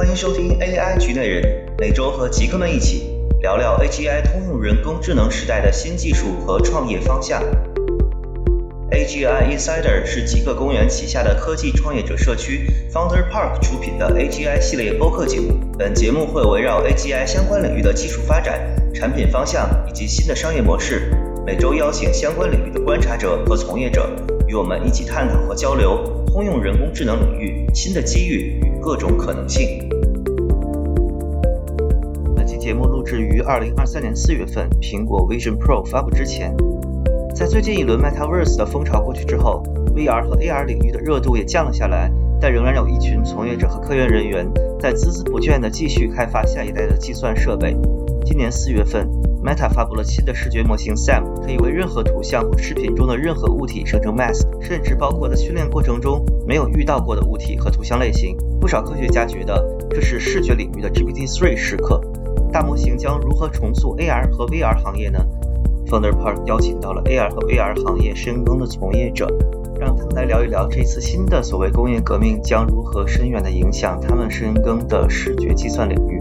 欢迎收听 AI 局内人，每周和极客们一起聊聊 AGI 通用人工智能时代的新技术和创业方向。AGI Insider 是极客公园旗下的科技创业者社区 Founder Park 出品的 AGI 系列播客节目。本节目会围绕 AGI 相关领域的技术发展、产品方向以及新的商业模式，每周邀请相关领域的观察者和从业者，与我们一起探讨和交流通用人工智能领域新的机遇与各种可能性。节目录制于二零二三年四月份，苹果 Vision Pro 发布之前。在最近一轮 Metaverse 的风潮过去之后，VR 和 AR 领域的热度也降了下来，但仍然有一群从业者和科研人员在孜孜不倦地继续开发下一代的计算设备。今年四月份，Meta 发布了新的视觉模型 Sam，可以为任何图像或视频中的任何物体生成 mask，甚至包括在训练过程中没有遇到过的物体和图像类型。不少科学家觉得这是视觉领域的 GPT-3 时刻。大模型将如何重塑 AR 和 VR 行业呢？Founder Park 邀请到了 AR 和 VR 行业深耕的从业者，让他们来聊一聊这次新的所谓工业革命将如何深远地影响他们深耕的视觉计算领域。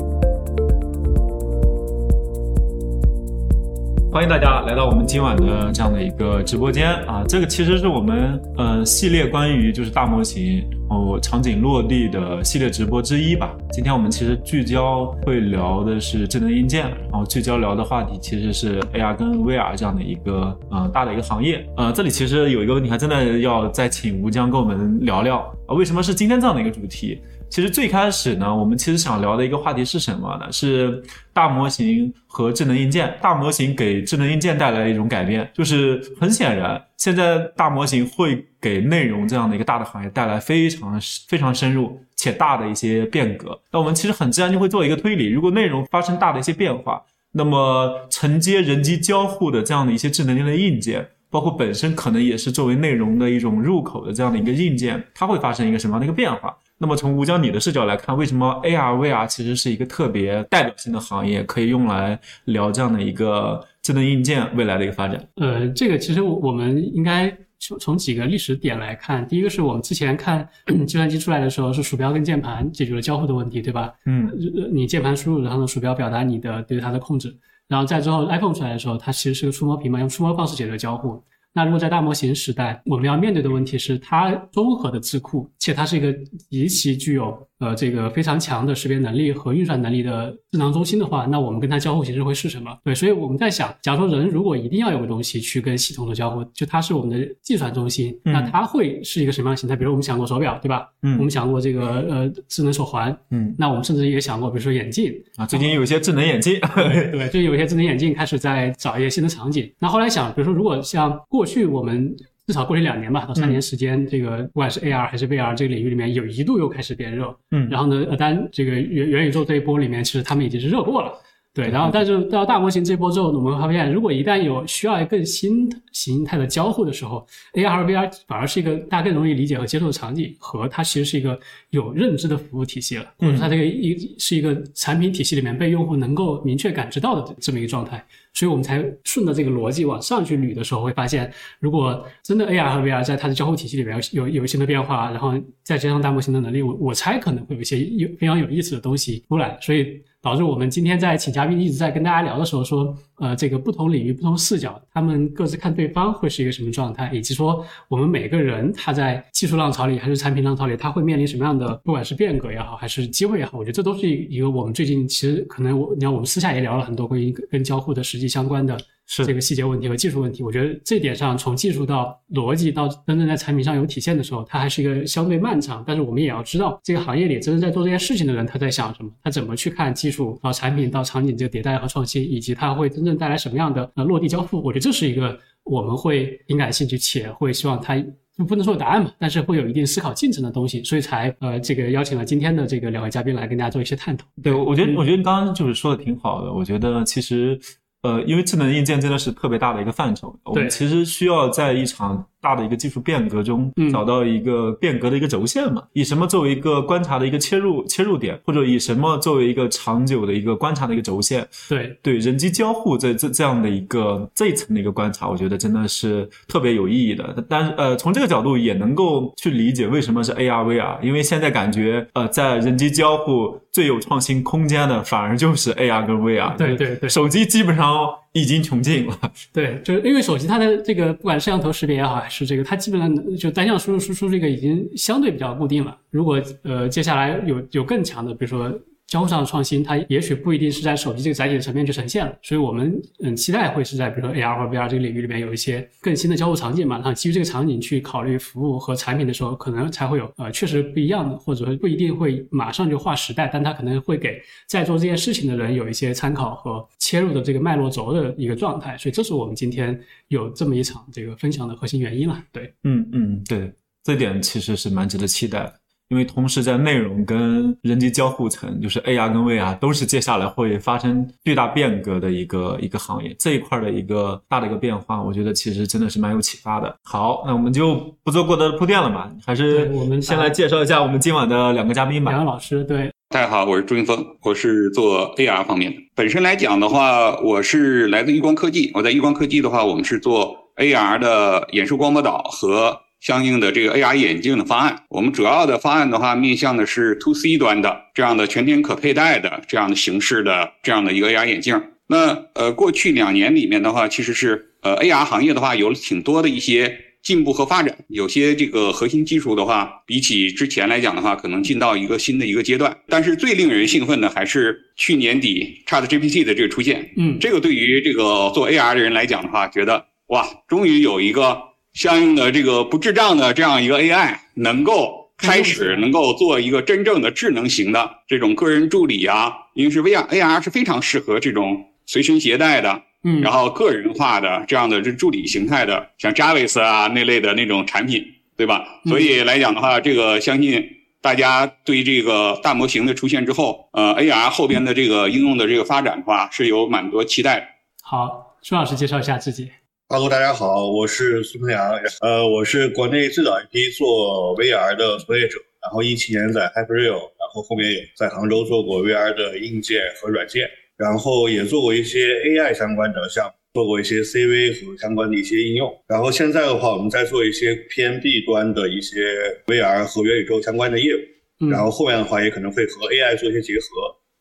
欢迎大家来到我们今晚的这样的一个直播间啊，这个其实是我们呃系列关于就是大模型哦场景落地的系列直播之一吧。今天我们其实聚焦会聊的是智能硬件，然后聚焦聊的话题其实是 AR 跟 VR 这样的一个呃大的一个行业。呃，这里其实有一个问题，还真的要再请吴江跟我们聊聊啊，为什么是今天这样的一个主题？其实最开始呢，我们其实想聊的一个话题是什么呢？是大模型和智能硬件。大模型给智能硬件带来一种改变，就是很显然，现在大模型会给内容这样的一个大的行业带来非常非常深入且大的一些变革。那我们其实很自然就会做一个推理：如果内容发生大的一些变化，那么承接人机交互的这样的一些智能的硬件，包括本身可能也是作为内容的一种入口的这样的一个硬件，它会发生一个什么样的一个变化？那么从吴江你的视角来看，为什么 AR、VR 其实是一个特别代表性的行业，可以用来聊这样的一个智能硬件未来的一个发展？呃，这个其实我们应该从从几个历史点来看。第一个是我们之前看计算机出来的时候，是鼠标跟键盘解决了交互的问题，对吧？嗯，你键盘输入，然后呢鼠标表达你的对它的控制。然后再之后 iPhone 出来的时候，它其实是个触摸屏嘛，用触摸方式解决交互。那如果在大模型时代，我们要面对的问题是它综合的智库，且它是一个极其具有。呃，这个非常强的识别能力和运算能力的智能中心的话，那我们跟它交互形式会是什么？对，所以我们在想，假如说人如果一定要有个东西去跟系统做交互，就它是我们的计算中心，那它会是一个什么样的形态？比如我们想过手表，对吧？嗯，我们想过这个呃智能手环，嗯，那我们甚至也想过，比如说眼镜啊，最近有一些智能眼镜，对，就有一些智能眼镜开始在找一些新的场景。那后来想，比如说如果像过去我们。至少过去两年吧，到三年时间，这个不管是 AR 还是 VR 这个领域里面，有一度又开始变热。嗯，然后呢，呃，当这个元元宇宙这一波里面，其实他们已经是热过了。对，然后但是到大模型这波之后，我们会发现，如果一旦有需要更新形态的交互的时候，AR 和 VR 反而是一个大家更容易理解和接受的场景，和它其实是一个有认知的服务体系了，或者它这个一是一个产品体系里面被用户能够明确感知到的这么一个状态。所以我们才顺着这个逻辑往上去捋的时候，会发现，如果真的 AR 和 VR 在它的交互体系里面有有新的变化，然后再加上大模型的能力，我我猜可能会有一些有非常有意思的东西出来。所以导致我们今天在请嘉宾一直在跟大家聊的时候说，呃，这个不同领域、不同视角，他们各自看对方会是一个什么状态，以及说我们每个人他在技术浪潮里还是产品浪潮里，他会面临什么样的，不管是变革也好，还是机会也好，我觉得这都是一个我们最近其实可能我你看我们私下也聊了很多关于跟交互的实际。相关的是这个细节问题和技术问题，我觉得这点上从技术到逻辑到真正在产品上有体现的时候，它还是一个相对漫长。但是我们也要知道，这个行业里真正在做这件事情的人他在想什么，他怎么去看技术到产品到场景这个迭代和创新，以及它会真正带来什么样的呃落地交付。我觉得这是一个我们会挺感兴趣且会希望它就不能说有答案嘛，但是会有一定思考进程的东西，所以才呃这个邀请了今天的这个两位嘉宾来跟大家做一些探讨。对，我觉得我觉得你刚刚就是说的挺好的，我觉得其实。呃，因为智能硬件真的是特别大的一个范畴，我们其实需要在一场大的一个技术变革中找到一个变革的一个轴线嘛？以什么作为一个观察的一个切入切入点，或者以什么作为一个长久的一个观察的一个轴线？对对，人机交互这这这样的一个这一层的一个观察，我觉得真的是特别有意义的。但呃，从这个角度也能够去理解为什么是 AR VR，因为现在感觉呃，在人机交互最有创新空间的反而就是 AR 跟 VR。对对对，手机基本上已经穷尽了。对，就是因为手机它的这个不管摄像头识别也好，还是这个它基本上就单向输入输出这个已经相对比较固定了。如果呃接下来有有更强的，比如说。交互上的创新，它也许不一定是在手机这个载体的层面去呈现了，所以我们嗯期待会是在比如说 AR 或 VR 这个领域里面有一些更新的交互场景嘛，然后基于这个场景去考虑服务和产品的时候，可能才会有呃确实不一样的，或者说不一定会马上就划时代，但它可能会给在做这件事情的人有一些参考和切入的这个脉络轴的一个状态，所以这是我们今天有这么一场这个分享的核心原因了。对，嗯嗯，对，这点其实是蛮值得期待的。因为同时在内容跟人机交互层，就是 AR 跟 VR 都是接下来会发生巨大变革的一个一个行业，这一块的一个大的一个变化，我觉得其实真的是蛮有启发的。好，那我们就不做过多的铺垫了嘛，还是我们先来介绍一下我们今晚的两个嘉宾吧。两位老师，对，大家好，我是朱云峰，我是做 AR 方面的。本身来讲的话，我是来自易光科技，我在易光科技的话，我们是做 AR 的演示光波导和。相应的这个 AR 眼镜的方案，我们主要的方案的话，面向的是 To C 端的这样的全天可佩戴的这样的形式的这样的一个 AR 眼镜。那呃，过去两年里面的话，其实是呃 AR 行业的话有了挺多的一些进步和发展，有些这个核心技术的话，比起之前来讲的话，可能进到一个新的一个阶段。但是最令人兴奋的还是去年底 ChatGPT 的这个出现。嗯，这个对于这个做 AR 的人来讲的话，觉得哇，终于有一个。相应的这个不智障的这样一个 AI 能够开始能够做一个真正的智能型的这种个人助理啊，因为是 VR AR 是非常适合这种随身携带的，嗯，然后个人化的这样的这助理形态的，像 Jarvis 啊那类的那种产品，对吧？所以来讲的话，这个相信大家对这个大模型的出现之后，呃，AR 后边的这个应用的这个发展的话，是有蛮多期待的。好，朱老师介绍一下自己。Hello，大家好，我是孙鹏阳，呃，我是国内最早一批做 VR 的从业者，然后一七年在 Hyperreal，然后后面也在杭州做过 VR 的硬件和软件，然后也做过一些 AI 相关的项目，做过一些 CV 和相关的一些应用，然后现在的话，我们在做一些偏 B 端的一些 VR 和元宇宙相关的业务，然后后面的话也可能会和 AI 做一些结合，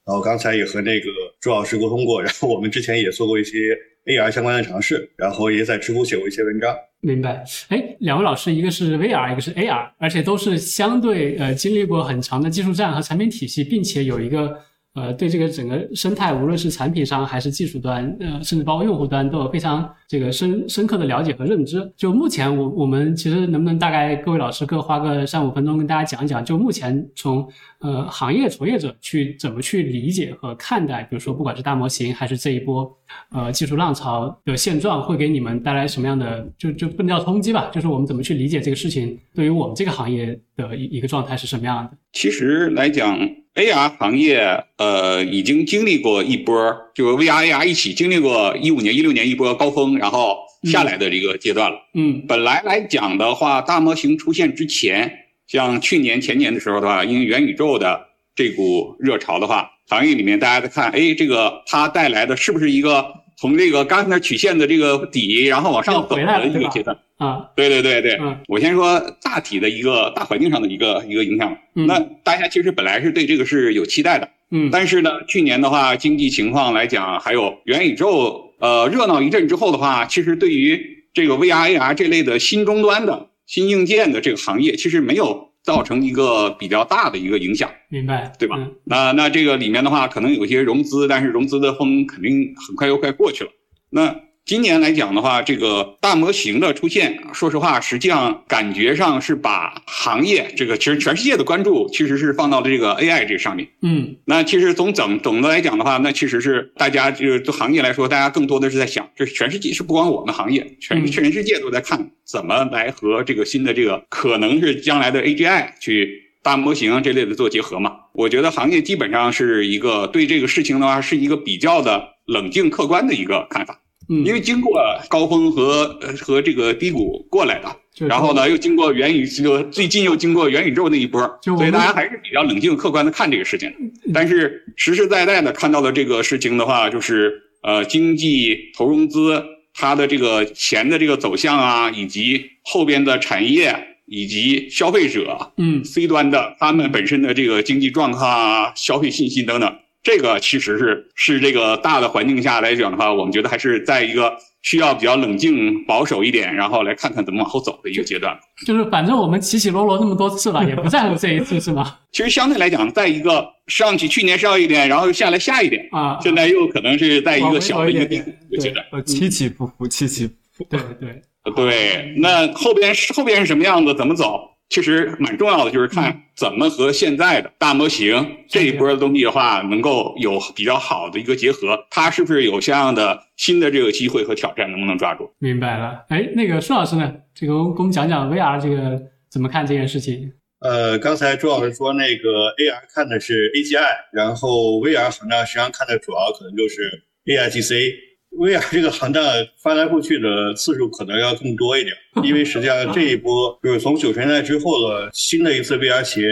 然后刚才也和那个朱老师沟通过，然后我们之前也做过一些。AR 相关的尝试，然后也在知乎写过一些文章。明白。哎，两位老师，一个是 VR，一个是 AR，而且都是相对呃经历过很长的技术栈和产品体系，并且有一个。呃，对这个整个生态，无论是产品商还是技术端，呃，甚至包括用户端，都有非常这个深深刻的了解和认知。就目前，我我们其实能不能大概各位老师各花个三五分钟跟大家讲一讲，就目前从呃行业从业者去怎么去理解和看待，比如说不管是大模型还是这一波呃技术浪潮的现状，会给你们带来什么样的就就不能叫冲击吧？就是我们怎么去理解这个事情，对于我们这个行业的一一个状态是什么样的？其实来讲。AR 行业，呃，已经经历过一波，就是 VR、AR 一起经历过一五年、一六年一波高峰，然后下来的这个阶段了。嗯，本来来讲的话，大模型出现之前，像去年、前年的时候的话，因为元宇宙的这股热潮的话，行业里面大家在看，哎，这个它带来的是不是一个从这个刚才曲线的这个底，然后往上走的一个阶段？啊，对对对对，嗯，我先说大体的一个大环境上的一个一个影响。那大家其实本来是对这个是有期待的，嗯，但是呢，去年的话经济情况来讲，还有元宇宙，呃，热闹一阵之后的话，其实对于这个 VR、AR 这类的新终端的新硬件的这个行业，其实没有造成一个比较大的一个影响。明白，对吧？那那这个里面的话，可能有些融资，但是融资的风肯定很快又快过去了。那。今年来讲的话，这个大模型的出现，说实话，实际上感觉上是把行业这个其实全世界的关注其实是放到了这个 AI 这上面。嗯，那其实从总总的来讲的话，那其实是大家就是对行业来说，大家更多的是在想，这是全世界是不光我们行业，全全世界都在看怎么来和这个新的这个可能是将来的 AGI 去大模型这类的做结合嘛？我觉得行业基本上是一个对这个事情的话是一个比较的冷静客观的一个看法。嗯，因为经过高峰和和这个低谷过来的，然后呢又经过元宇宙，最近又经过元宇宙那一波，所以大家还是比较冷静客观的看这个事情。但是实实在在的看到的这个事情的话，就是呃经济投融资它的这个钱的这个走向啊，以及后边的产业以及消费者，嗯，C 端的他们本身的这个经济状况啊、消费信心等等。这个其实是是这个大的环境下来讲的话，我们觉得还是在一个需要比较冷静、保守一点，然后来看看怎么往后走的一个阶段。就是反正我们起起落落那么多次了，也不在乎这一次，是吗？其实相对来讲，在一个上去去年上一点，然后又下来下一点啊，现在又可能是在一个小的一个点阶段，呃，起起伏伏，起起伏伏。对对对，那后边是后边是什么样子，怎么走？其实蛮重要的，就是看怎么和现在的大模型这一波的东西的话，能够有比较好的一个结合。它是不是有相应的新的这个机会和挑战，能不能抓住？明白了。哎，那个舒老师呢？这个给我们讲讲 VR 这个怎么看这件事情？呃，刚才朱老师说那个 AR 看的是 AGI，然后 VR 好像实际上看的主要可能就是 AIGC。VR 这个行当翻来覆去的次数可能要更多一点，因为实际上这一波就是从九十年代之后的新的一次 VR 企业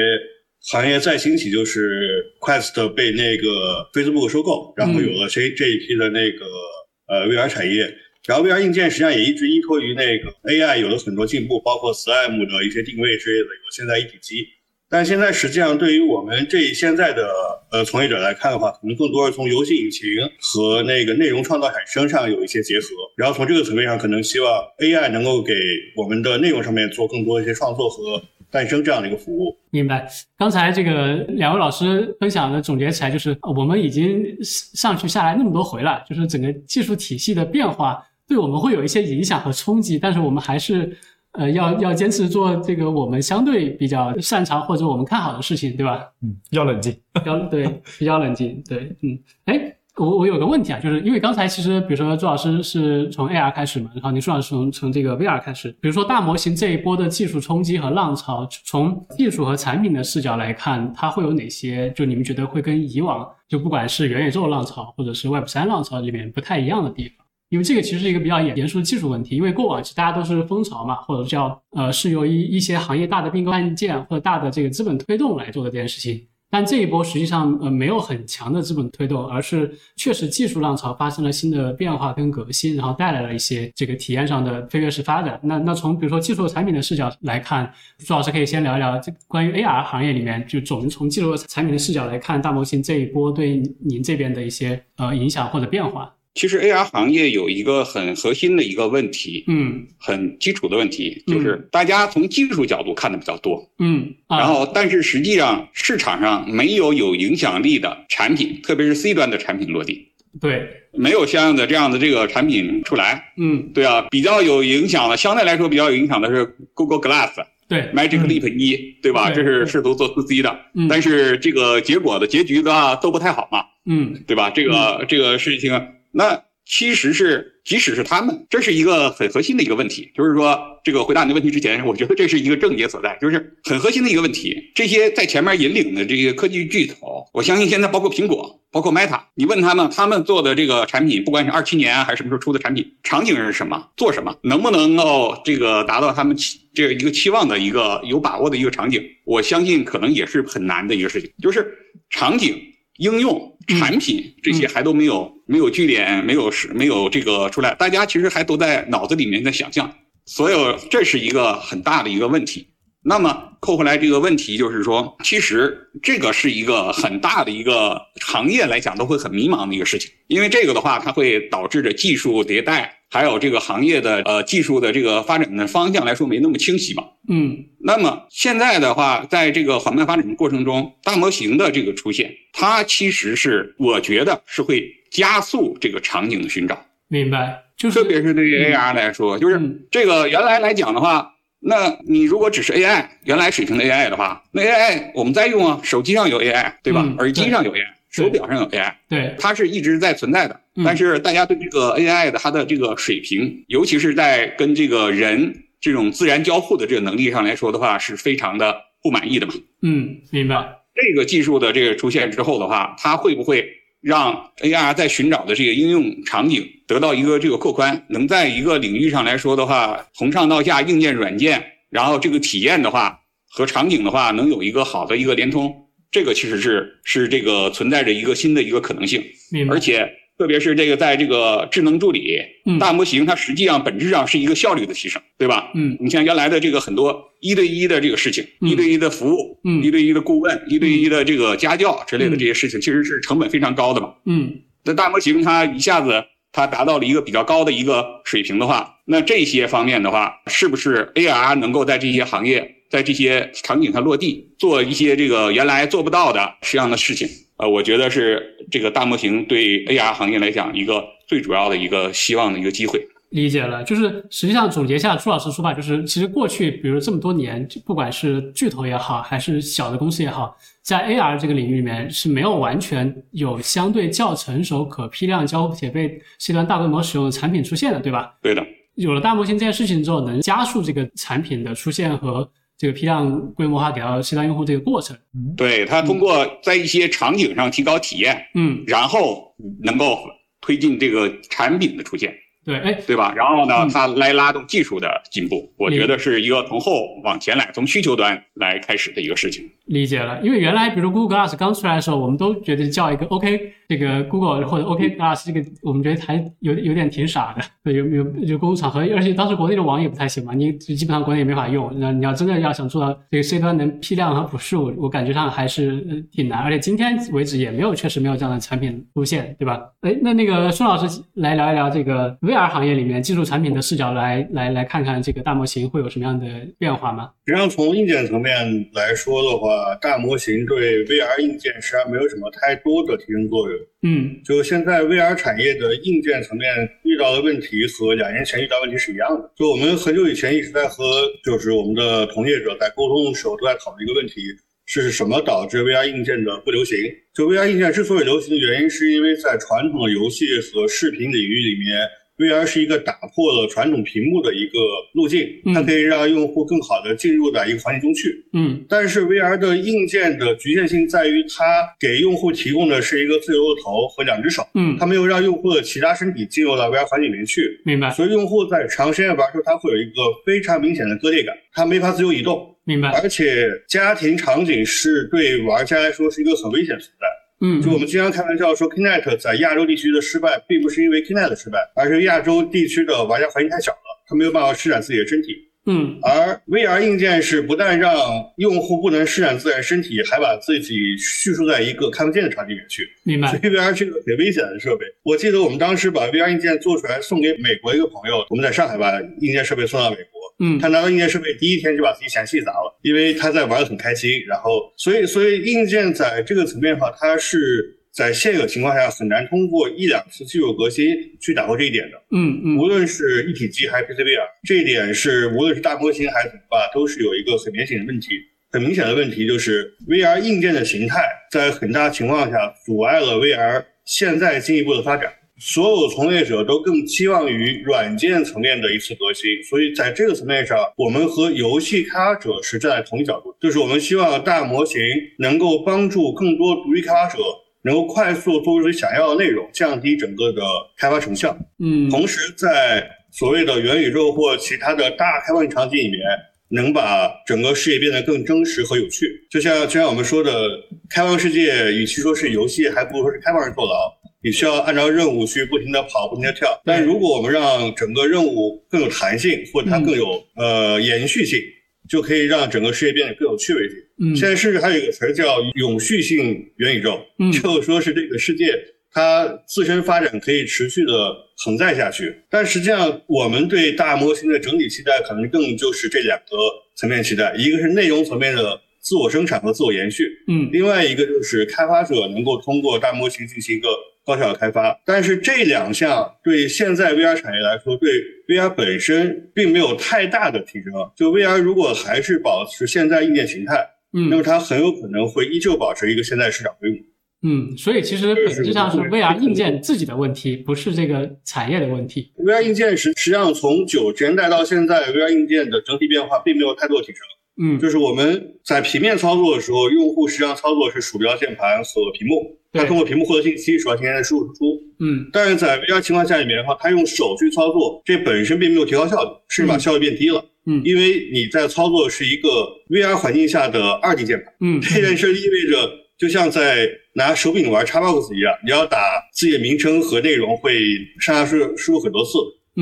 行业再兴起，就是 Quest 被那个 Facebook 收购，然后有了这这一批的那个呃 VR 产业，然后 VR 硬件实际上也一直依托于那个 AI 有了很多进步，包括 SLAM 的一些定位之类的，有现在一体机。但现在实际上对于我们这现在的呃从业者来看的话，可能更多是从游戏引擎和那个内容创造产生上有一些结合，然后从这个层面上可能希望 AI 能够给我们的内容上面做更多一些创作和诞生这样的一个服务。明白。刚才这个两位老师分享的总结起来，就是我们已经上去下来那么多回了，就是整个技术体系的变化对我们会有一些影响和冲击，但是我们还是。呃，要要坚持做这个我们相对比较擅长或者我们看好的事情，对吧？嗯，要冷静，要对，比较冷静，对，嗯，哎，我我有个问题啊，就是因为刚才其实比如说朱老师是从 AR 开始嘛，然后您舒老师从从这个 VR 开始，比如说大模型这一波的技术冲击和浪潮，从技术和产品的视角来看，它会有哪些？就你们觉得会跟以往就不管是元宇宙浪潮或者是 Web 三浪潮里面不太一样的地方？因为这个其实是一个比较严严肃的技术问题，因为过往其实大家都是风潮嘛，或者叫呃是由一一些行业大的并购案件或者大的这个资本推动来做的这件事情。但这一波实际上呃没有很强的资本推动，而是确实技术浪潮发生了新的变化跟革新，然后带来了一些这个体验上的飞跃式发展。那那从比如说技术产品的视角来看，朱老师可以先聊一聊这关于 AR 行业里面，就总从技术产品的视角来看大模型这一波对您这边的一些呃影响或者变化。其实 AR 行业有一个很核心的一个问题，嗯，很基础的问题，就是大家从技术角度看的比较多，嗯，然后但是实际上市场上没有有影响力的产品，特别是 C 端的产品落地，对，没有相应的这样的这个产品出来，嗯，对啊，比较有影响的，相对来说比较有影响的是 Google Glass，对，Magic Leap 一，对吧？这是试图做 to C 的，但是这个结果的结局的话都不太好嘛，嗯，对吧？这个这个事情。那其实是，即使是他们，这是一个很核心的一个问题。就是说，这个回答你的问题之前，我觉得这是一个症结所在，就是很核心的一个问题。这些在前面引领的这些科技巨头，我相信现在包括苹果、包括 Meta，你问他们，他们做的这个产品，不管是二七年还是什么时候出的产品，场景是什么，做什么，能不能够这个达到他们期这一个期望的一个有把握的一个场景，我相信可能也是很难的一个事情，就是场景。应用产品这些还都没有没有据点，没有是没有这个出来，大家其实还都在脑子里面在想象，所有这是一个很大的一个问题。那么扣回来这个问题就是说，其实这个是一个很大的一个行业来讲都会很迷茫的一个事情，因为这个的话，它会导致着技术迭代，还有这个行业的呃技术的这个发展的方向来说没那么清晰嘛。嗯，那么现在的话，在这个缓慢发展的过程中，大模型的这个出现，它其实是我觉得是会加速这个场景的寻找。明白，就是特别是对于 AR 来说，就是这个原来来讲的话。那你如果只是 AI 原来水平的 AI 的话，那 AI 我们在用啊，手机上有 AI，对吧？耳机上有 AI，手表上有 AI，对，它是一直在存在的。但是大家对这个 AI 的它的这个水平，尤其是在跟这个人这种自然交互的这个能力上来说的话，是非常的不满意的嘛。嗯，明白。这个技术的这个出现之后的话，它会不会让 AR 在寻找的这个应用场景得到一个这个扩宽，能在一个领域上来说的话，从上到下硬件、软件，然后这个体验的话和场景的话，能有一个好的一个连通，这个其实是是这个存在着一个新的一个可能性，而且。特别是这个，在这个智能助理大模型，它实际上本质上是一个效率的提升，对吧？嗯，你像原来的这个很多一对一的这个事情，一对一的服务，嗯，一对一的顾问，一对一的这个家教之类的这些事情，其实是成本非常高的嘛。嗯，那大模型它一下子它达到了一个比较高的一个水平的话，那这些方面的话，是不是 AR 能够在这些行业、在这些场景上落地，做一些这个原来做不到的这样的事情？呃，我觉得是这个大模型对 AR 行业来讲一个最主要的一个希望的一个机会。理解了，就是实际上总结一下朱老师说法，就是其实过去比如这么多年，不管是巨头也好，还是小的公司也好，在 AR 这个领域里面是没有完全有相对较成熟、可批量交互且被 C 端大规模使用的产品出现的，对吧？对的。有了大模型这件事情之后，能加速这个产品的出现和。这个批量规模化给到 C 端用户这个过程，对它通过在一些场景上提高体验，嗯，然后能够推进这个产品的出现。对，哎，对吧？然后呢，它来拉动技术的进步，我觉得是一个从后往前来，从需求端来开始的一个事情。理解了，因为原来比如 Google Glass 刚出来的时候，我们都觉得叫一个 OK，这个 Google 或者 OK Glass 这个，我们觉得还有有点挺傻的，有有有公共场合，而且当时国内的网也不太行嘛，你基本上国内也没法用。那你要真的要想做到这个 C 端能批量和普适，我我感觉上还是挺难，而且今天为止也没有确实没有这样的产品出现，对吧？哎，那那个孙老师来聊一聊这个 VR 行业里面技术产品的视角来来来看看这个大模型会有什么样的变化吗？实际上从硬件层面来说的话。啊，大模型对 VR 硬件实际上没有什么太多的提升作用。嗯，就现在 VR 产业的硬件层面遇到的问题和两年前遇到问题是一样的。就我们很久以前一直在和就是我们的同业者在沟通的时候都在讨论一个问题：是什么导致 VR 硬件的不流行？就 VR 硬件之所以流行的原因，是因为在传统的游戏和视频领域里面。VR 是一个打破了传统屏幕的一个路径，它可以让用户更好的进入到一个环境中去。嗯，但是 VR 的硬件的局限性在于，它给用户提供的是一个自由的头和两只手。嗯，它没有让用户的其他身体进入到 VR 环境里面去。明白。所以用户在长时间玩的时候，他会有一个非常明显的割裂感，他没法自由移动。明白。而且家庭场景是对玩家来说是一个很危险的存在。嗯，就我们经常开玩笑说，Kinect 在亚洲地区的失败，并不是因为 Kinect 的失败，而是亚洲地区的玩家环境太小了，他没有办法施展自己的身体。嗯，而 VR 硬件是不但让用户不能施展自己的身体，还把自己叙述在一个看不见的场景里面去。明白。所以 VR 是一个很危险的设备。我记得我们当时把 VR 硬件做出来送给美国一个朋友，我们在上海把硬件设备送到美国。嗯，他拿到硬件设备第一天就把自己显示器砸了，因为他在玩的很开心。然后，所以，所以硬件在这个层面的话，它是在现有情况下很难通过一两次技术革新去打破这一点的。嗯嗯，无论是一体机还是 PCVR，这一点是无论是大模型还是怎么办，都是有一个很明显的问题。很明显的问题就是 VR 硬件的形态在很大情况下阻碍了 VR 现在进一步的发展。所有从业者都更期望于软件层面的一次革新，所以在这个层面上，我们和游戏开发者是站在同一角度，就是我们希望大模型能够帮助更多独立开发者能够快速做出想要的内容，降低整个的开发成效。嗯，同时在所谓的元宇宙或其他的大开放场景里面，能把整个世界变得更真实和有趣。就像就像我们说的，开放世界与其说是游戏，还不如说是开放式坐牢。你需要按照任务去不停的跑，不停的跳。但如果我们让整个任务更有弹性，或者它更有呃延续性，就可以让整个世界变得更有趣味性。嗯，现在甚至还有一个词叫永续性元宇宙，就说是这个世界它自身发展可以持续的存在下去。但实际上，我们对大模型的整体期待可能更就是这两个层面期待，一个是内容层面的自我生产和自我延续，嗯，另外一个就是开发者能够通过大模型进行一个。高效的开发，但是这两项对现在 VR 产业来说，对 VR 本身并没有太大的提升。就 VR 如果还是保持现在硬件形态，嗯，那么它很有可能会依旧保持一个现在市场规模。嗯，所以其实本质上是 VR 硬件自己的问题，不是这个产业的问题。VR 硬件实实际上从九十年代到现在，VR 硬件的整体变化并没有太多提升。嗯，就是我们在平面操作的时候，用户实际上操作是鼠标、键盘和屏幕，他通过屏幕获得信息，鼠标、键盘输入输出。嗯，但是在 VR 情况下里面的话，他用手去操作，这本身并没有提高效率，甚至把效率变低了。嗯，因为你在操作是一个 VR 环境下的二 D 键盘。嗯，这件事意味着，就像在拿手柄玩 Xbox 一样，你要打自己的名称和内容会上下输输入很多次，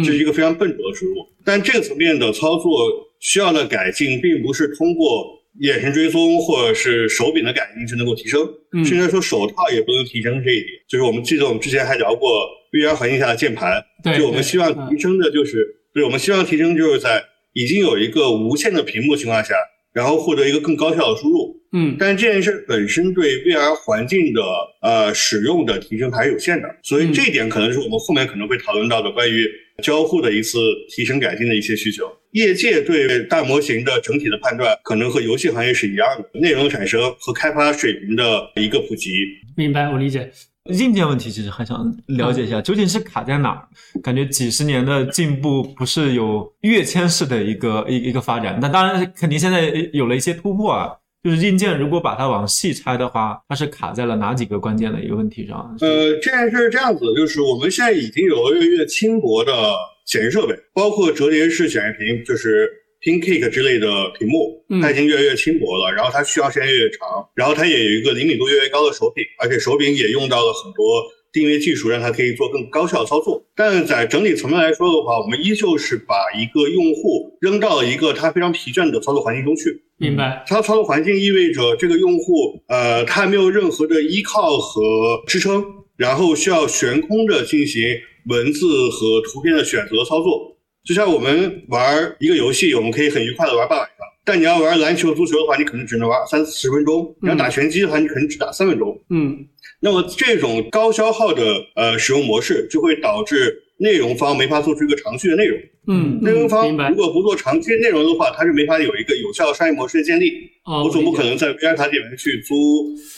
这是一个非常笨拙的输入。但这个层面的操作需要的改进，并不是通过眼神追踪或者是手柄的改进就能够提升，甚至说手套也不能提升这一点。就是我们记得我们之前还聊过 VR 环境下的键盘，对就我们希望提升的就是，对，我们希望提升就是在已经有一个无线的屏幕情况下，然后获得一个更高效的输入。嗯，但是这件事本身对 VR 环境的呃使用的提升还是有限的，所以这一点可能是我们后面可能会讨论到的关于交互的一次提升改进的一些需求。业界对大模型的整体的判断可能和游戏行业是一样的，内容产生和开发水平的一个普及。明白，我理解。硬件问题其实还想了解一下，究竟是卡在哪儿？感觉几十年的进步不是有跃迁式的一个一一个发展，那当然肯定现在有了一些突破啊。就是硬件，如果把它往细拆的话，它是卡在了哪几个关键的一个问题上？呃，这件事是这样子，就是我们现在已经有越来越轻薄的显示设备，包括折叠式显示屏，就是 Pancake 之类的屏幕，它已经越来越轻薄了。然后它续航时间越来越长，然后它也有一个灵敏度越来越高的手柄，而且手柄也用到了很多。定位技术让它可以做更高效的操作，但在整体层面来说的话，我们依旧是把一个用户扔到了一个他非常疲倦的操作环境中去。明白。它操作环境意味着这个用户，呃，他没有任何的依靠和支撑，然后需要悬空的进行文字和图片的选择操作。就像我们玩一个游戏，我们可以很愉快的玩半晚上，但你要玩篮球、足球的话，你可能只能玩三四十分钟；你要打拳击的话，你可能只打三分钟。嗯。那么这种高消耗的呃使用模式，就会导致内容方没法做出一个长续的内容。嗯，内容方如果不做长期内容的话，它是没法有一个有效商业模式的建立。哦，我总不可能在 VR 塔里面去租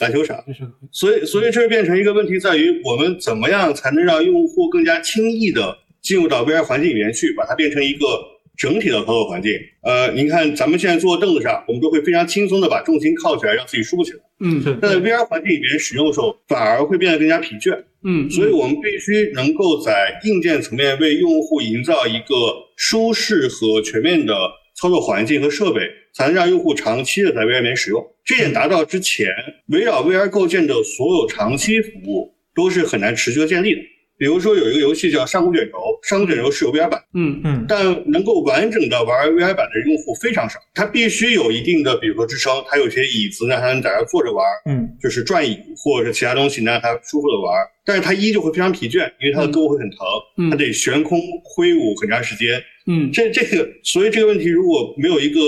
篮球场。所以，所以这变成一个问题，在于我们怎么样才能让用户更加轻易的进入到 VR 环境里面去，把它变成一个整体的操作环境。呃，您看咱们现在坐凳子上，我们都会非常轻松的把重心靠起来，让自己舒服起来。嗯，但在 VR 环境里面使用的时候，反而会变得更加疲倦。嗯，所以我们必须能够在硬件层面为用户营造一个舒适和全面的操作环境和设备，才能让用户长期的在 VR 里面使用。这点达到之前，围绕 VR 构建的所有长期服务都是很难持续的建立的。比如说有一个游戏叫《上古卷轴》，《上古卷轴》是有 VR 版，嗯嗯，但能够完整的玩 VR 版的用户非常少。它必须有一定的，比如说支撑，它有些椅子让它能在这坐着玩，嗯，就是转椅或者是其他东西能让它舒服的玩。但是它依旧会非常疲倦，因为它的胳膊会很疼，它得悬空挥舞很长时间。嗯，这这个，所以这个问题如果没有一个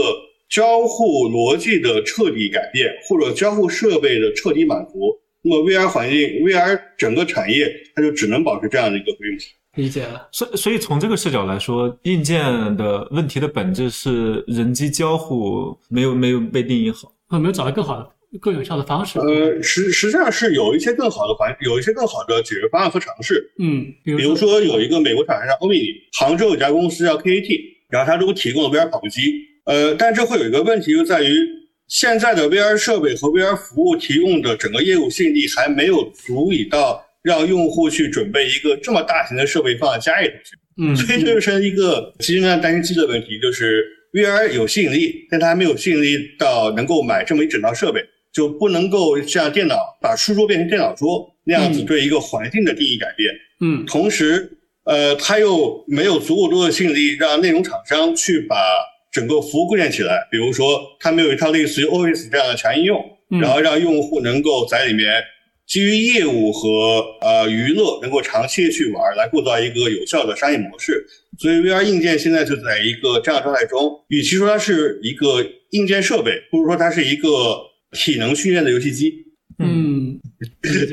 交互逻辑的彻底改变，或者交互设备的彻底满足。那么 VR 环境，VR 整个产业，它就只能保持这样的一个规模。理解了。所所以从这个视角来说，硬件的问题的本质是人机交互没有没有被定义好，没有找到更好的、更有效的方式。呃，实实际上是有一些更好的环，有一些更好的解决方案和尝试。嗯，比如说有一个美国厂商叫欧米尼，杭州有家公司叫 KAT，然后它都提供了 VR 跑步机。呃，但这会有一个问题，就在于。现在的 VR 设备和 VR 服务提供的整个业务吸引力还没有足以到让用户去准备一个这么大型的设备放在家里头去。嗯，所以这就是一个其实呢担心机的问题，就是 VR 有吸引力，但它还没有吸引力到能够买这么一整套设备，就不能够像电脑把书桌变成电脑桌那样子对一个环境的定义改变。嗯，同时，呃，它又没有足够多的吸引力让内容厂商去把。整个服务构建起来，比如说，他们有一套类似于 OS 这样的强应用，然后让用户能够在里面基于业务和呃娱乐能够长期去玩，来构造一个有效的商业模式。所以 VR 硬件现在就在一个这样状态中，与其说它是一个硬件设备，不如说它是一个体能训练的游戏机。嗯，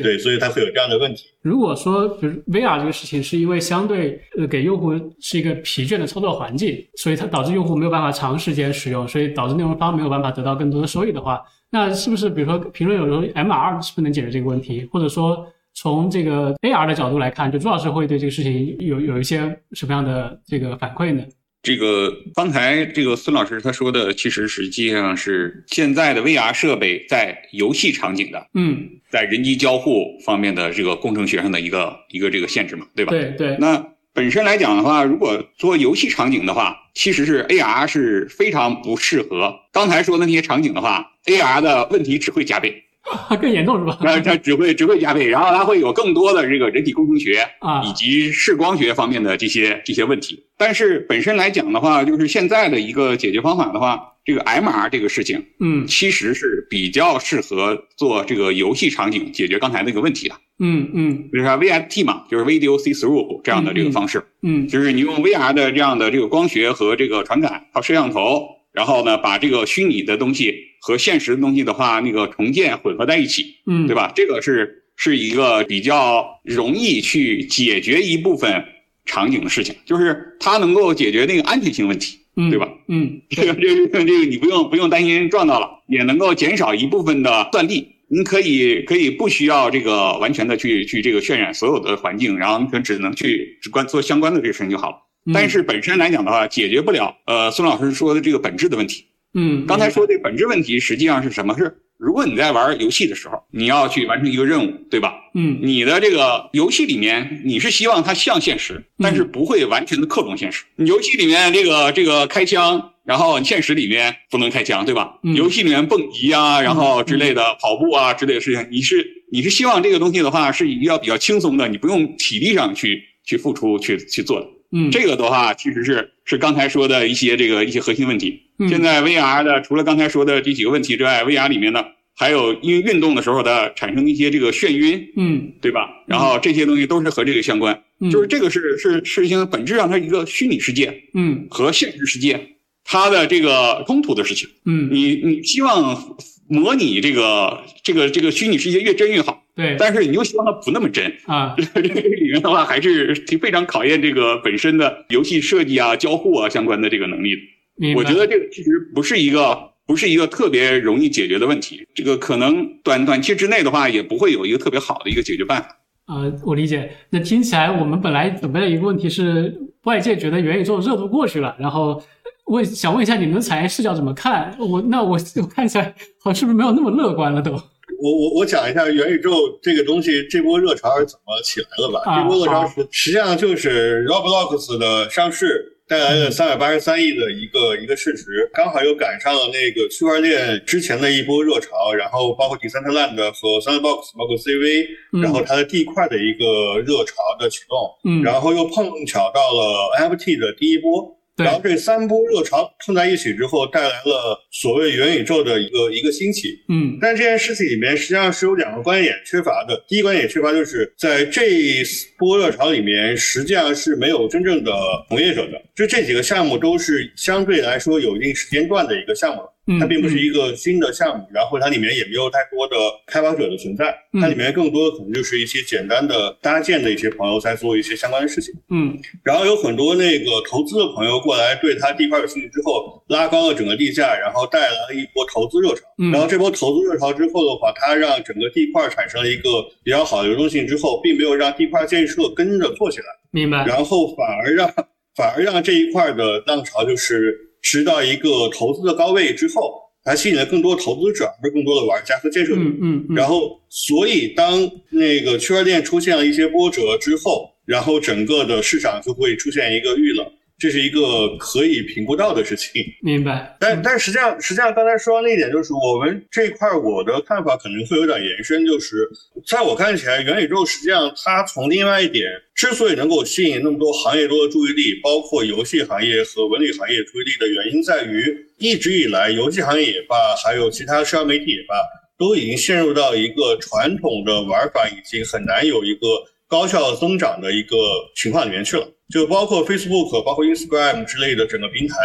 对，所以它会有这样的问题。如果说，比如 VR 这个事情是因为相对呃给用户是一个疲倦的操作环境，所以它导致用户没有办法长时间使用，所以导致内容方没有办法得到更多的收益的话，那是不是比如说评论有时候 MR 是不是能解决这个问题？或者说从这个 AR 的角度来看，就朱老师会对这个事情有有一些什么样的这个反馈呢？这个刚才这个孙老师他说的，其实实际上是现在的 VR 设备在游戏场景的，嗯，在人机交互方面的这个工程学上的一个一个这个限制嘛，对吧？对对。那本身来讲的话，如果做游戏场景的话，其实是 AR 是非常不适合。刚才说的那些场景的话，AR 的问题只会加倍。更严重是吧？那它只会只会加倍，然后它会有更多的这个人体工程学啊以及视光学方面的这些这些问题。但是本身来讲的话，就是现在的一个解决方法的话，这个 MR 这个事情，嗯其实是比较适合做这个游戏场景解决刚才那个问题的。嗯嗯比如说 VFT 嘛，就是 Video See Through 这样的这个方式，嗯就是你用 VR 的这样的这个光学和这个传感靠摄像头，然后呢把这个虚拟的东西和现实的东西的话，那个重建混合在一起。嗯，对？吧？这个是是一个比较容易去解决一部分场景的事情，就是它能够解决那个安全性问题，嗯，对吧？嗯，这个这个这个你不用不用担心撞到了，也能够减少一部分的算力。你可以可以不需要这个完全的去去这个渲染所有的环境，然后你可只能去只关做相关的这个事情就好了。嗯但是本身来讲的话，解决不了呃孙老师说的这个本质的问题。嗯，刚才说的本质问题实际上是什么？是如果你在玩游戏的时候，你要去完成一个任务，对吧？嗯你的这个游戏里面，你是希望它像现实，但是不会完全的克隆现实。你游戏里面这个这个开枪，然后现实里面不能开枪，对吧？嗯游戏里面蹦极啊，然后之类的跑步啊之类的事情，你是你是希望这个东西的话是要比较轻松的，你不用体力上去去付出去去做的。嗯，这个的话，其实是是刚才说的一些这个一些核心问题。嗯。现在 VR 的除了刚才说的这几个问题之外，VR 里面呢还有因为运动的时候的产生一些这个眩晕，嗯。对吧？然后这些东西都是和这个相关，嗯，就是这个是是事情本质上它一个虚拟世界嗯。和现实世界它的这个冲突的事情。嗯，你你希望模拟这个这个这个虚拟世界越真越好，对但是你又希望它不那么真，啊，这个里面的话，还是挺非常考验这个本身的游戏设计啊、交互啊相关的这个能力的。我觉得这个其实不是一个不是一个特别容易解决的问题。这个可能短短期之内的话，也不会有一个特别好的一个解决办法。呃，我理解。那听起来我们本来准备的一个问题是，外界觉得元宇宙热度过去了，然后问想问一下你们的产业视角怎么看？我那我我看起来好像是不是没有那么乐观了都？我我我讲一下元宇宙这个东西，这波热潮是怎么起来的吧？啊？这波热潮好实实际上就是 Roblox 的上市带来了三百八十三亿的一个一个市值，刚好又赶上了那个区块链之前的一波热潮，然后包括 Decentraland 和 Sandbox，包括 CV，嗯。然后它的地块的一个热潮的启动，嗯，然后又碰巧到了 NFT 的第一波，对然后这三波热潮碰在一起之后，带来了所谓元宇宙的一个一个兴起。嗯但这件事情里面实际上是有两个观点缺乏的。第一观点缺乏就是在这一波热潮里面，实际上是没有真正的从业者的。就这几个项目都是相对来说有一定时间段的一个项目，嗯，它并不是一个新的项目，然后它里面也没有太多的开发者的存在，嗯它里面更多的可能就是一些简单的搭建的一些朋友在做一些相关的事情。嗯然后有很多那个投资的朋友过来，对它地块有兴趣之后，拉高了整个地价，然后带来了一波投资热潮。嗯，然后这波投资热潮之后的话，它让整个地块产生了一个比较好的流动性之后，并没有让地块建设跟着做起来，明白。然后反而让反而让这一块的浪潮就是直到一个投资的高位之后，它吸引了更多投资者，而不是更多的玩家和建设者。嗯嗯嗯，然后，所以当那个区块链出现了一些波折之后，然后整个的市场就会出现一个遇冷，这是一个可以评估到的事情。明白。但但实际上，实际上刚才说到那一点，就是我们这一块儿我的看法可能会有点延伸，就是在我看起来，元宇宙实际上它从另外一点，之所以能够吸引那么多行业多的注意力，包括游戏行业和文旅行业注意力的原因在于，一直以来游戏行业也罢，还有其他社交媒体也罢，都已经陷入到一个传统的玩法已经很难有一个高效增长的一个情况里面去了。就包括 Facebook、包括 Instagram 之类的整个平台，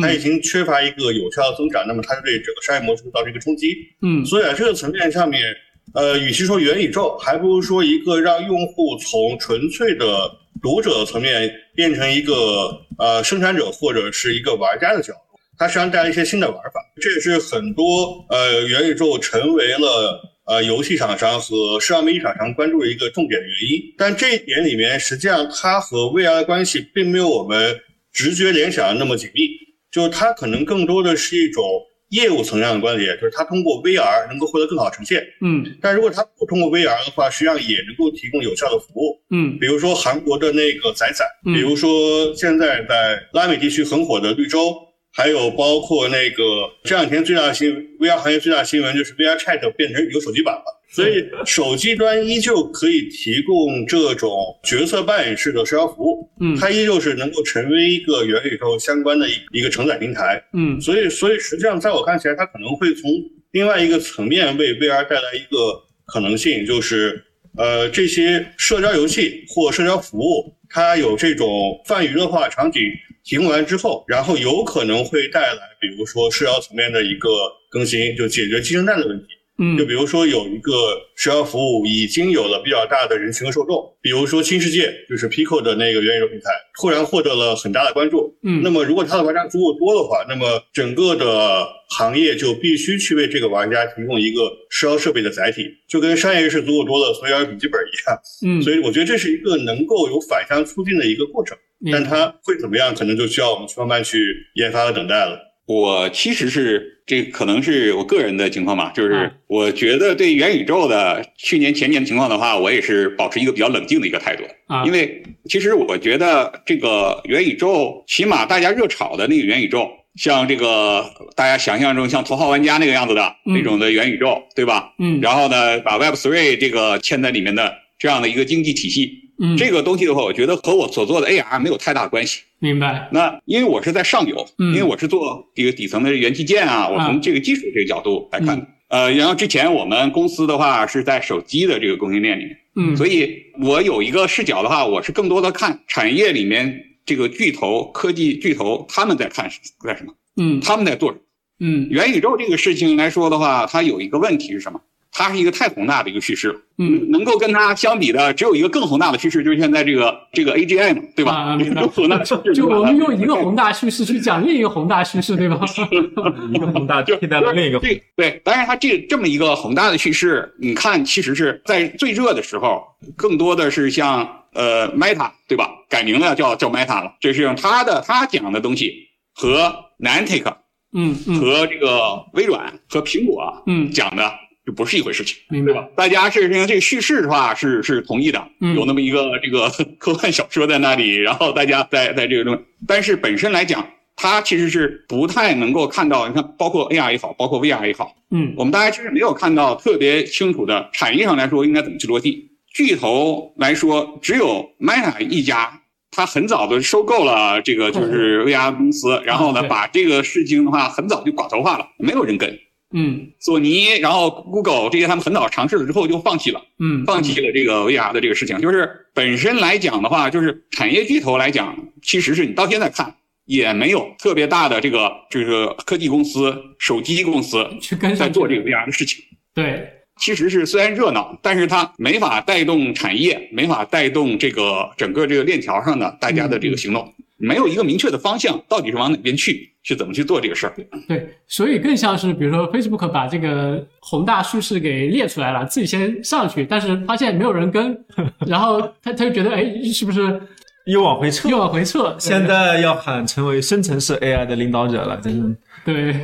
它已经缺乏一个有效的增长，那么它就对整个商业模式造成一个冲击。嗯所以啊这个层面上面，呃，与其说元宇宙，还不如说一个让用户从纯粹的读者层面变成一个呃生产者或者是一个玩家的角度。它实际上带来一些新的玩法，这也是很多呃元宇宙成为了呃游戏厂商和社交媒体厂商关注的一个重点的原因。但这一点里面，实际上它和 VR 的关系并没有我们直觉联想的那么紧密，就是它可能更多的是一种业务层上的关联，就是它通过 VR 能够获得更好呈现。嗯但如果它不通过 VR 的话，实际上也能够提供有效的服务。嗯比如说韩国的那个仔仔，嗯比如说现在在拉美地区很火的绿洲，还有包括那个这两天最大的新闻，VR 行业最大的新闻就是 VR Chat 变成有手机版了。所以 手机端依旧可以提供这种角色扮演式的社交服务，嗯它依旧是能够成为一个元宇宙相关的一一个承载平台。嗯所以，所以实际上在我看起来，它可能会从另外一个层面为 VR 带来一个可能性，就是呃这些社交游戏或社交服务，它有这种泛娱乐化场景提供完之后，然后有可能会带来，比如说社交层面的一个更新，就解决鸡生蛋的问题。嗯就比如说有一个社交服务已经有了比较大的人群和受众，比如说新世界就是 Pico 的那个元宇宙平台，突然获得了很大的关注。嗯那么如果它的玩家足够多的话，那么整个的行业就必须去为这个玩家提供一个社交设备的载体，就跟商业是足够多的所有笔记本一样。嗯，所以我觉得这是一个能够有反向促进的一个过程，但它会怎么样，可能就需要我们去慢慢去研发和等待了。我其实是这可能是我个人的情况吧，就是啊。我觉得对元宇宙的去年前年的情况的话，我也是保持一个比较冷静的一个态度，啊，因为其实我觉得这个元宇宙，起码大家热炒的那个元宇宙，像这个大家想象中像头号玩家那个样子的嗯那种的元宇宙，对吧？嗯。然后呢，把 Web Three 这个嵌在里面的这样的一个经济体系，嗯。这个东西的话，我觉得和我所做的 AR 没有太大关系。明白。那因为我是在上游，嗯。因为我是做这个底层的元器件啊，我啊从这个技术这个角度来看。嗯。呃，然后之前我们公司的话是在手机的这个供应链里面，嗯，所以我有一个视角的话，我是更多的看产业里面这个巨头、科技巨头他们在看在什么，嗯。他们在做什么。嗯。元宇宙这个事情来说的话，它有一个问题是什么？它是一个太宏大的一个叙事了。嗯能够跟它相比的，只有一个更宏大的趋势，就是现在这个这个 AGI 嘛，对吧？啊明白更 宏大的趋势就我们用一个宏大叙事去讲另一个宏大叙事，对吧？一个宏大就替代了另一个宏对对，当然它这这么一个宏大的趋势，你看其实是在最热的时候，更多的是像呃 Meta 对吧？改名了叫叫 Meta 了，这是用它的它讲的东西和 Niantic 嗯嗯和这个微软和苹果嗯，讲的就不是一回事情。明白。大家是因为这个叙事的话是是同意的，嗯有那么一个这个 科幻小说在那里，然后大家在在这个中，但是本身来讲，它其实是不太能够看到，你看，包括 AR 也好，包括 VR 也好，嗯我们大家其实没有看到特别清楚的产业上来说应该怎么去落地。巨头来说，只有 Meta 一家，他很早的收购了这个就是 VR 公司，然后呢把这个事情的话很早就寡头化了，没有人跟。嗯索尼，然后 Google 这些他们很早尝试了之后就放弃了。嗯，放弃了这个 VR 的这个事情。就是本身来讲的话，就是产业巨头来讲，其实是你到现在看也没有特别大的这个这个科技公司、手机公司 去跟在做这个个 VR 的事情。对，其实是虽然热闹，但是它没法带动产业，没法带动这个整个这个链条上的大家的这个行动，没有一个明确的方向，到底是往哪边去，去怎么去做这个事儿。对，所以更像是比如说 Facebook 把这个宏大叙事给列出来了，自己先上去，但是发现没有人跟，然后他他就觉得哎，是不是又往回撤又。往回撤？现在要喊成为生成式 AI 的领导者了，真是。对，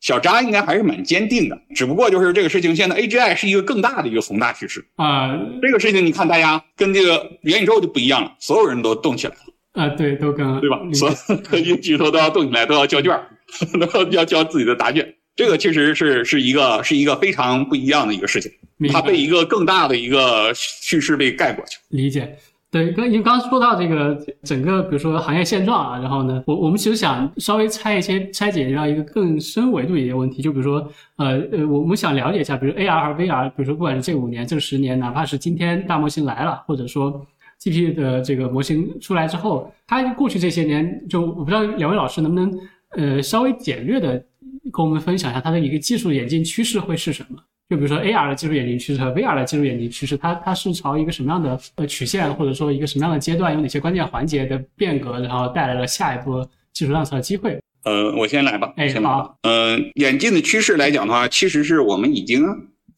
小扎应该还是蛮坚定的，只不过就是这个事情，现在 AGI 是一个更大的一个宏大趋势。啊这个事情你看，大家跟这个元宇宙就不一样了，所有人都动起来了，啊，对，都跟对吧？所有科技巨头都要动起来，都要交卷儿，都要要交自己的答卷。这个其实是是一个是一个非常不一样的一个事情，它被一个更大的一个叙事被盖过去。理解。对，刚因为刚刚说到这个整个，比如说行业现状啊，然后呢，我我们其实想稍微拆一些拆解到一个更深维度一些问题，就比如说，呃呃，我们想了解一下，比如 AR 和 VR，比如说不管是这五年、这十年，哪怕是今天大模型来了，或者说 GP 的这个模型出来之后，它过去这些年，就我不知道两位老师能不能呃稍微简略的跟我们分享一下它的一个技术演进趋势会是什么？就比如说 AR 的技术演进趋势和 VR 的技术演进趋势，它它是朝一个什么样的呃曲线，或者说一个什么样的阶段，有哪些关键环节的变革，然后带来了下一波技术浪潮的机会？呃，我先来吧，哎先来吧好。呃，演进的趋势来讲的话，其实是我们已经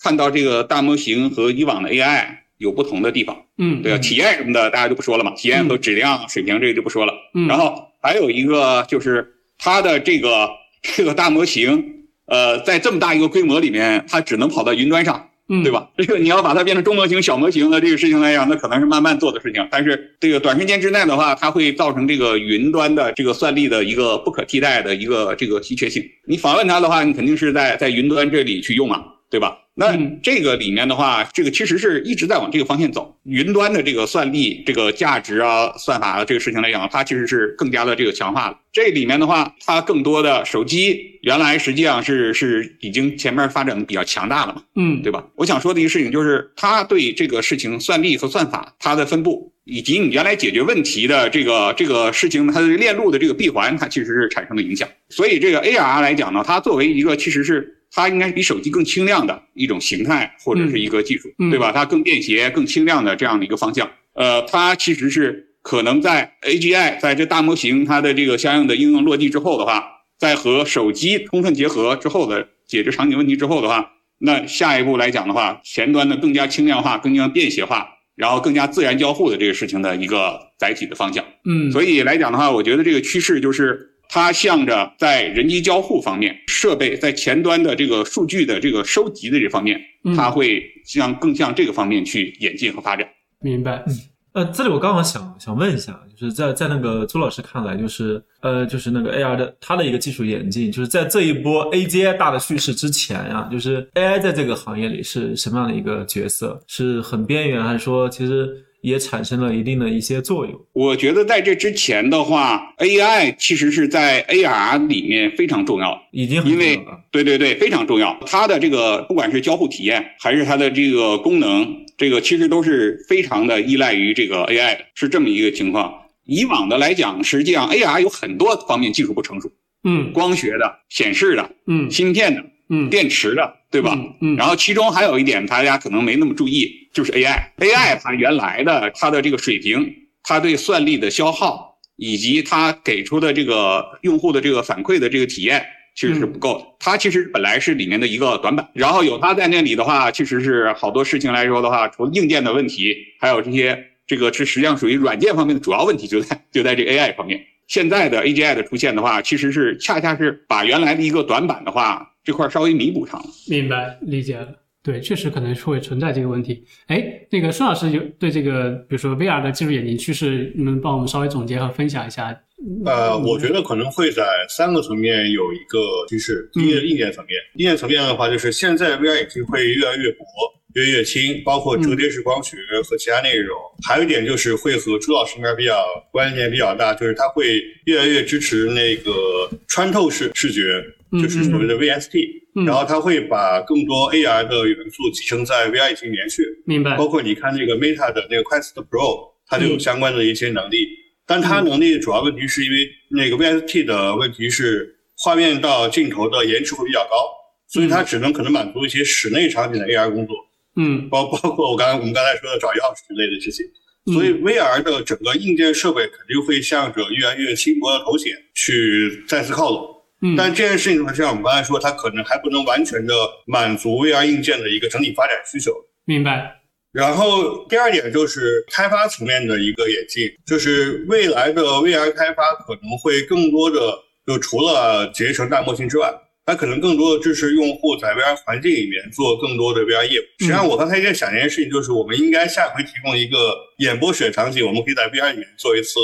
看到这个大模型和以往的 AI 有不同的地方。嗯，对啊，体验什么的大家就不说了嘛，体验和质量水平这个就不说了。嗯，然后还有一个就是它的这个这个大模型，呃，在这么大一个规模里面，它只能跑到云端上。嗯，对吧？这个你要把它变成中模型、小模型的这个事情来讲，那可能是慢慢做的事情。但是这个短时间之内的话，它会造成这个云端的这个算力的一个不可替代的一个这个稀缺性。你访问它的话，你肯定是在在云端这里去用啊，对吧？那这个里面的话，这个其实是一直在往这个方向走。云端的这个算力、这个价值啊、算法啊这个事情来讲，它其实是更加的这个强化了。这里面的话，它更多的手机原来实际上是是已经前面发展的比较强大了嘛，嗯，对吧？我想说的一个事情就是，它对这个事情算力和算法它的分布，以及你原来解决问题的这个这个事情它的链路的这个闭环，它其实是产生了影响。所以这个 AR 来讲呢，它作为一个其实是。它应该是比手机更轻量的一种形态或者是一个技术，对吧？它更便携、更轻量的这样的一个方向。呃，它其实是可能在 AGI 在这大模型它的这个相应的应用落地之后的话，在和手机充分结合之后的解决场景问题之后的话，那下一步来讲的话，前端的更加轻量化、更加便携化，然后更加自然交互的这个事情的一个载体的方向。嗯，所以来讲的话，我觉得这个趋势就是。它向着在人机交互方面、设备在前端的这个数据的这个收集的这方面，它会向更向这个方面去演进和发展。明白。呃，这里我刚好想想问一下，就是在在那个朱老师看来，就是呃，就是那个 AR 的它的一个技术演进，就是在这一波 AGI 大的叙事之前呀，就是 AI 在这个行业里是什么样的一个角色？是很边缘，还是说其实？也产生了一定的一些作用。我觉得在这之前的话，AI 其实是在 AR 里面非常重要，已经因为对对对非常重要。它的这个不管是交互体验还是它的这个功能，这个其实都是非常的依赖于这个 AI 的，是这么一个情况。以往的来讲，实际上 AR 有很多方面技术不成熟，嗯，光学的、显示的，嗯，芯片的。嗯，电池的，对吧？嗯，然后其中还有一点，大家可能没那么注意，就是 AI，AI 它原来的它的这个水平，它对算力的消耗，以及它给出的这个用户的这个反馈的这个体验，其实是不够的。它其实本来是里面的一个短板，然后有它在那里的话，其实是好多事情来说的话，除了硬件的问题，还有这些这个是实际上属于软件方面的主要问题，就在就在这 AI 方面。现在的 AGI 的出现的话，其实是恰恰是把原来的一个短板的话。这块稍微弥补上了，明白理解了。对，确实可能会存在这个问题。哎，那个孙老师有对这个，比如说 VR 的技术演进趋势，你们帮我们稍微总结和分享一下。呃，我觉得可能会在三个层面有一个趋势。第一，硬件层面，硬件层面的话，就是现在 VR 眼镜会越来越薄。越越轻，包括折叠式光学和其他内容。还有一点就是会和朱老师那边比较关联比较大，就是他会越来越支持那个穿透式视觉，就是所谓的 VST。然后它会把更多 AR 的元素集成在 VR 眼镜里面去。明白。包括你看那个 Meta 的那个 Quest Pro，它就有相关的一些能力。但它能力主要问题是因为那个 VST 的问题是画面到镜头的延迟会比较高，所以它只能可能满足一些室内场景的 AR 工作。嗯，包包括我刚才我们刚才说的找钥匙之类的事情，所以 VR 的整个硬件设备肯定会向着越来越轻薄的头显去再次靠拢。嗯，但这件事情呢，像我们刚才说，它可能还不能完全的满足 VR 硬件的一个整体发展需求。明白。然后第二点就是开发层面的一个演进，就是未来的 VR 开发可能会更多的就除了集成大模型之外。它可能更多的支持用户在 VR 环境里面做更多的 VR 业务。实际上，我刚才在想一件事情，就是我们应该下回提供一个演播室场景，我们可以在 VR 里面做一次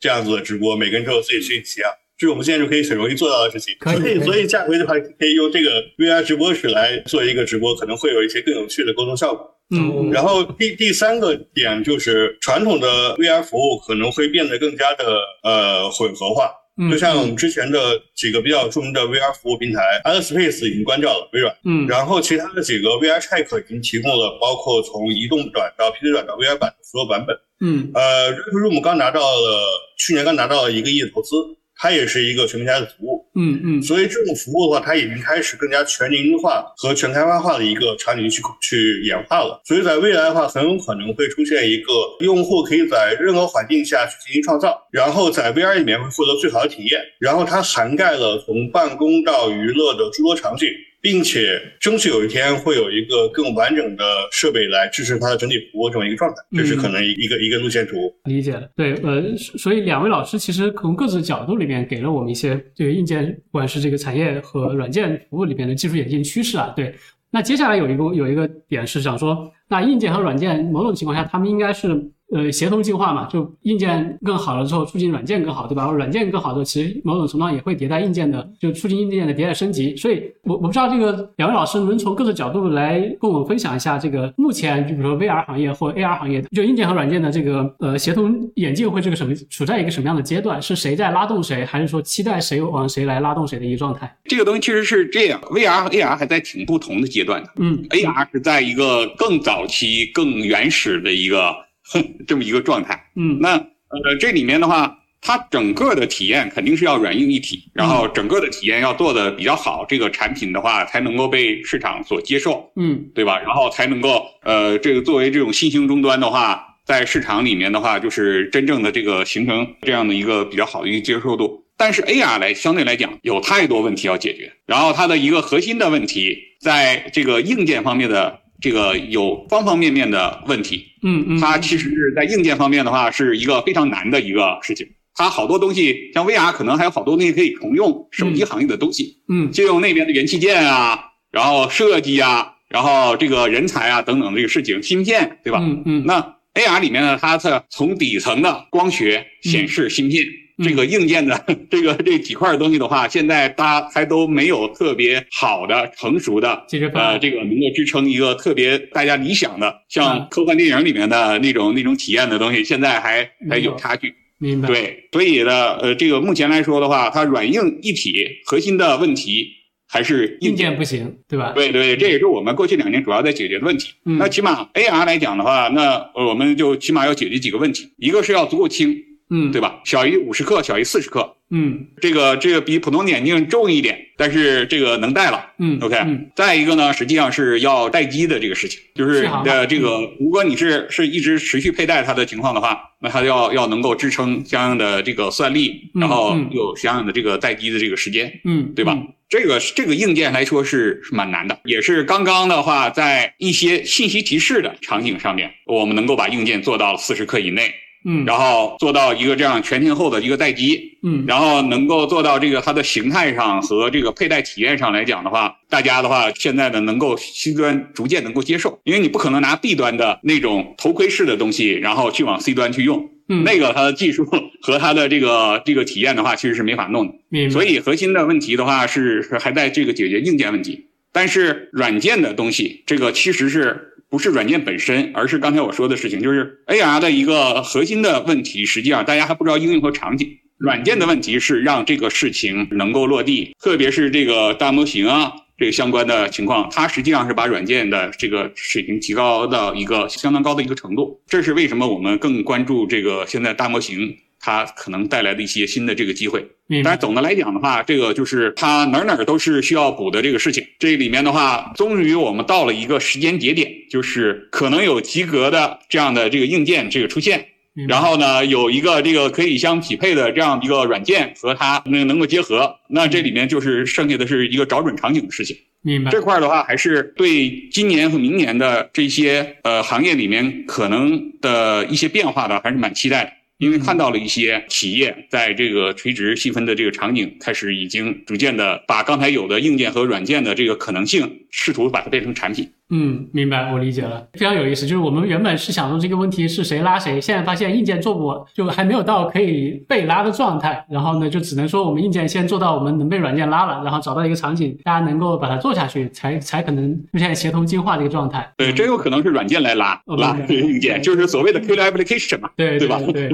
这样子的直播，每个人都有自己信息啊，这是我们现在就可以很容易做到的事情。可以，所以下回的话可以用这个 VR 直播室来做一个直播，可能会有一些更有趣的沟通效果。嗯。然后第第三个点就是传统的 VR 服务可能会变得更加的呃混合化。就像我们之前的几个比较著名的 VR 服务平台，Alspace 已经关掉了，微软。嗯，然后其他的几个 VR Check 已经提供了，包括从移动转到 PC 端到 VR 版的所有版本。嗯，呃，Room 刚拿到了，去年刚拿到了一个亿的投资。它也是一个全平台的服务，嗯嗯，所以这种服务的话，它已经开始更加全零制化和全开发化的一个场景去去演化了。所以在未来的话，很有可能会出现一个用户可以在任何环境下去进行创造，然后在 VR 里面会获得最好的体验，然后它涵盖了从办公到娱乐的诸多场景。并且争取有一天会有一个更完整的设备来支持它的整体服务这么一个状态，这是可能一个一个路线图。理解了，对，呃，所以两位老师其实从各自角度里面给了我们一些这个硬件，不管是这个产业和软件服务里面的技术演进趋势啊，对。那接下来有一个有一个点是想说，那硬件和软件某种情况下，他们应该是。呃，协同进化嘛，就硬件更好了之后，促进软件更好，对吧？软件更好的，其实某种程度上也会迭代硬件的，就促进硬件的迭代升级。所以，我我不知道这个两位老师能从各个角度来跟我们分享一下，这个目前就比如说 VR 行业或 AR 行业，就硬件和软件的这个呃协同演进会这个什么处在一个什么样的阶段？是谁在拉动谁，还是说期待谁往谁来拉动谁的一个状态？这个东西其实是这样，VR 和 AR 还在挺不同的阶段的。嗯，AR 是在一个更早期、更原始的一个。这么一个状态，嗯，那呃，这里面的话，它整个的体验肯定是要软硬一体，然后整个的体验要做的比较好，这个产品的话才能够被市场所接受，嗯，对吧？然后才能够呃，这个作为这种新型终端的话，在市场里面的话，就是真正的这个形成这样的一个比较好的一个接受度。但是 AR 来相对来讲有太多问题要解决，然后它的一个核心的问题在这个硬件方面的。这个有方方面面的问题，嗯嗯，它其实是在硬件方面的话，是一个非常难的一个事情。它好多东西，像 VR 可能还有好多东西可以重用手机行业的东西，嗯，借用那边的元器件啊，然后设计啊，然后这个人才啊等等这个事情，芯片对吧？嗯嗯，那 AR 里面呢，它是从底层的光学显示芯片。这个硬件的这个这几块东西的话，现在大家还都没有特别好的成熟的解决方案，呃，这个能够支撑一个特别大家理想的像科幻电影里面的那种那种体验的东西，现在还还有差距。明白。对，所以呢，呃，这个目前来说的话，它软硬一体核心的问题还是硬件不行，对吧？对对，这也是我们过去两年主要在解决的问题。那起码 AR 来讲的话，那我们就起码要解决几个问题，一个是要足够轻。嗯，对吧？小于五十克，小于四十克。嗯，这个这个比普通眼镜重一点，但是这个能戴了。嗯，OK。再一个呢，实际上是要待机的这个事情，就是呃，这个如果你是是一直持续佩戴它的情况的话，那它要要能够支撑相应的这个算力，然后有相应的这个待机的这个时间。嗯，对吧？这个这个硬件来说是是蛮难的，也是刚刚的话，在一些信息提示的场景上面，我们能够把硬件做到四十克以内。嗯，然后做到一个这样全天候的一个待机，嗯，然后能够做到这个它的形态上和这个佩戴体验上来讲的话，大家的话现在呢能够 C 端逐渐能够接受，因为你不可能拿 B 端的那种头盔式的东西，然后去往 C 端去用，嗯，那个它的技术和它的这个这个体验的话，其实是没法弄的，所以核心的问题的话是是还在这个解决硬件问题，但是软件的东西，这个其实是。不是软件本身，而是刚才我说的事情，就是 AR 的一个核心的问题。实际上，大家还不知道应用和场景。软件的问题是让这个事情能够落地，特别是这个大模型啊，这个相关的情况，它实际上是把软件的这个水平提高到一个相当高的一个程度。这是为什么我们更关注这个现在大模型。它可能带来的一些新的这个机会，但是总的来讲的话，这个就是它哪哪都是需要补的这个事情。这里面的话，终于我们到了一个时间节点，就是可能有及格的这样的这个硬件这个出现，然后呢，有一个这个可以相匹配的这样一个软件和它能能够结合，那这里面就是剩下的是一个找准场景的事情。明白这块的话，还是对今年和明年的这些呃行业里面可能的一些变化的，还是蛮期待的。因为看到了一些企业在这个垂直细分的这个场景，开始已经逐渐的把刚才有的硬件和软件的这个可能性，试图把它变成产品。嗯，明白，我理解了，非常有意思。就是我们原本是想说这个问题是谁拉谁，现在发现硬件做不，就还没有到可以被拉的状态。然后呢，就只能说我们硬件先做到我们能被软件拉了，然后找到一个场景，大家能够把它做下去，才才可能出现协同进化这个状态。对，真有可能是软件来拉拉这个硬件，就是所谓的 killer application 嘛，对对吧？对，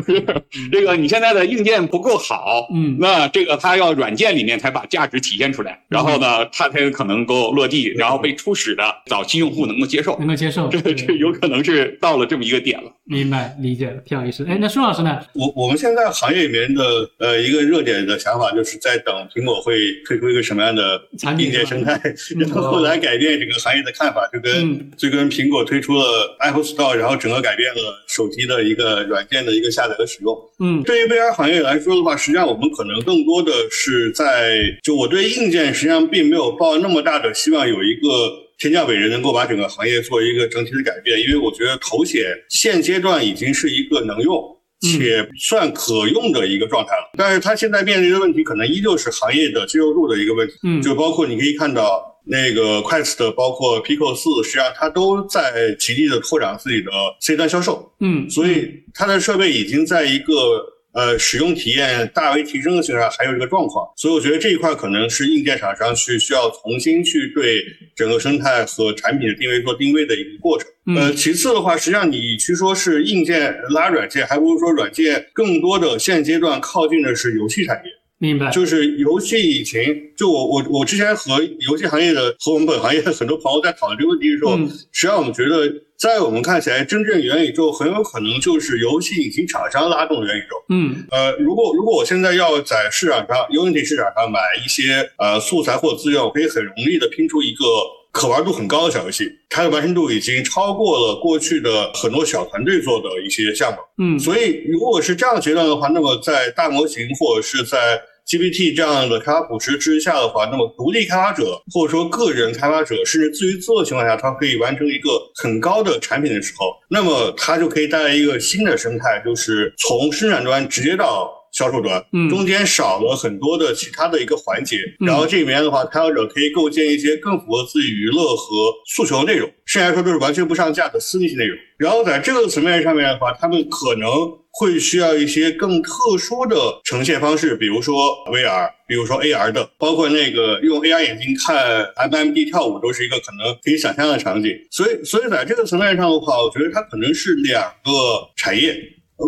这个你现在的硬件不够好，嗯，那这个它要软件里面才把价值体现出来，然后呢，它才有可能够落地，然后被初始的早期用。用户能够接受，能够接受，这这有可能是到了这么一个点了。明白，理解了，挺有意思。哎，那舒老师呢？我我们现在行业里面的呃一个热点的想法，就是在等苹果会推出一个什么样的硬件生态，然后来改变整个行业的看法，就跟就跟苹果推出了 Apple Store，然后整个改变了手机的一个软件的一个下载和使用。嗯，对于 VR 行业来说的话，实际上我们可能更多的是在就我对硬件实际上并没有抱那么大的希望，有一个。天降伟人能够把整个行业做一个整体的改变，因为我觉得头显现阶段已经是一个能用且算可用的一个状态了。但是它现在面临的问题，可能依旧是行业的接受度的一个问题。嗯，就包括你可以看到那个 Quest，包括 Pico 四，实际上它都在极力的拓展自己的 C 端销售。嗯，所以它的设备已经在一个。呃，使用体验大为提升的情况下，还有这个状况，所以我觉得这一块可能是硬件厂商去需要重新去对整个生态和产品的定位做定位的一个过程。呃，其次的话，实际上你去说是硬件拉软件，还不如说软件更多的现阶段靠近的是游戏产业。明白，就是游戏引擎。就我我我之前和游戏行业的和我们本行业的很多朋友在讨论这个问题的时候，实际上我们觉得，在我们看起来，真正元宇宙很有可能就是游戏引擎厂商拉动元宇宙。嗯，呃，如果如果我现在要在市场上 Unity 市场上买一些呃素材或资源，我可以很容易的拼出一个可玩度很高的小游戏，它的完成度已经超过了过去的很多小团队做的一些项目。嗯，所以如果是这样阶段的话，那么在大模型或者是在 GPT 这样的开发普适之下的话，那么独立开发者或者说个人开发者，甚至自娱自乐情况下，它可以完成一个很高的产品的时候，那么它就可以带来一个新的生态，就是从生产端直接到。销售端，嗯，中间少了很多的其他的一个环节，然后这里面的话，开发者可以构建一些更符合自己娱乐和诉求的内容，甚至来说都是完全不上架的私密性内容。然后在这个层面上面的话，他们可能会需要一些更特殊的呈现方式，比如说 VR，比如说 AR 的，包括那个用 AR 眼镜看 MMD 跳舞，都是一个可能可以想象的场景。所以，所以在这个层面上的话，我觉得它可能是两个产业。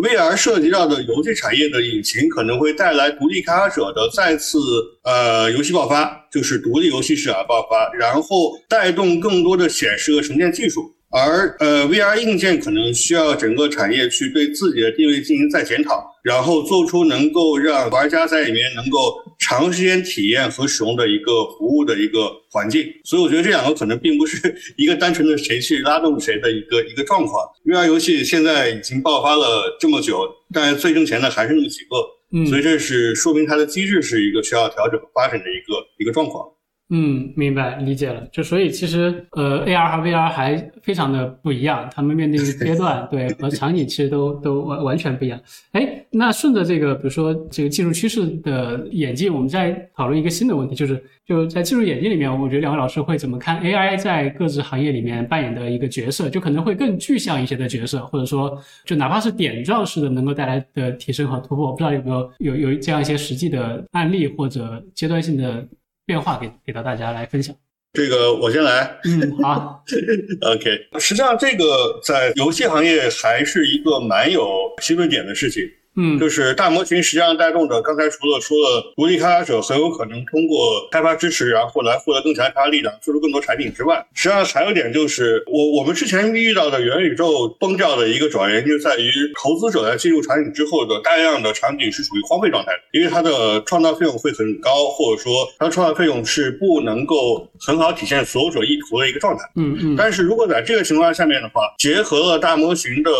VR 涉及到的游戏产业的引擎可能会带来独立开发者的再次呃游戏爆发，就是独立游戏市场爆发，然后带动更多的显示和呈现技术。而呃，VR 硬件可能需要整个产业去对自己的定位进行再检讨，然后做出能够让玩家在里面能够长时间体验和使用的一个服务的一个环境。所以我觉得这两个可能并不是一个单纯的谁去拉动谁的一个一个状况。VR 游戏现在已经爆发了这么久，但是最挣钱的还是那么几个，所以这是说明它的机制是一个需要调整发展的一个一个状况。嗯，明白理解了。就所以其实呃，AR 和 VR 还非常的不一样，他们面对的阶段对和场景其实都都完完全不一样。哎，那顺着这个，比如说这个技术趋势的演进，我们再讨论一个新的问题，就是就在技术演进里面，我觉得两位老师会怎么看 AI 在各自行业里面扮演的一个角色？就可能会更具象一些的角色，或者说就哪怕是点状式的能够带来的提升和突破，我不知道有没有有有这样一些实际的案例或者阶段性的。变化给给到大家来分享，这个我先来。嗯，好。OK，实际上这个在游戏行业还是一个蛮有新锐点的事情。嗯，就是大模型实际上带动着，刚才除了说了独立开发者很有可能通过开发支持，然后来获得更强开发力量，做出更多产品之外，实际上还有一点就是我我们之前遇到的元宇宙崩掉的一个主要原因就在于投资者在进入产品之后的大量的场景是属于荒废状态的，因为它的创造费用会很高，或者说它的创造费用是不能够很好体现所有者意图的一个状态。嗯嗯。但是如果在这个情况下面的话，结合了大模型的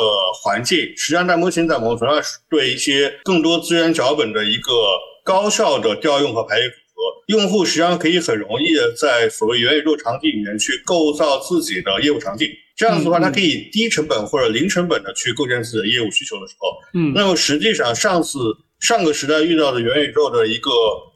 环境，实际上大模型在某种程度上对一些更多资源脚本的一个高效的调用和排列组合，用户实际上可以很容易的在所谓元宇宙场景里面去构造自己的业务场景。这样子的话，它可以低成本或者零成本的去构建自己的业务需求的时候，嗯，那么实际上上次上个时代遇到的元宇宙的一个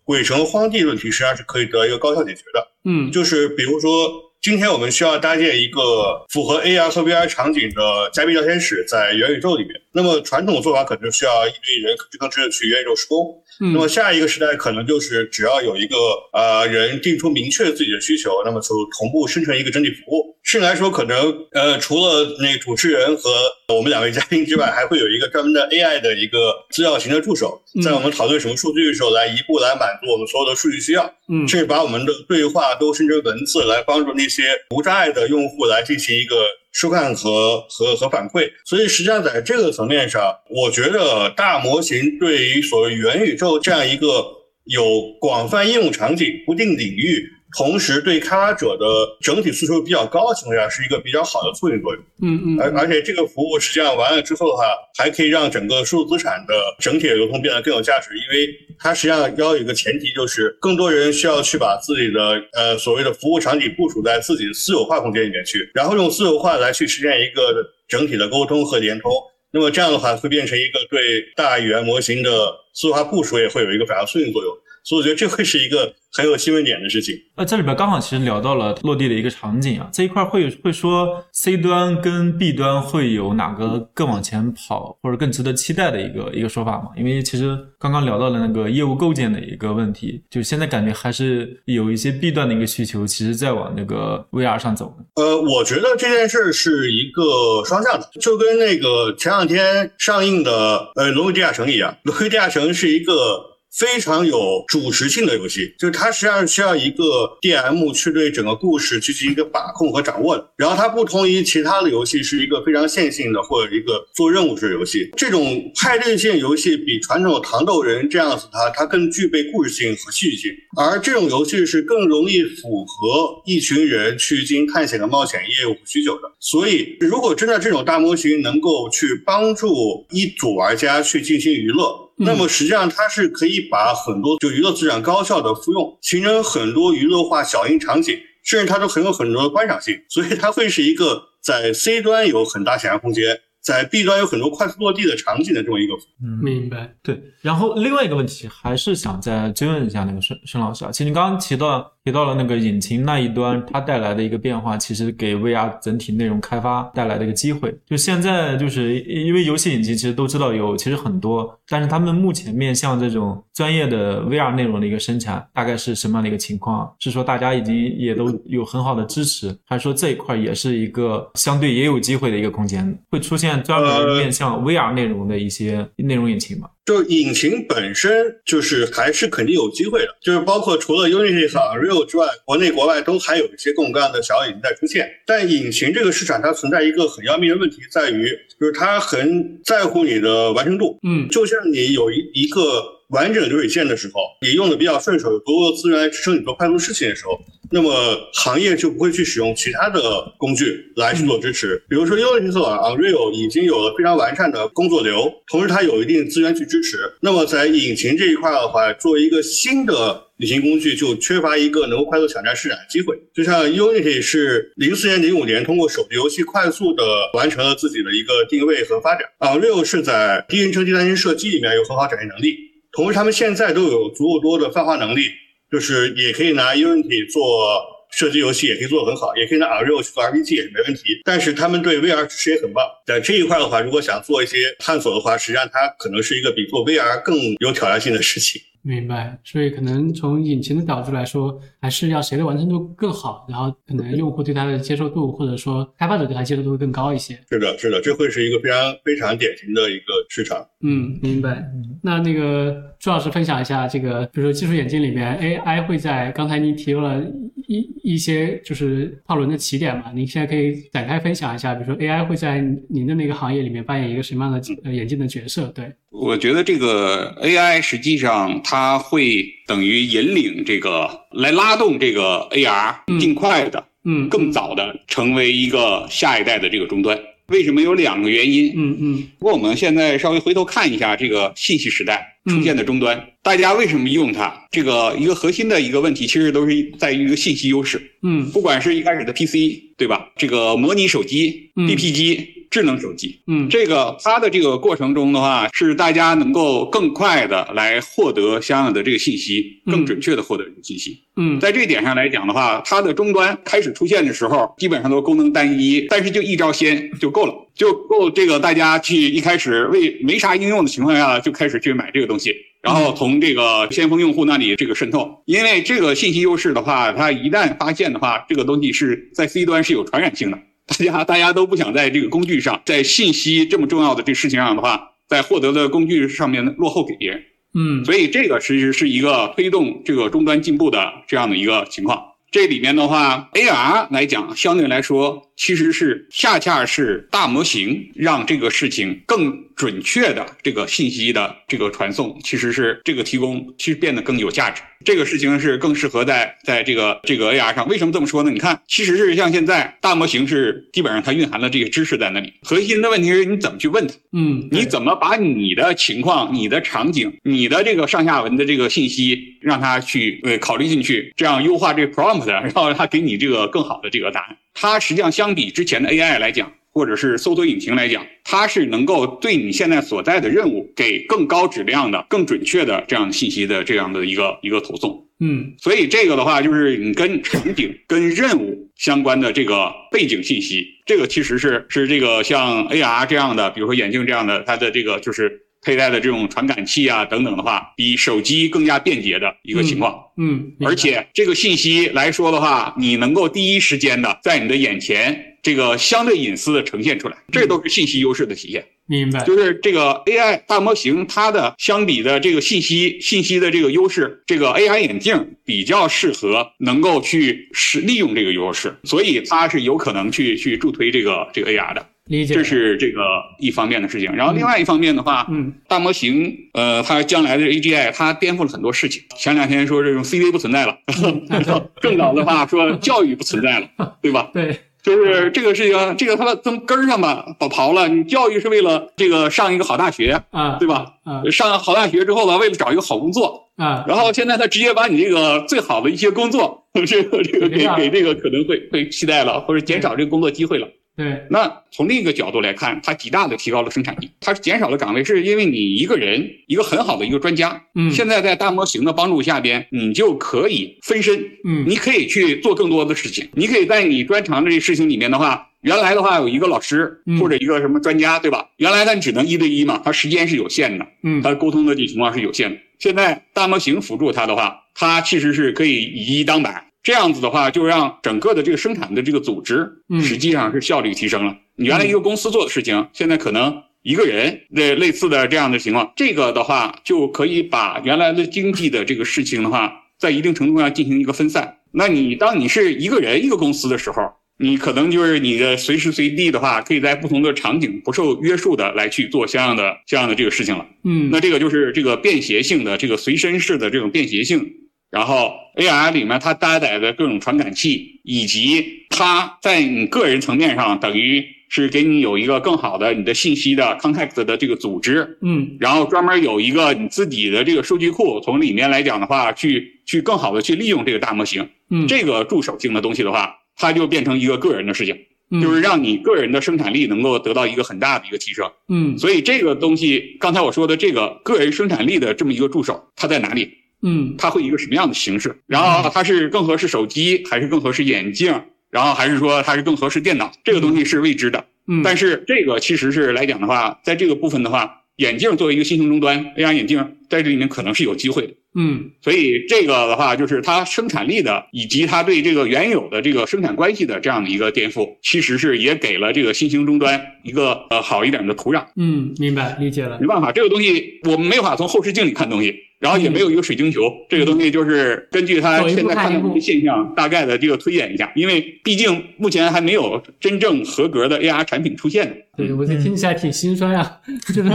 鬼城荒地问题，实际上是可以得到一个高效解决的。嗯，就是比如说。今天我们需要搭建一个符合 AR 和 VR 场景的加密聊天室，在元宇宙里面。那么传统做法可能需要一堆人吭哧吭哧的去元宇宙施工。那么下一个时代可能就是只要有一个呃人定出明确自己的需求，那么就同步生成一个整体服务。甚至来说，可能呃除了那主持人和我们两位嘉宾之外，还会有一个专门的 AI 的一个资料型的助手，在我们讨论什么数据的时候，来一步来满足我们所有的数据需要，嗯，甚至把我们的对话都生成文字，来帮助那些无障碍的用户来进行一个收看和和和反馈。所以实际上在这个层面上，我觉得大模型对于所谓元宇宙这样一个有广泛应用场景、不定领域。同时，对开发者的整体诉求比较高的情况下，是一个比较好的促进作用。嗯嗯。而而且这个服务实际上完了之后的话，还可以让整个数字资产的整体的流通变得更有价值，因为它实际上要有一个前提，就是更多人需要去把自己的呃所谓的服务场景部署在自己的私有化空间里面去，然后用私有化来去实现一个整体的沟通和联通。那么这样的话，会变成一个对大语言模型的私有化部署也会有一个反向促进作用。所以我觉得这会是一个很有新闻点的事情。呃，这里边刚好其实聊到了落地的一个场景啊，这一块会会说 C 端跟 B 端会有哪个更往前跑或者更值得期待的一个一个说法嘛？因为其实刚刚聊到了那个业务构建的一个问题，就现在感觉还是有一些 B 端的一个需求，其实在往那个 VR 上走。呃，我觉得这件事是一个双向的，就跟那个前两天上映的呃《龙与地下城》一样，《龙与地下城》是一个。非常有主持性的游戏，就是它实际上需要一个 DM 去对整个故事进行一个把控和掌握的。然后它不同于其他的游戏，是一个非常线性的或者一个做任务式游戏。这种派对性游戏比传统的糖豆人这样子，它它更具备故事性和戏剧性。而这种游戏是更容易符合一群人去进行探险和冒险业务需求的。所以，如果真的这种大模型能够去帮助一组玩家去进行娱乐。那么实际上它是可以把很多就娱乐资源高效的复用，形成很多娱乐化小型场景，甚至它都很有很多的观赏性，所以它会是一个在 C 端有很大想象空间。在 B 端有很多快速落地的场景的这么一个，嗯，明白。对，然后另外一个问题还是想再追问一下那个申申老师啊，其实你刚刚提到提到了那个引擎那一端它带来的一个变化，其实给 VR 整体内容开发带来的一个机会。就现在就是因为游戏引擎其实都知道有其实很多，但是他们目前面向这种专业的 VR 内容的一个生产，大概是什么样的一个情况？是说大家已经也都有很好的支持，还是说这一块也是一个相对也有机会的一个空间，会出现？专门面向 VR 内容的一些内容引擎吗，就引擎本身就是还是肯定有机会的，就是包括除了 Unity 和 Unreal 之外，国内国外都还有一些各种各样的小引擎在出现。但引擎这个市场它存在一个很要命的问题，在于就是它很在乎你的完成度。嗯，就像你有一一个完整的流水线的时候，你用的比较顺手，有足够的资源来支撑你做快速事情的时候。那么行业就不会去使用其他的工具来去做支持，比如说 Unity 和 Unreal 已经有了非常完善的工作流，同时它有一定资源去支持。那么在引擎这一块的话，作为一个新的引擎工具，就缺乏一个能够快速抢占市场的机会。就像 Unity 是零四年、零五年通过手机游戏快速的完成了自己的一个定位和发展啊，Real 是在第一人称、第三人称射击里面有很好展现能力，同时他们现在都有足够多的泛化能力。就是也可以拿 Unity 做射击游戏，也可以做得很好，也可以拿 Unreal 去做 RPG 也是没问题。但是他们对 VR 支持也很棒。在这一块的话，如果想做一些探索的话，实际上它可能是一个比做 VR 更有挑战性的事情。明白，所以可能从引擎的角度来说，还是要谁的完成度更好，然后可能用户对它的接受度，或者说开发者对它接受度会更高一些。是的，是的，这会是一个非常非常典型的一个市场。嗯，明白。那那个朱老师分享一下，这个比如说技术眼镜里面 AI 会在刚才您提了一一些就是跨轮的起点嘛，您现在可以展开分享一下，比如说 AI 会在您的那个行业里面扮演一个什么样的呃眼镜的角色？对。我觉得这个 AI 实际上它会等于引领这个来拉动这个 AR 尽快的，嗯，更早的成为一个下一代的这个终端。为什么有两个原因？嗯嗯。不过我们现在稍微回头看一下这个信息时代出现的终端，大家为什么用它？这个一个核心的一个问题，其实都是在于一个信息优势。嗯，不管是一开始的 PC，对吧？这个模拟手机、BP 机。智能手机，嗯，这个它的这个过程中的话，是大家能够更快的来获得相应的这个信息，更准确的获得信息。嗯，在这一点上来讲的话，它的终端开始出现的时候，基本上都功能单一，但是就一招鲜就够了，就够这个大家去一开始为没啥应用的情况下就开始去买这个东西，然后从这个先锋用户那里这个渗透。因为这个信息优势的话，它一旦发现的话，这个东西是在 C 端是有传染性的。大家大家都不想在这个工具上，在信息这么重要的这事情上的话，在获得的工具上面落后给别人。嗯，所以这个其实是一个推动这个终端进步的这样的一个情况。这里面的话，AR 来讲，相对来说，其实是恰恰是大模型让这个事情更准确的这个信息的这个传送，其实是这个提供，其实变得更有价值。这个事情是更适合在在这个这个 AR 上。为什么这么说呢？你看，其实是像现在大模型是基本上它蕴含了这个知识在那里，核心的问题是你怎么去问它。嗯，你怎么把你的情况、你的场景、你的这个上下文的这个信息，让它去呃考虑进去，这样优化这个 prompt，然后它给你这个更好的这个答案。它实际上相比之前的 AI 来讲，或者是搜索引擎来讲，它是能够对你现在所在的任务给更高质量的、更准确的这样信息的这样的一个一个投送。嗯，所以这个的话，就是你跟场景、跟任务相关的这个背景信息，这个其实是是这个像 AR 这样的，比如说眼镜这样的，它的这个就是佩戴的这种传感器啊等等的话，比手机更加便捷的一个情况。嗯，而且这个信息来说的话，你能够第一时间的在你的眼前，这个相对隐私的呈现出来，这都是信息优势的体现。明白，就是这个 AI 大模型，它的相比的这个信息信息的这个优势，这个 AI 眼镜比较适合能够去使利用这个优势，所以它是有可能去去助推这个这个 AR 的。理解，这是这个一方面的事情。然后另外一方面的话，嗯，大模型，呃，它将来的 AGI 它颠覆了很多事情。前两天说这种 CV 不存在了，更早的话说教育不存在了，对吧？对。就是这个事情，这个它从根儿上吧，把刨了。你教育是为了这个上一个好大学啊，对吧？啊，上好大学之后吧，为了找一个好工作啊，然后现在他直接把你这个最好的一些工作，这个这个给给这个可能会会替代了，或者减少这个工作机会了。对，那从另一个角度来看，它极大的提高了生产力。它减少了岗位，是因为你一个人一个很好的一个专家，嗯，现在在大模型的帮助下边，你就可以分身，嗯，你可以去做更多的事情。你可以在你专长的这事情里面的话，原来的话有一个老师或者一个什么专家，对吧？原来他只能一对一嘛，他时间是有限的，嗯，他沟通的这情况是有限的。现在大模型辅助他的话，他其实是可以以一当百。这样子的话，就让整个的这个生产的这个组织，实际上是效率提升了。你原来一个公司做的事情，现在可能一个人的类似的这样的情况，这个的话就可以把原来的经济的这个事情的话，在一定程度上进行一个分散。那你当你是一个人一个公司的时候，你可能就是你的随时随地的话，可以在不同的场景不受约束的来去做相应的这样的这个事情了。嗯，那这个就是这个便携性的这个随身式的这种便携性。然后 AR 里面它搭载的各种传感器，以及它在你个人层面上，等于是给你有一个更好的你的信息的 context 的这个组织，嗯，然后专门有一个你自己的这个数据库，从里面来讲的话，去去更好的去利用这个大模型，嗯，这个助手性的东西的话，它就变成一个个人的事情，就是让你个人的生产力能够得到一个很大的一个提升，嗯，所以这个东西刚才我说的这个个人生产力的这么一个助手，它在哪里？嗯，它会以一个什么样的形式？然后它是更合适手机，还是更合适眼镜？然后还是说它是更合适电脑？这个东西是未知的。嗯，但是这个其实是来讲的话，在这个部分的话，眼镜作为一个新型终端，AR 眼镜在这里面可能是有机会的。嗯，所以这个的话，就是它生产力的，以及它对这个原有的这个生产关系的这样的一个颠覆，其实是也给了这个新型终端一个呃好一点的土壤。嗯，明白，理解了。没办法，这个东西我们没法从后视镜里看东西。然后也没有一个水晶球，这个东西就是根据它现在看到的现象，大概的这个推演一下。因为毕竟目前还没有真正合格的 AR 产品出现。对，我这听起来挺心酸啊，就是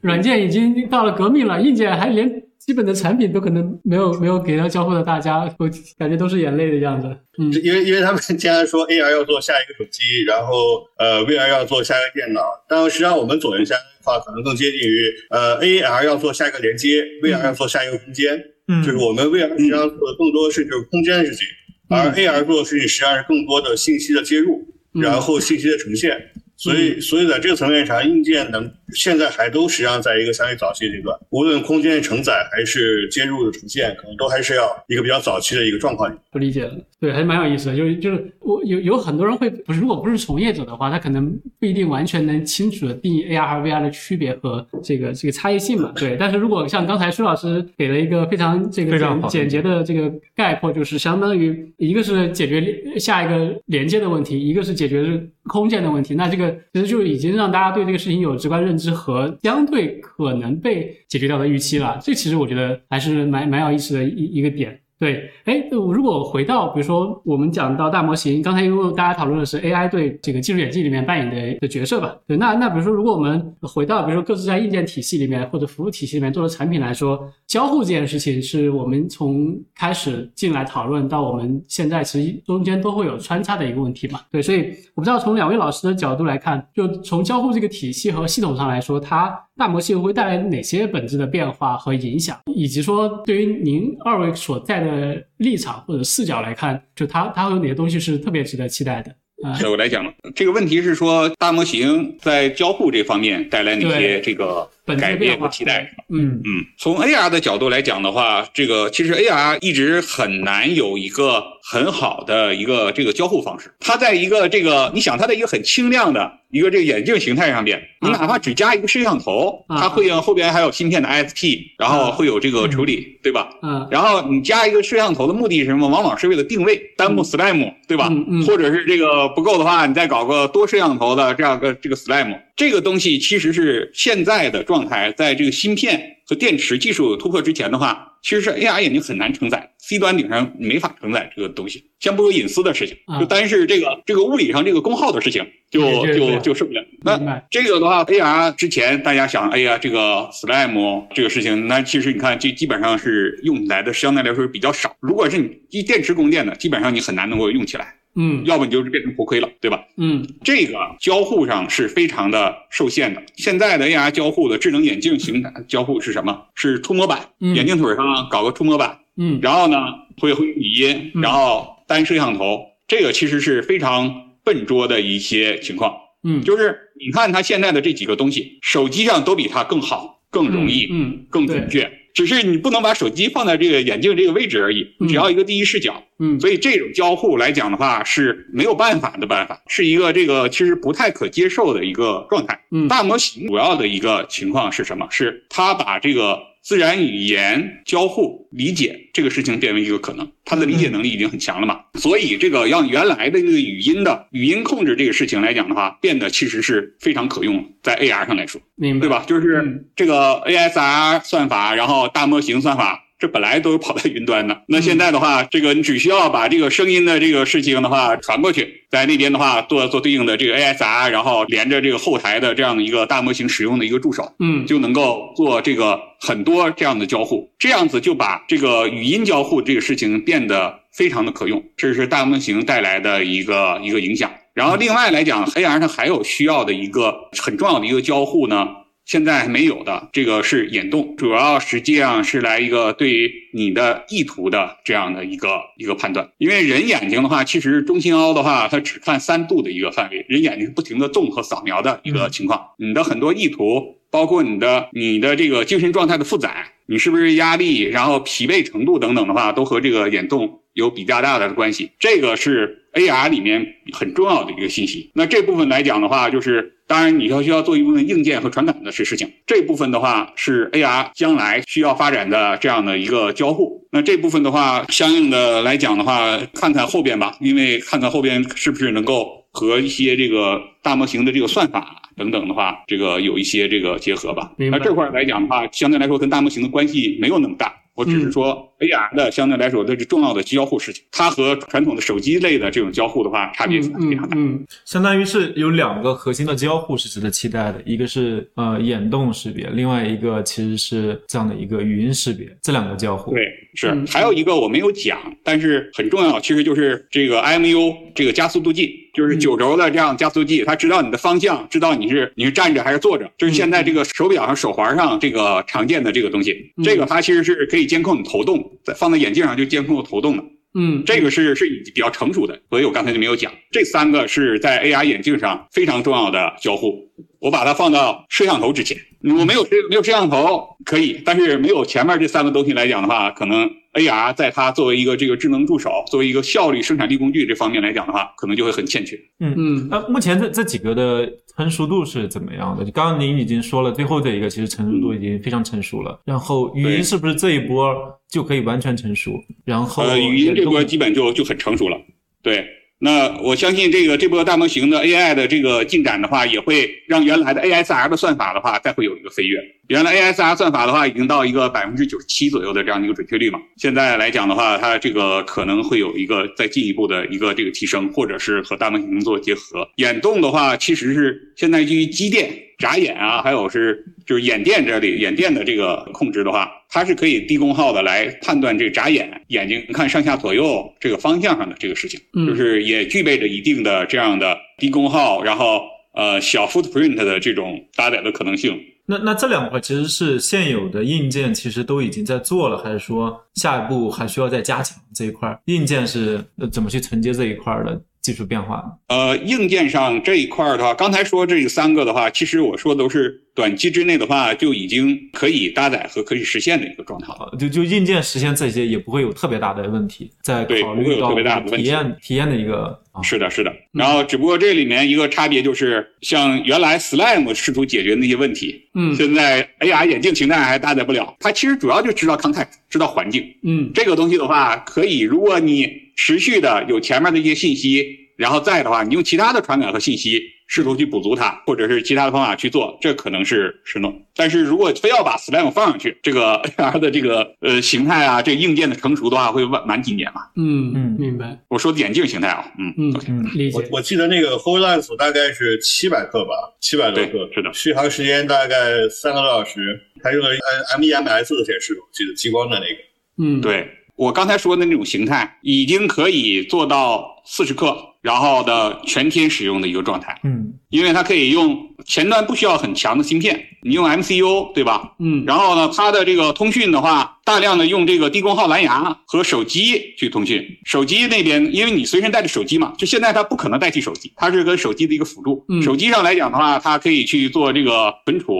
软件已经到了革命了，硬件还连基本的产品都可能没有没有给到交付的大家，我感觉都是眼泪的样子。嗯，因为因为他们 经常说 AR 要做下一个手机，然后呃 VR 要做下一个电脑，但实际上我们左右下的话，可能更接近于呃 AR 要做下一个连接，VR 要做下一个空间。嗯，就是我们 VR 实际上做的更多是就是空间的事情，而 AR 做的事情实际上是更多的信息的接入，然后信息的呈现。所以，所以在这个层面上，硬件能现在还都实际上在一个相对早期阶段，无论空间的承载还是接入的呈现，可能都还是要一个比较早期的一个状况。不理解了，对，还是蛮有意思的。就是就是我有有很多人会不是，如果不是从业者的话，他可能不一定完全能清楚的定义 AR 和 VR 的区别和这个这个差异性嘛。对，但是如果像刚才舒老师给了一个非常这个简简洁的这个概括，就是相当于一个是解决下一个连接的问题，一个是解决空间的问题，那这个其实就已经让大家对这个事情有直观认知和相对可能被解决掉的预期了。这其实我觉得还是蛮蛮有意思的一一个点。对，哎，如果回到比如说我们讲到大模型，刚才因为大家讨论的是 AI 对这个技术演进里面扮演的的角色吧？对，那那比如说如果我们回到比如说各自在硬件体系里面或者服务体系里面做的产品来说，交互这件事情是我们从开始进来讨论到我们现在其实中间都会有穿插的一个问题嘛？对，所以我不知道从两位老师的角度来看，就从交互这个体系和系统上来说，它。大模型会带来哪些本质的变化和影响？以及说，对于您二位所在的立场或者视角来看，就它它有哪些东西是特别值得期待的？对我来讲，这个问题是说，大模型在交互这方面带来哪些这个改变和期待？嗯嗯，从 AR 的角度来讲的话，这个其实 AR 一直很难有一个很好的一个这个交互方式。它在一个这个，你想它在一个很轻量的。一个这个眼镜形态上边，你哪怕只加一个摄像头，它会用后边还有芯片的 ISP，然后会有这个处理，对吧？嗯。然后你加一个摄像头的目的是什么？往往是为了定位，单目 SLAM，对吧？嗯嗯。或者是这个不够的话，你再搞个多摄像头的这样个这个 SLAM。这个东西其实是现在的状态，在这个芯片和电池技术突破之前的话，其实是 AR 眼镜很难承载，C 端顶上没法承载这个东西。先不说隐私的事情，就单是这个这个物理上这个功耗的事情，就就就受不了。那这个的话，AR 之前大家想，哎呀，这个 SLAM 这个事情，那其实你看，这基本上是用起来的相对来说比较少。如果是你一电池供电的，基本上你很难能够用起来。嗯，要不你就是变成头盔了，对吧？嗯，这个交互上是非常的受限的。现在的 AR 交互的智能眼镜型交互是什么？是触摸板，眼镜腿上搞个触摸板，嗯，然后呢会会语音，然后单摄像头，这个其实是非常笨拙的一些情况。嗯，就是你看它现在的这几个东西，手机上都比它更好、更容易、嗯，更准确。只是你不能把手机放在这个眼镜这个位置而已，只要一个第一视角。嗯，所以这种交互来讲的话是没有办法的办法，是一个这个其实不太可接受的一个状态。嗯，大模型主要的一个情况是什么？是它把这个。自然语言交互理解这个事情变为一个可能，它的理解能力已经很强了嘛，所以这个让原来的那个语音的语音控制这个事情来讲的话，变得其实是非常可用，在 AR 上来说，明白对吧？就是这个 ASR 算法，然后大模型算法。这本来都是跑在云端的，那现在的话，这个你只需要把这个声音的这个事情的话传过去，在那边的话做做对应的这个 ASR，然后连着这个后台的这样的一个大模型使用的一个助手，嗯，就能够做这个很多这样的交互，这样子就把这个语音交互这个事情变得非常的可用，这是大模型带来的一个一个影响。然后另外来讲，AR 它还有需要的一个很重要的一个交互呢。现在还没有的，这个是眼动，主要实际上是来一个对于你的意图的这样的一个一个判断。因为人眼睛的话，其实中心凹的话，它只看三度的一个范围，人眼睛是不停的动和扫描的一个情况。你的很多意图，包括你的你的这个精神状态的负载，你是不是压力，然后疲惫程度等等的话，都和这个眼动有比较大的关系。这个是 AR 里面很重要的一个信息。那这部分来讲的话，就是。当然，你要需要做一部分硬件和传感的事事情，这部分的话是 AR 将来需要发展的这样的一个交互。那这部分的话，相应的来讲的话，看看后边吧，因为看看后边是不是能够和一些这个大模型的这个算法等等的话，这个有一些这个结合吧。那这块来讲的话，相对来说跟大模型的关系没有那么大。我只是说，AR 的相对来说它是重要的交互事情，它和传统的手机类的这种交互的话，差别非常大。嗯，相当于是有两个核心的交互是值得期待的，一个是呃眼动识别，另外一个其实是这样的一个语音识别，这两个交互。对，是还有一个我没有讲，但是很重要，其实就是这个 IMU 这个加速度计。就是九轴的这样加速计，它知道你的方向，知道你是你是站着还是坐着，就是现在这个手表上手环上这个常见的这个东西，这个它其实是可以监控你头动，在放在眼镜上就监控头动的。嗯，这个是是比较成熟的，所以我刚才就没有讲。这三个是在 AR 眼镜上非常重要的交互。我把它放到摄像头之前。我没有摄没有摄像头可以，但是没有前面这三个东西来讲的话，可能 AR 在它作为一个这个智能助手，作为一个效率生产力工具这方面来讲的话，可能就会很欠缺。嗯嗯。那目前这这几个的成熟度是怎么样的？刚刚您已经说了，最后这一个其实成熟度已经非常成熟了。然后语音是不是这一波就可以完全成熟？然后呃，语音这波基本就就很成熟了。对。那我相信这个这波大模型的 AI 的这个进展的话，也会让原来的 ASR 的算法的话再会有一个飞跃。原来 ASR 算法的话已经到一个百分之九十七左右的这样的一个准确率嘛，现在来讲的话，它这个可能会有一个再进一步的一个这个提升，或者是和大模型做结合。眼动的话，其实是现在基于机电。眨眼啊，还有是就是眼电这里眼电的这个控制的话，它是可以低功耗的来判断这个眨眼眼睛看上下左右这个方向上的这个事情，就是也具备着一定的这样的低功耗，然后呃小 footprint 的这种搭载的可能性。那那这两块其实是现有的硬件其实都已经在做了，还是说下一步还需要再加强这一块？硬件是怎么去承接这一块的？技术变化，呃，硬件上这一块的话，刚才说这三个的话，其实我说都是短期之内的话就已经可以搭载和可以实现的一个状态了。就就硬件实现这些也不会有特别大的问题，在考虑到体验体验的一个。是的，是的。然后只不过这里面一个差别就是，像原来 Slime 试图解决那些问题，嗯，现在 AR 眼镜形态还搭载不了。它其实主要就知道 context，知道环境，嗯，这个东西的话，可以如果你。持续的有前面的一些信息，然后再的话，你用其他的传感和信息试图去补足它，或者是其他的方法去做，这可能是是弄。但是如果非要把 Slime 放上去，这个 AR 的这个呃形态啊，这硬件的成熟的话，会晚晚几年嘛？嗯嗯，明白。我说的眼镜形态啊，嗯嗯嗯，理解。我我记得那个 Hololens 大概是七百克吧，七百多克，是的，续航时间大概三个多小时，还用了 MEMS 的显示，我记得激光的那个。嗯，对。我刚才说的那种形态，已经可以做到四十克，然后的全天使用的一个状态。嗯，因为它可以用前端不需要很强的芯片，你用 MCU 对吧？嗯，然后呢，它的这个通讯的话，大量的用这个低功耗蓝牙和手机去通讯。手机那边，因为你随身带着手机嘛，就现在它不可能代替手机，它是跟手机的一个辅助。手机上来讲的话，它可以去做这个存储，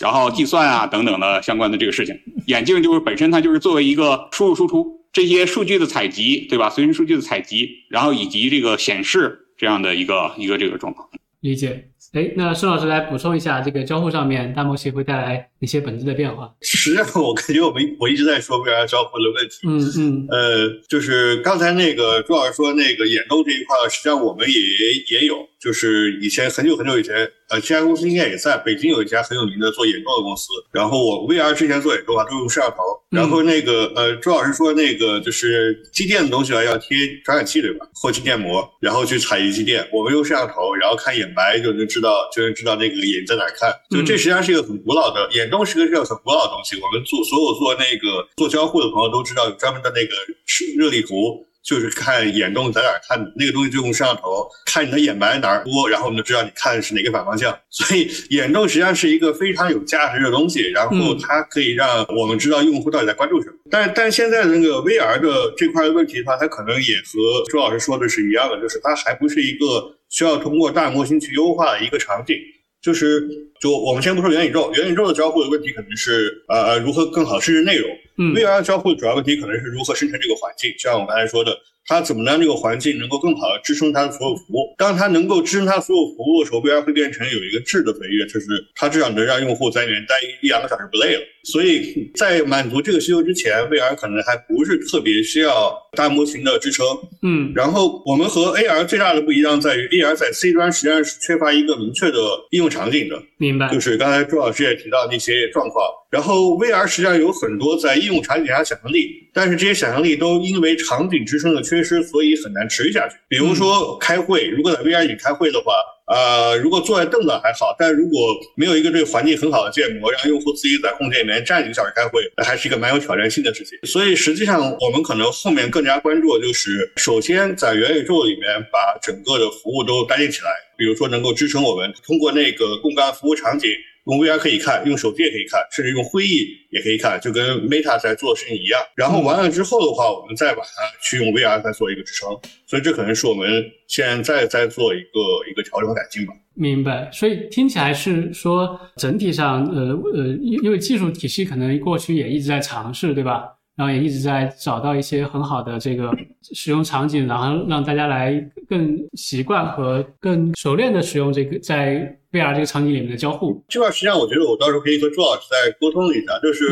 然后计算啊等等的相关的这个事情。眼镜就是本身它就是作为一个输入输出。这些数据的采集，对吧？随身数据的采集，然后以及这个显示这样的一个一个这个状况，理解。哎，那孙老师来补充一下，这个交互上面大模型会带来哪些本质的变化？实际上，我感觉我们我一直在说 VR 交互的问题。嗯嗯。呃，就是刚才那个朱老师说那个眼动这一块，实际上我们也也有。就是以前很久很久以前，呃，这家公司应该也在北京有一家很有名的做眼罩的公司。然后我 VR 之前做眼动啊，都用摄像头。然后那个呃，周老师说那个就是机电的东西啊，要贴传感器对吧？或筋电膜，然后去采集机电。我们用摄像头，然后看眼白就能知道，就能知道那个眼在哪看。就这实际上是一个很古老的眼动，是个很古老的东西。我们做所有做那个做交互的朋友都知道，有专门的那个热力图。就是看眼动在哪看，那个东西就用摄像头看你的眼白哪儿多，然后我们就知道你看的是哪个反方向。所以眼动实际上是一个非常有价值的东西，然后它可以让我们知道用户到底在关注什么。但但现在的那个 VR 的这块的问题的话，它可能也和周老师说的是一样的，就是它还不是一个需要通过大模型去优化的一个场景。就是就我们先不说元宇宙，元宇宙的交互的问题可能是呃如何更好生成内容。嗯，VR 交互的主要问题可能是如何生成这个环境，就像我刚才说的。它怎么让这个环境能够更好的支撑它的所有服务？当它能够支撑它所有服务的时候，VR 会变成有一个质的飞跃，就是它至少能让用户在里面待一两个小时不累了。所以在满足这个需求之前，VR 可能还不是特别需要大模型的支撑。嗯，然后我们和 AR 最大的不一样在于，AR 在 C 端实际上是缺乏一个明确的应用场景的。明白。就是刚才朱老师也提到那些状况。然后 VR 实际上有很多在应用场景下想象力，但是这些想象力都因为场景支撑的缺失，所以很难持续下去。比如说开会，如果在 VR 里开会的话，呃，如果坐在凳子还好，但如果没有一个对环境很好的建模，让用户自己在空间里面站一个小时开会，那还是一个蛮有挑战性的事情。所以实际上我们可能后面更加关注的就是，首先在元宇宙里面把整个的服务都搭建起来，比如说能够支撑我们通过那个共干服务场景。用 VR 可以看，用手机也可以看，甚至用会议也可以看，就跟 Meta 在做的事情一样。然后完了之后的话，我们再把它去用 VR 再做一个支撑。所以这可能是我们现在在做一个一个调整和改进吧。明白。所以听起来是说整体上，呃呃，因因为技术体系可能过去也一直在尝试，对吧？然后也一直在找到一些很好的这个使用场景，然后让大家来更习惯和更熟练的使用这个在。VR 这个场景里面的交互，这块实际上我觉得我到时候可以和朱老师再沟通一下，就是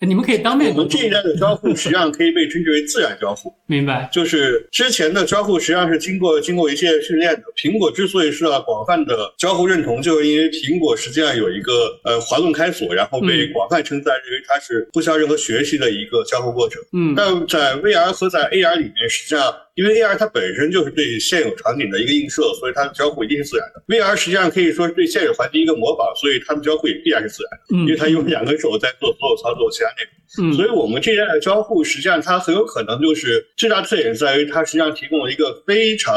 你们可以当面。我们这一代的交互实际上可以被称之为自然交互。明白。就是之前的交互实际上是经过经过一些训练的。苹果之所以受到广泛的交互认同，就是因为苹果实际上有一个呃滑动开锁，然后被广泛称赞，认为它是不需要任何学习的一个交互过程。嗯。但在 VR 和在 AR 里面，实际上。因为 AR 它本身就是对现有场景的一个映射，所以它的交互一定是自然的。VR 实际上可以说是对现有环境一个模仿，所以它的交互也必然是自然的。因为它用两个手在做所有操作，其他内容。所以我们这一代的交互实际上它很有可能就是最大特点在于它实际上提供了一个非常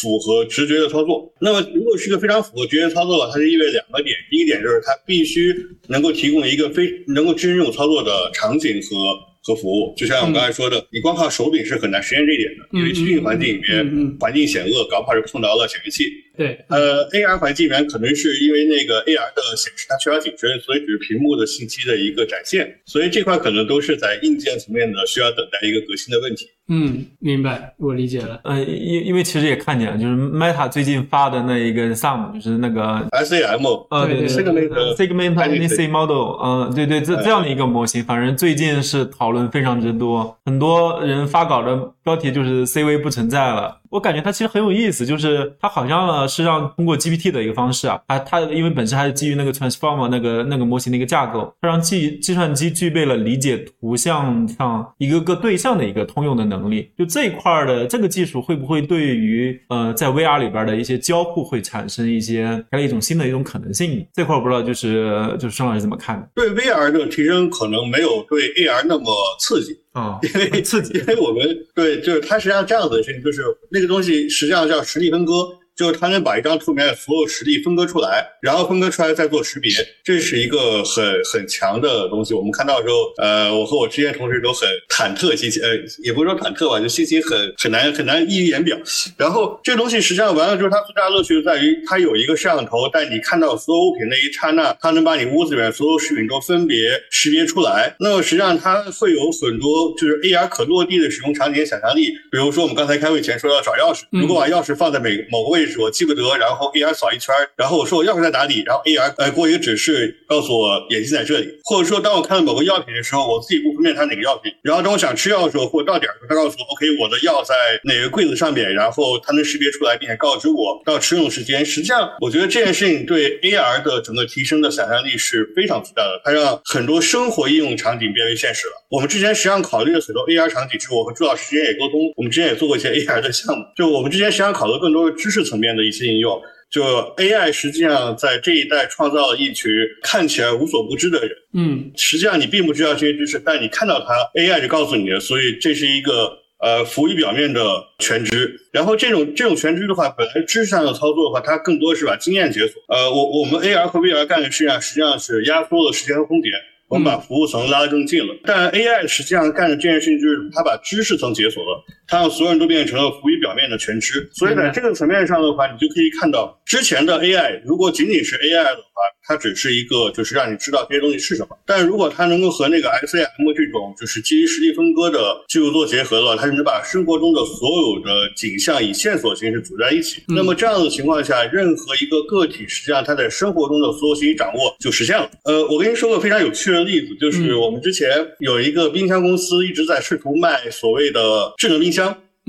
符合直觉的操作。那么如果是一个非常符合直觉操作的话，它就意味着两个点：第一个点就是它必须能够提供一个非能够支撑这种操作的场景和。和服务，就像我刚才说的，你光靠手柄是很难实现这一点的，因为虚拟环境里面环境险恶，搞不好是碰到了显示器。对，呃，AR 环境里面可能是因为那个 AR 的显示它缺乏景深，所以只是屏幕的信息的一个展现，所以这块可能都是在硬件层面的需要等待一个革新的问题。嗯，明白，我理解了。呃，因因为其实也看见了，就是 Meta 最近发的那一个 SAM，就是那个 SAM，呃，对对，Segment Segment Anything Model，呃，对对，这这样的一个模型，反正最近是讨论非常之多，很多人发稿的标题就是 CV 不存在了。我感觉它其实很有意思，就是它好像呢是让通过 GPT 的一个方式啊，它它因为本身还是基于那个 Transformer 那个那个模型的一个架构，它让计计算机具备了理解图像上一个个对象的一个通用的能力。就这一块的这个技术会不会对于呃在 VR 里边的一些交互会产生一些开了一种新的一种可能性？这块我不知道，就是就是孙老师怎么看的？对 VR 的提升可能没有对 AR 那么刺激。啊，因为刺激，因为我们对，就是它实际上这样子的事情，就是那个东西实际上叫实力分割。就是它能把一张图里面的所有实例分割出来，然后分割出来再做识别，这是一个很很强的东西。我们看到的时候，呃，我和我之前同事都很忐忑，心情呃，也不是说忐忑吧，就心情很很难很难溢于言表。然后这东西实际上完了之后，它最大的乐趣就在于它有一个摄像头，在你看到所有物品那一刹那，它能把你屋子里面所有饰品都分别识别出来。那么实际上它会有很多就是 AR 可落地的使用场景想象力，比如说我们刚才开会前说要找钥匙，如果把钥匙放在每某个位置。我记不得，然后 AR 扫一圈，然后我说我钥匙在哪里，然后 AR 呃给我一个指示，告诉我眼睛在这里。或者说，当我看到某个药品的时候，我自己不分辨它哪个药品，然后当我想吃药的时候，或到点儿，他告诉我 OK，我的药在哪个柜子上面，然后它能识别出来，并且告知我到吃用时间。实际上，我觉得这件事情对 AR 的整个提升的想象力是非常巨大的，它让很多生活应用场景变为现实了。我们之前实际上考虑的许多 AR 场景，是我和朱老师之间也沟通，我们之前也做过一些 AR 的项目，就我们之前实际上考虑更多的知识层。面的一些应用，就 AI 实际上在这一代创造了一群看起来无所不知的人。嗯，实际上你并不知道这些知识，但你看到它，AI 就告诉你了。所以这是一个呃浮于表面的全知。然后这种这种全知的话，本来知识上的操作的话，它更多是把经验解锁。呃，我我们 AR 和 VR 干的事情实际上是压缩了时间和空间。我们把服务层拉得更近了，但 AI 实际上干的这件事情就是它把知识层解锁了，它让所有人都变成了浮于表面的全知。所以在这个层面上的话，你就可以看到之前的 AI 如果仅仅是 AI 的话，它只是一个就是让你知道这些东西是什么。但如果它能够和那个 XAM 这种就是基于实例分割的技术做结合的话，它就能把生活中的所有的景象以线索形式组在一起。那么这样的情况下，任何一个个体实际上它在生活中的所有信息掌握就实现了。呃，我跟您说个非常有趣的。例子就是我们之前有一个冰箱公司一直在试图卖所谓的智能冰箱，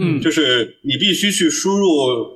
嗯，就是你必须去输入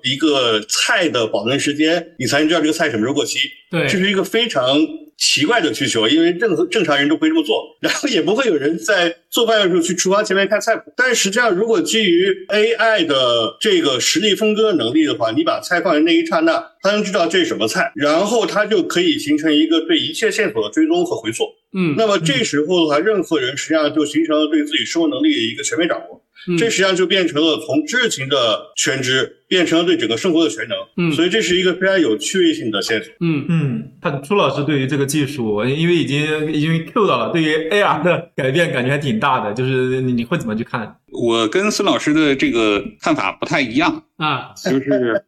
一个菜的保存时间，你才能知道这个菜什么时候过期。对，这是一个非常奇怪的需求，因为任何正常人都不会这么做，然后也不会有人在做饭的时候去厨房前面看菜谱。但是实际上，如果基于 AI 的这个实力分割能力的话，你把菜放在那一刹那，它能知道这是什么菜，然后它就可以形成一个对一切线索的追踪和回溯。嗯，那么这时候的话，任何人实际上就形成了对自己生活能力的一个全面掌握。这实际上就变成了从知识型的全知变成了对整个生活的全能。嗯，所以这是一个非常有趣味性的线索。嗯嗯，看朱老师对于这个技术，因为已经已经 Q 到了，对于 AR 的改变感觉还挺大的，就是你你会怎么去看？我跟孙老师的这个看法不太一样啊，就是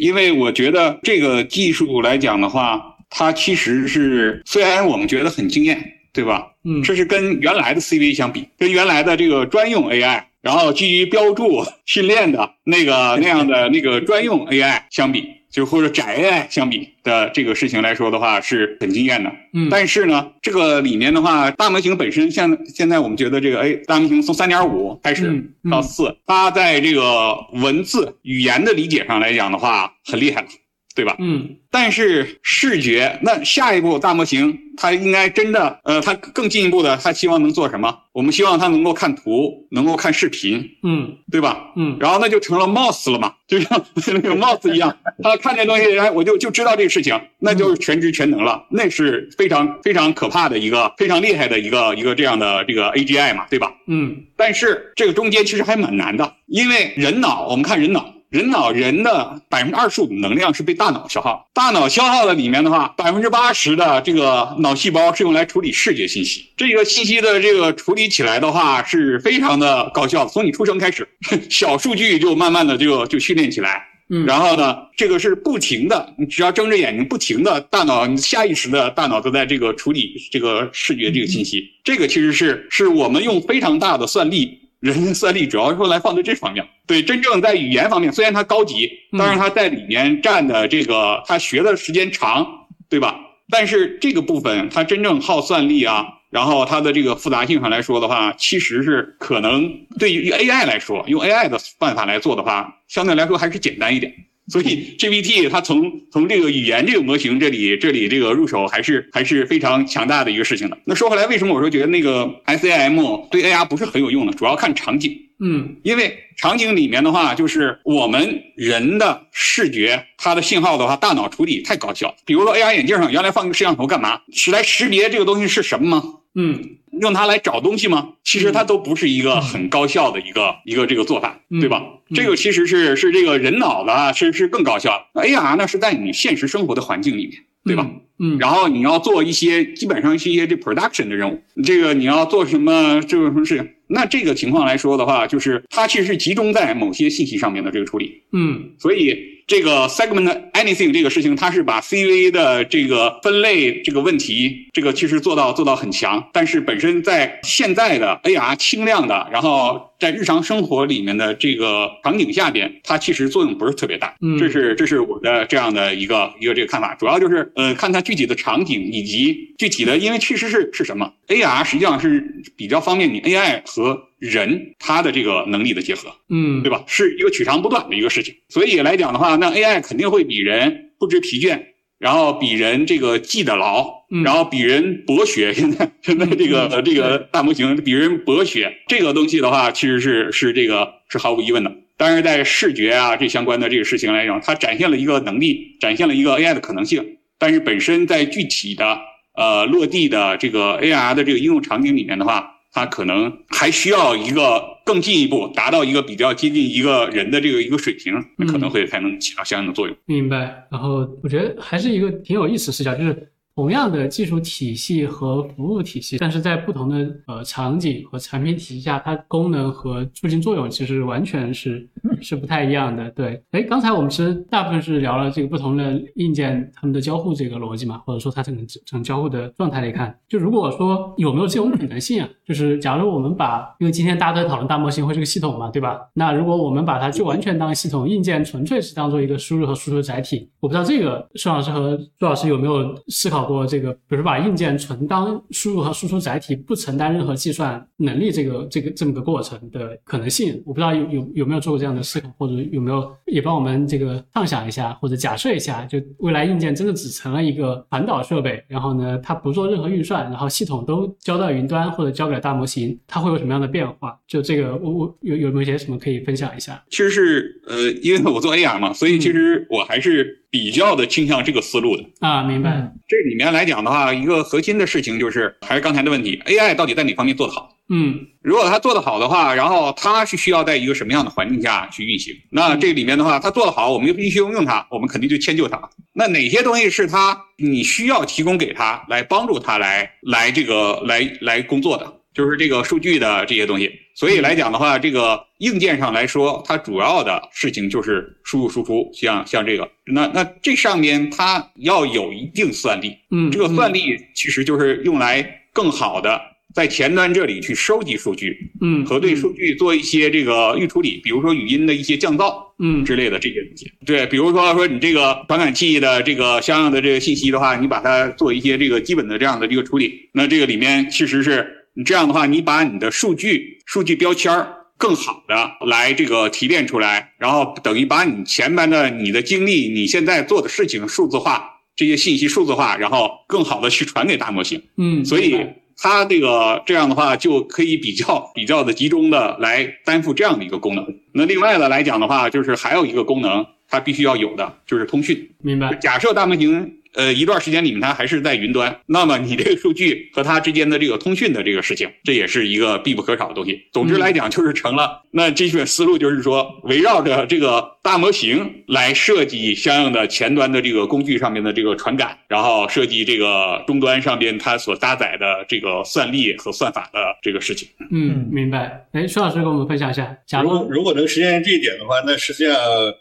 因为我觉得这个技术来讲的话，它其实是虽然我们觉得很惊艳。对吧？嗯，这是跟原来的 CV 相比，跟原来的这个专用 AI，然后基于标注训练的那个那样的那个专用 AI 相比，就或者窄 AI 相比的这个事情来说的话，是很惊艳的。嗯，但是呢，这个里面的话，大模型本身，像现在我们觉得这个，哎，大模型从三点五开始到四，它在这个文字语言的理解上来讲的话，很厉害了。对吧？嗯，但是视觉，那下一步大模型它应该真的，呃，它更进一步的，它希望能做什么？我们希望它能够看图，能够看视频，嗯，对吧？嗯，然后那就成了 mouse 了嘛，就像那个 mouse 一样，他看见东西，哎，我就就知道这个事情，那就是全知全能了，那是非常非常可怕的一个非常厉害的一个一个这样的这个 AGI 嘛，对吧？嗯，但是这个中间其实还蛮难的，因为人脑，我们看人脑。人脑人的百分之二十五的能量是被大脑消耗，大脑消耗的里面的话，百分之八十的这个脑细胞是用来处理视觉信息。这个信息的这个处理起来的话，是非常的高效。从你出生开始，小数据就慢慢的就就训练起来。嗯，然后呢，这个是不停的，你只要睁着眼睛，不停的大脑，你下意识的大脑都在这个处理这个视觉这个信息。这个其实是是我们用非常大的算力。人算力主要是用来放在这方面，对，真正在语言方面，虽然它高级，当然它在里面占的这个，它学的时间长，对吧？但是这个部分它真正耗算力啊，然后它的这个复杂性上来说的话，其实是可能对于 AI 来说，用 AI 的办法来做的话，相对来说还是简单一点。所以 GPT 它从从这个语言这个模型这里这里这个入手还是还是非常强大的一个事情的。那说回来，为什么我说觉得那个 SAM 对 AR 不是很有用呢？主要看场景。嗯，因为场景里面的话，就是我们人的视觉它的信号的话，大脑处理太高效。比如说 AR 眼镜上原来放个摄像头干嘛？是来识别这个东西是什么吗？嗯，用它来找东西吗？其实它都不是一个很高效的一个一个这个做法，对吧？这个其实是是这个人脑的，是是更高效。AR 呢是在你现实生活的环境里面，对吧？嗯，然后你要做一些基本上是一些这 production 的任务，这个你要做什么这个什么事情？那这个情况来说的话，就是它其实是集中在某些信息上面的这个处理。嗯，所以这个 segment anything 这个事情，它是把 CV 的这个分类这个问题，这个其实做到做到很强。但是本身在现在的 AR 轻量的，然后在日常生活里面的这个场景下边，它其实作用不是特别大。嗯，这是这是我的这样的一个一个这个看法，主要就是呃看它具体的场景以及具体的，因为其实是是什么 AR 实际上是比较方便你 AI 和人他的这个能力的结合，嗯，对吧？是一个取长补短的一个事情。所以来讲的话，那 AI 肯定会比人不知疲倦，然后比人这个记得牢，然后比人博学。现在现在这个这个大模型比人博学，这个东西的话，其实是是这个是毫无疑问的。但是在视觉啊这相关的这个事情来讲，它展现了一个能力，展现了一个 AI 的可能性。但是本身在具体的呃落地的这个 AR 的这个应用场景里面的话，它可能还需要一个更进一步，达到一个比较接近一个人的这个一个水平，那可能会才能起到相应的作用。明白。然后我觉得还是一个挺有意思的视角，就是同样的技术体系和服务体系，但是在不同的呃场景和产品体系下，它功能和促进作用其实完全是是不太一样的。对，哎，刚才我们其实大部分是聊了这个不同的硬件它们的交互这个逻辑嘛，或者说它整个整交互的状态来看，就如果说有没有这种可能性啊？就是假如我们把，因为今天大家都在讨论大模型会是个系统嘛，对吧？那如果我们把它就完全当系统，硬件纯粹是当做一个输入和输出的载体，我不知道这个孙老师和朱老师有没有思考过这个，比如把硬件存当输入和输出载体，不承担任何计算能力这个这个这么个过程的可能性，我不知道有有有没有做过这样的思考，或者有没有也帮我们这个畅想一下，或者假设一下，就未来硬件真的只成了一个传导设备，然后呢，它不做任何运算，然后系统都交到云端或者交给大模型，它会有什么样的变化？就这个，我我有有没有一些什么可以分享一下？其实是呃，因为我做 AR 嘛，所以其实我还是比较的倾向这个思路的啊。明白。这里面来讲的话，一个核心的事情就是还是刚才的问题，AI 到底在哪方面做得好？嗯，如果它做得好的话，然后它是需要在一个什么样的环境下去运行？那这里面的话，它做得好，我们就必须用它，我们肯定就迁就它。那哪些东西是它你需要提供给它来帮助它来来这个来来工作的？就是这个数据的这些东西。所以来讲的话，这个硬件上来说，它主要的事情就是输入输出，像像这个，那那这上面它要有一定算力，嗯，这个算力其实就是用来更好的在前端这里去收集数据，嗯，和对数据做一些这个预处理，比如说语音的一些降噪，嗯之类的这些东西。对，比如说说你这个传感器的这个相应的这个信息的话，你把它做一些这个基本的这样的这个处理，那这个里面其实是。你这样的话，你把你的数据数据标签儿更好的来这个提炼出来，然后等于把你前面的你的经历、你现在做的事情数字化，这些信息数字化，然后更好的去传给大模型。嗯，所以它这个这样的话就可以比较比较的集中的来担负这样的一个功能。那另外的来讲的话，就是还有一个功能，它必须要有的就是通讯。明白。假设大模型。呃，一段时间里面它还是在云端，那么你这个数据和它之间的这个通讯的这个事情，这也是一个必不可少的东西。总之来讲，就是成了。那这个思路就是说，围绕着这个大模型来设计相应的前端的这个工具上面的这个传感，然后设计这个终端上边它所搭载的这个算力和算法的这个事情。嗯，明白。哎，徐老师跟我们分享一下，假如如果能实现这一点的话，那实际上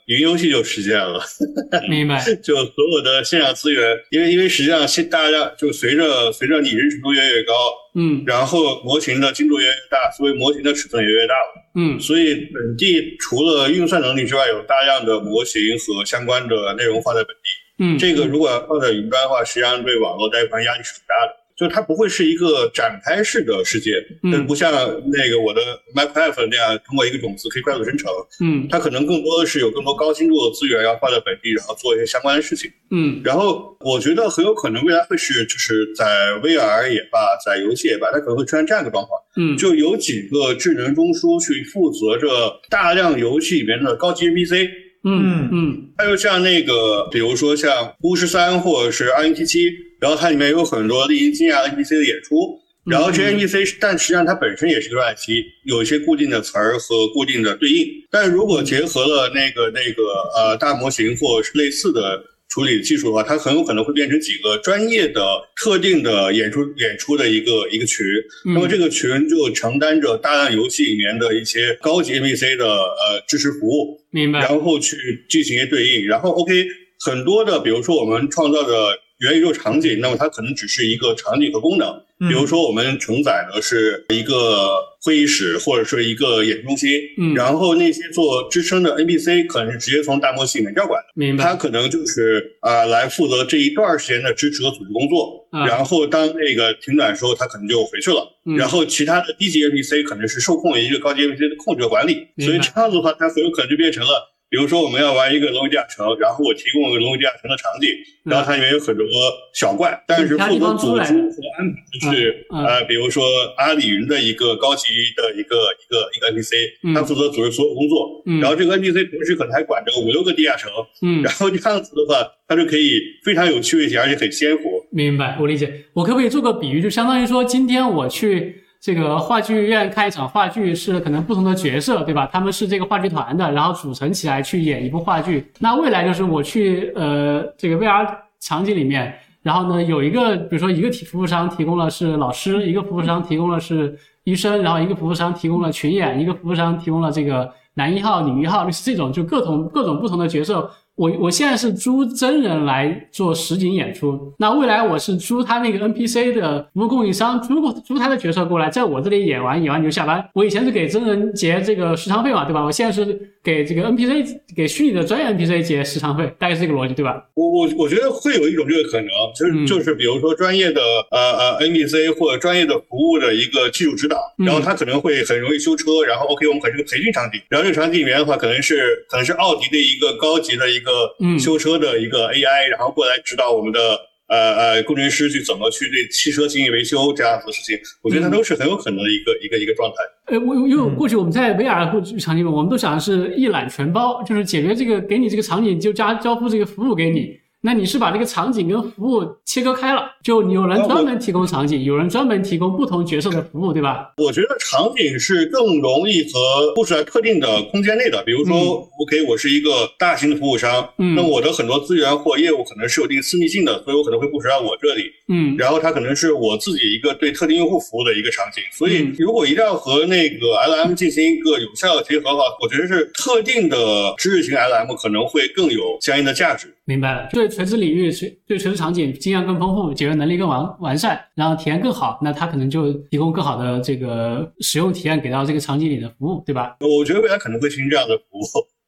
云游戏就实现了。明白。就所有的线上资源。因为因为实际上现大家就随着随着你人程度越来越高，嗯，然后模型的精度越来越大，所以模型的尺寸也越大了，嗯，所以本地除了运算能力之外，有大量的模型和相关的内容放在本地，嗯，这个如果放在云端的话，实际上对网络带宽压力是很大的。就它不会是一个展开式的世界，嗯，不像那个我的 Minecraft 那样通过一个种子可以快速生成，嗯，它可能更多的是有更多高精度的资源要放在本地，然后做一些相关的事情，嗯，然后我觉得很有可能未来会是就是在 VR 也罢，在游戏也罢，它可能会出现这样一个状况，嗯，就有几个智能中枢去负责着大量游戏里面的高级 NPC，嗯。嗯，还有像那个比如说像巫师三或者是二零七七。然后它里面有很多令人惊讶 NPC 的演出，然后这些 NPC，但实际上它本身也是个乱题，有一些固定的词儿和固定的对应。但如果结合了那个那个呃大模型或者是类似的处理技术的话，它很有可能会变成几个专业的特定的演出演出的一个一个群。那么这个群就承担着大量游戏里面的一些高级 NPC 的呃支持服务，明白？然后去进行一些对应。然后 OK，很多的比如说我们创造的。元宇宙场景，那么它可能只是一个场景和功能。比如说，我们承载的是一个会议室或者是一个演中心，嗯，然后那些做支撑的 NPC 可能是直接从大模型里面调过来的，明白？它可能就是啊，来负责这一段时间的支持和组织工作，然后当那个停转的时候，它可能就回去了。然后其他的低级 NPC 可能是受控于一个高级 NPC 的控制和管理，所以这样子的话，它很有可能就变成了。比如说，我们要玩一个龙与地下城，然后我提供一个龙与地下城的场景，然后它里面有很多小怪，但是负责组织和安排的是呃，比如说阿里云的一个高级的一个一个一个 NPC，他负责组织所有工作，然后这个 NPC 同时可能还管着五六个地下城，嗯，然后这样子的话，它就可以非常有趣味性，而且很鲜活。明白，我理解。我可不可以做个比喻，就相当于说，今天我去。这个话剧院看一场话剧是可能不同的角色，对吧？他们是这个话剧团的，然后组成起来去演一部话剧。那未来就是我去呃这个 VR 场景里面，然后呢有一个比如说一个服务商提供了是老师，一个服务商提供了是医生，然后一个服务商提供了群演，一个服务商提供了这个男一号、女一号，类似这种就各种各种不同的角色。我我现在是租真人来做实景演出，那未来我是租他那个 NPC 的服务供应商，租过租他的角色过来，在我这里演完演完你就下班。我以前是给真人结这个时长费嘛，对吧？我现在是给这个 NPC 给虚拟的专业 NPC 结时长费，大概是这个逻辑，对吧？我我我觉得会有一种这个可能，就是就是比如说专业的呃呃 NPC 或者专业的服务的一个技术指导，然后他可能会很容易修车，然后 OK 我们可能是个培训场景，然后这个场景里面的话可能是可能是奥迪的一个高级的一个。个修车的一个 AI，然后过来指导我们的呃呃工程师去怎么去对汽车进行维修这样子的事情，我觉得它都是很有可能的一个一个一个状态。呃，我因为过去我们在 VR 或场景里，我们都想的是一揽全包，就是解决这个给你这个场景就加交付这个服务给你。那你是把这个场景跟服务切割开了，就有人专门提供场景，有人专门提供不同角色的服务，对吧？我觉得场景是更容易和布置在特定的空间内的。比如说，OK，我是一个大型的服务商，嗯那我的很多资源或业务可能是有一定私密性的，所以我可能会布置在我这里。嗯然后它可能是我自己一个对特定用户服务的一个场景，所以嗯如果一定要和那个 LM 进行一个有效的结合的话，我觉得是特定的知识型 LM 可能会更有相应的价值。明白了。对垂直领域、垂对垂直场景经验更丰富，解决能力更完完善，然后体验更好，那它可能就提供更好的这个使用体验给到这个场景里的服务，对吧？我觉得未来可能会进行这样的服务。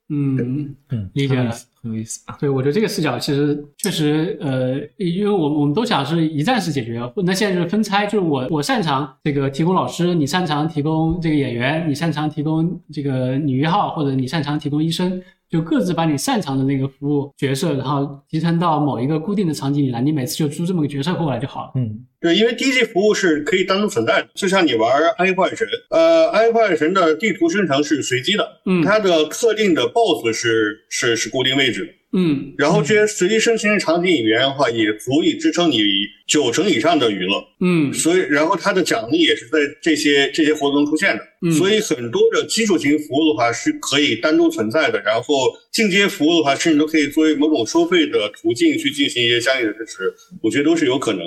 嗯，嗯，理解了很有意思。对，我觉得这个视角其实确实，呃，因为我们我们都想是一站式解决，那现在就是分拆，就是我我擅长这个提供老师，你擅长提供这个演员，你擅长提供这个女一号，或者你擅长提供医生，就各自把你擅长的那个服务角色，然后集成到某一个固定的场景里来，你每次就租这么个角色过来就好了。嗯对，因为低级服务是可以单独存在的，就像你玩暗黑破坏神，呃，暗黑破坏神的地图生成是随机的，嗯它的特定的 BOSS 是是是固定位置的，嗯然后这些随机生成的场景语言的话，也足以支撑你九成以上的娱乐，嗯所以然后它的奖励也是在这些这些活动中出现的，嗯所以很多的基础型服务的话是可以单独存在的，然后进阶服务的话，甚至都可以作为某种收费的途径去进行一些相应的支持，我觉得都是有可能。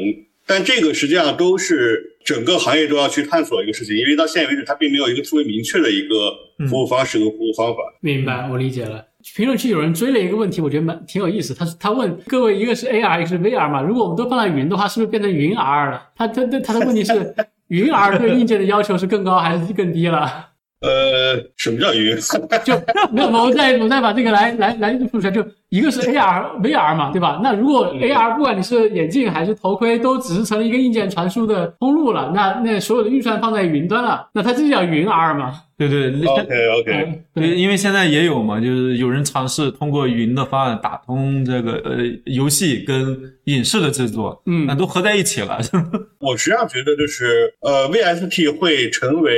但这个实际上都是整个行业都要去探索一个事情，因为到现在为止，它并没有一个特别明确的一个服务方式和服务方法。明白，我理解了。评论区有人追了一个问题，我觉得蛮挺有意思。他他问各位，一个是 AR，一个是 VR 嘛？如果我们都放在云的话，是不是变成云 R 了？他他他他的问题是，云 R 对硬件的要求是更高还是更低了？呃，什么叫云？就 没有，我再我再把这个来来来复出来，就一个是 AR、VR 嘛，对吧？那如果 AR 不管你是眼镜还是头盔，都只是成了一个硬件传输的通路了，那那所有的运算放在云端了，那它这就叫云 R 嘛？对对，OK OK，嗯，对，因为现在也有嘛，就是有人尝试通过云的方案打通这个呃游戏跟影视的制作，嗯那都合在一起了。我实际上觉得就是呃，VST 会成为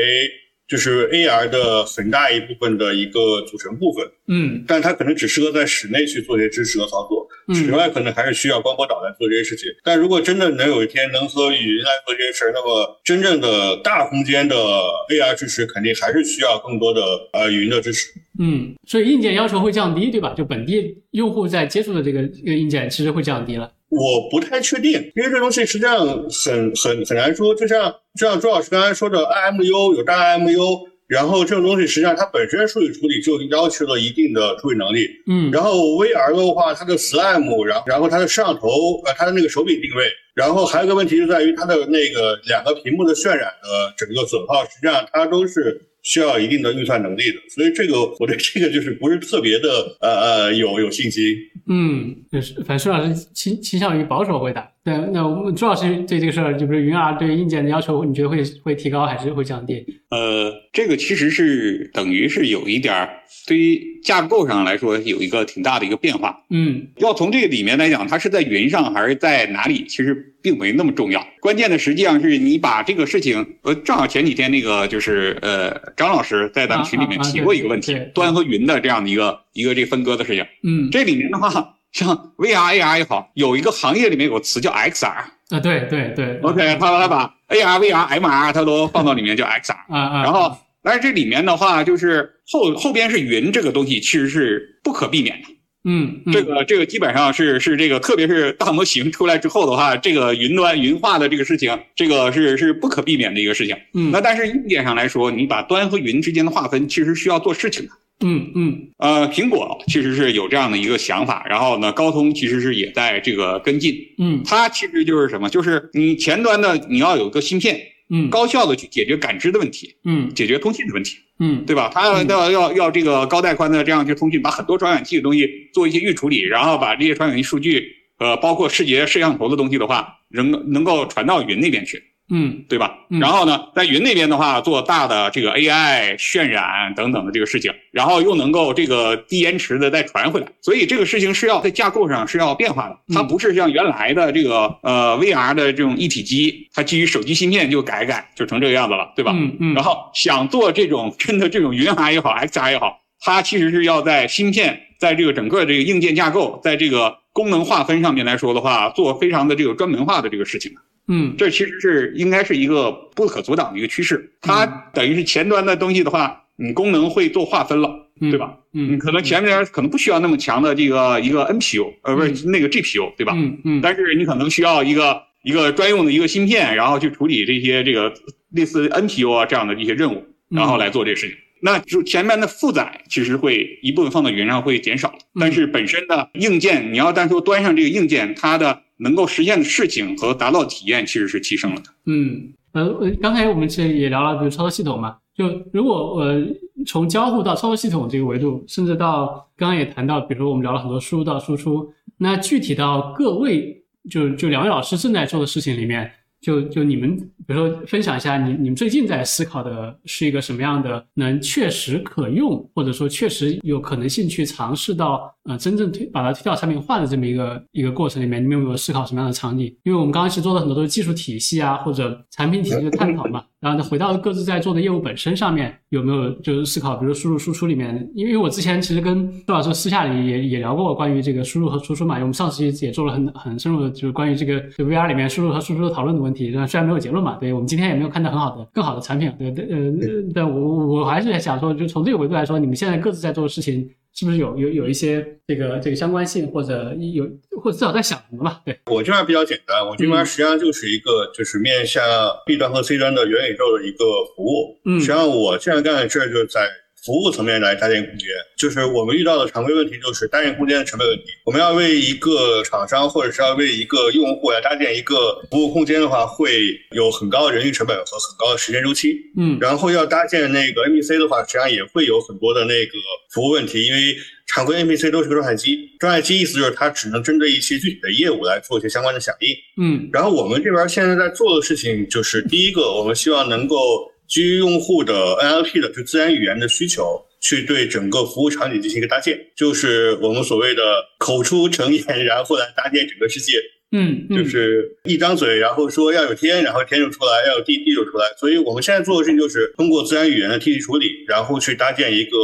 就是 AR 的很大一部分的一个组成部分，嗯但它可能只适合在室内去做这些支持和操作，室嗯外可能还是需要光波导来做这些事情。但如果真的能有一天能和语音来做这些事儿，那么真正的大空间的 AR 支持肯定还是需要更多的呃语音的支持。嗯，所以硬件要求会降低，对吧？就本地用户在接触的这个这个硬件其实会降低了。我不太确定，因为这东西实际上很很很难说。就像就像朱老师刚才说的，IMU 有大 IMU，然后这种东西实际上它本身数据处理就要求了一定的处理能力。嗯然后 VR 的话，它的 SLAM，然后然后它的摄像头，呃，它的那个手柄定位，然后还有一个问题就在于它的那个两个屏幕的渲染的整个损耗，实际上它都是需要一定的运算能力的。所以这个我对这个就是不是特别的呃呃有有信心。嗯，就是反正舒老师倾倾向于保守回答。对，那我们朱老师对这个事儿，就比如云 R 对硬件的要求，你觉得会会提高还是会降低？呃，这个其实是等于是有一点儿对于架构上来说有一个挺大的一个变化。嗯要从这个里面来讲，它是在云上还是在哪里，其实并没那么重要。关键的实际上是你把这个事情，呃，正好前几天那个就是呃张老师在咱们群里面啊啊啊提过一个问题端和云的这样的一个一个这分割的事情。嗯这里面的话，像 VR、AR 也好，有一个行业里面有个词叫 XR。啊，对对对 OK，他他把 AR、VR、MR 他都放到里面叫 XR。啊啊，然后，但是这里面的话，就是后后边是云这个东西，其实是不可避免的。嗯嗯这个这个基本上是是这个，特别是大模型出来之后的话，这个云端云化的这个事情，这个是是不可避免的一个事情。嗯那但是硬件上来说，你把端和云之间的划分，其实需要做事情的。嗯嗯呃，苹果其实是有这样的一个想法，然后呢，高通其实是也在这个跟进。嗯它其实就是什么？就是你前端的你要有个芯片，嗯高效的去解决感知的问题，嗯解决通信的问题。嗯对吧？它要要要要这个高带宽的这样去通讯，把很多传感器的东西做一些预处理，然后把这些传感器数据，呃，包括视觉摄像头的东西的话，能能够传到云那边去，嗯对吧？嗯然后呢，在云那边的话，做大的这个 AI 渲染等等的这个事情，然后又能够这个低延迟的再传回来，所以这个事情是要在架构上是要变化的，它嗯不是像原来的这个呃 VR 的这种一体机，它基于手机芯片就改改就成这个样子了，对吧？嗯嗯，然后想做这种真的这种云 R 也好，XR 也好，它其实是要在芯片，在这个整个这个硬件架构，在这个功能划分上面来说的话，做非常的这个专门化的这个事情。嗯，这其实是应该是一个不可阻挡的一个趋势。它等于是前端的东西的话，你功能会做划分了，对吧？嗯，你可能前面可能不需要那么强的这个一个 NPU，呃，不是那个 GPU，对吧？嗯嗯，但是你可能需要一个一个专用的一个芯片，然后去处理这些这个类似 NPU 啊这样的一些任务，然后来做这个事情。那就前面的负载其实会一部分放到云上会减少，但是本身的硬件，你要单说端上这个硬件，它的能够实现的事情和达到体验其实是提升了的。嗯，呃，刚才我们其实也聊了，比如操作系统嘛，就如果呃从交互到操作系统这个维度，甚至到刚刚也谈到，比如说我们聊了很多输入到输出，那具体到各位就就两位老师正在做的事情里面。就就你们，比如说分享一下，你你们最近在思考的是一个什么样的，能确实可用，或者说确实有可能性去尝试到，呃，真正推把它推到产品化的这么一个一个过程里面，你们有没有思考什么样的场景？因为我们刚刚其实做的很多都是技术体系啊，或者产品体系的探讨嘛。然后回到各自在做的业务本身上面，有没有就是思考，比如输入输出里面，因为我之前其实跟周老师私下里也也聊过关于这个输入和输出嘛，因为我们上期也做了很很深入的，就是关于这个就 VR 里面输入和输出的讨论的问题，虽然没有结论嘛，对我们今天也没有看到很好的更好的产品，对对呃，但我我还是想说，就从这个维度来说，你们现在各自在做的事情。是不是有有有一些这个这个相关性，或者有或者至少在想什么吧？对我这边比较简单，我这边实际上就是一个就是面向 B 端和 C 端的元宇宙的一个服务。嗯，实际上我现在干的事儿就是在。服务层面来搭建空间，就是我们遇到的常规问题，就是搭建空间的成本问题。我们要为一个厂商或者是要为一个用户来搭建一个服务空间的话，会有很高的人力成本和很高的时间周期。嗯，然后要搭建那个 NPC 的话，实际上也会有很多的那个服务问题，因为常规 NPC 都是个状态机，状态机意思就是它只能针对一些具体的业务来做一些相关的响应。嗯，然后我们这边现在在做的事情就是，第一个，我们希望能够。基于用户的 NLP 的就自然语言的需求，去对整个服务场景进行一个搭建，就是我们所谓的口出成言，然后来搭建整个世界。嗯，就是一张嘴，然后说要有天，然后天就出来；要有地，地就出来。所以我们现在做的事情就是通过自然语言的提取处理，然后去搭建一个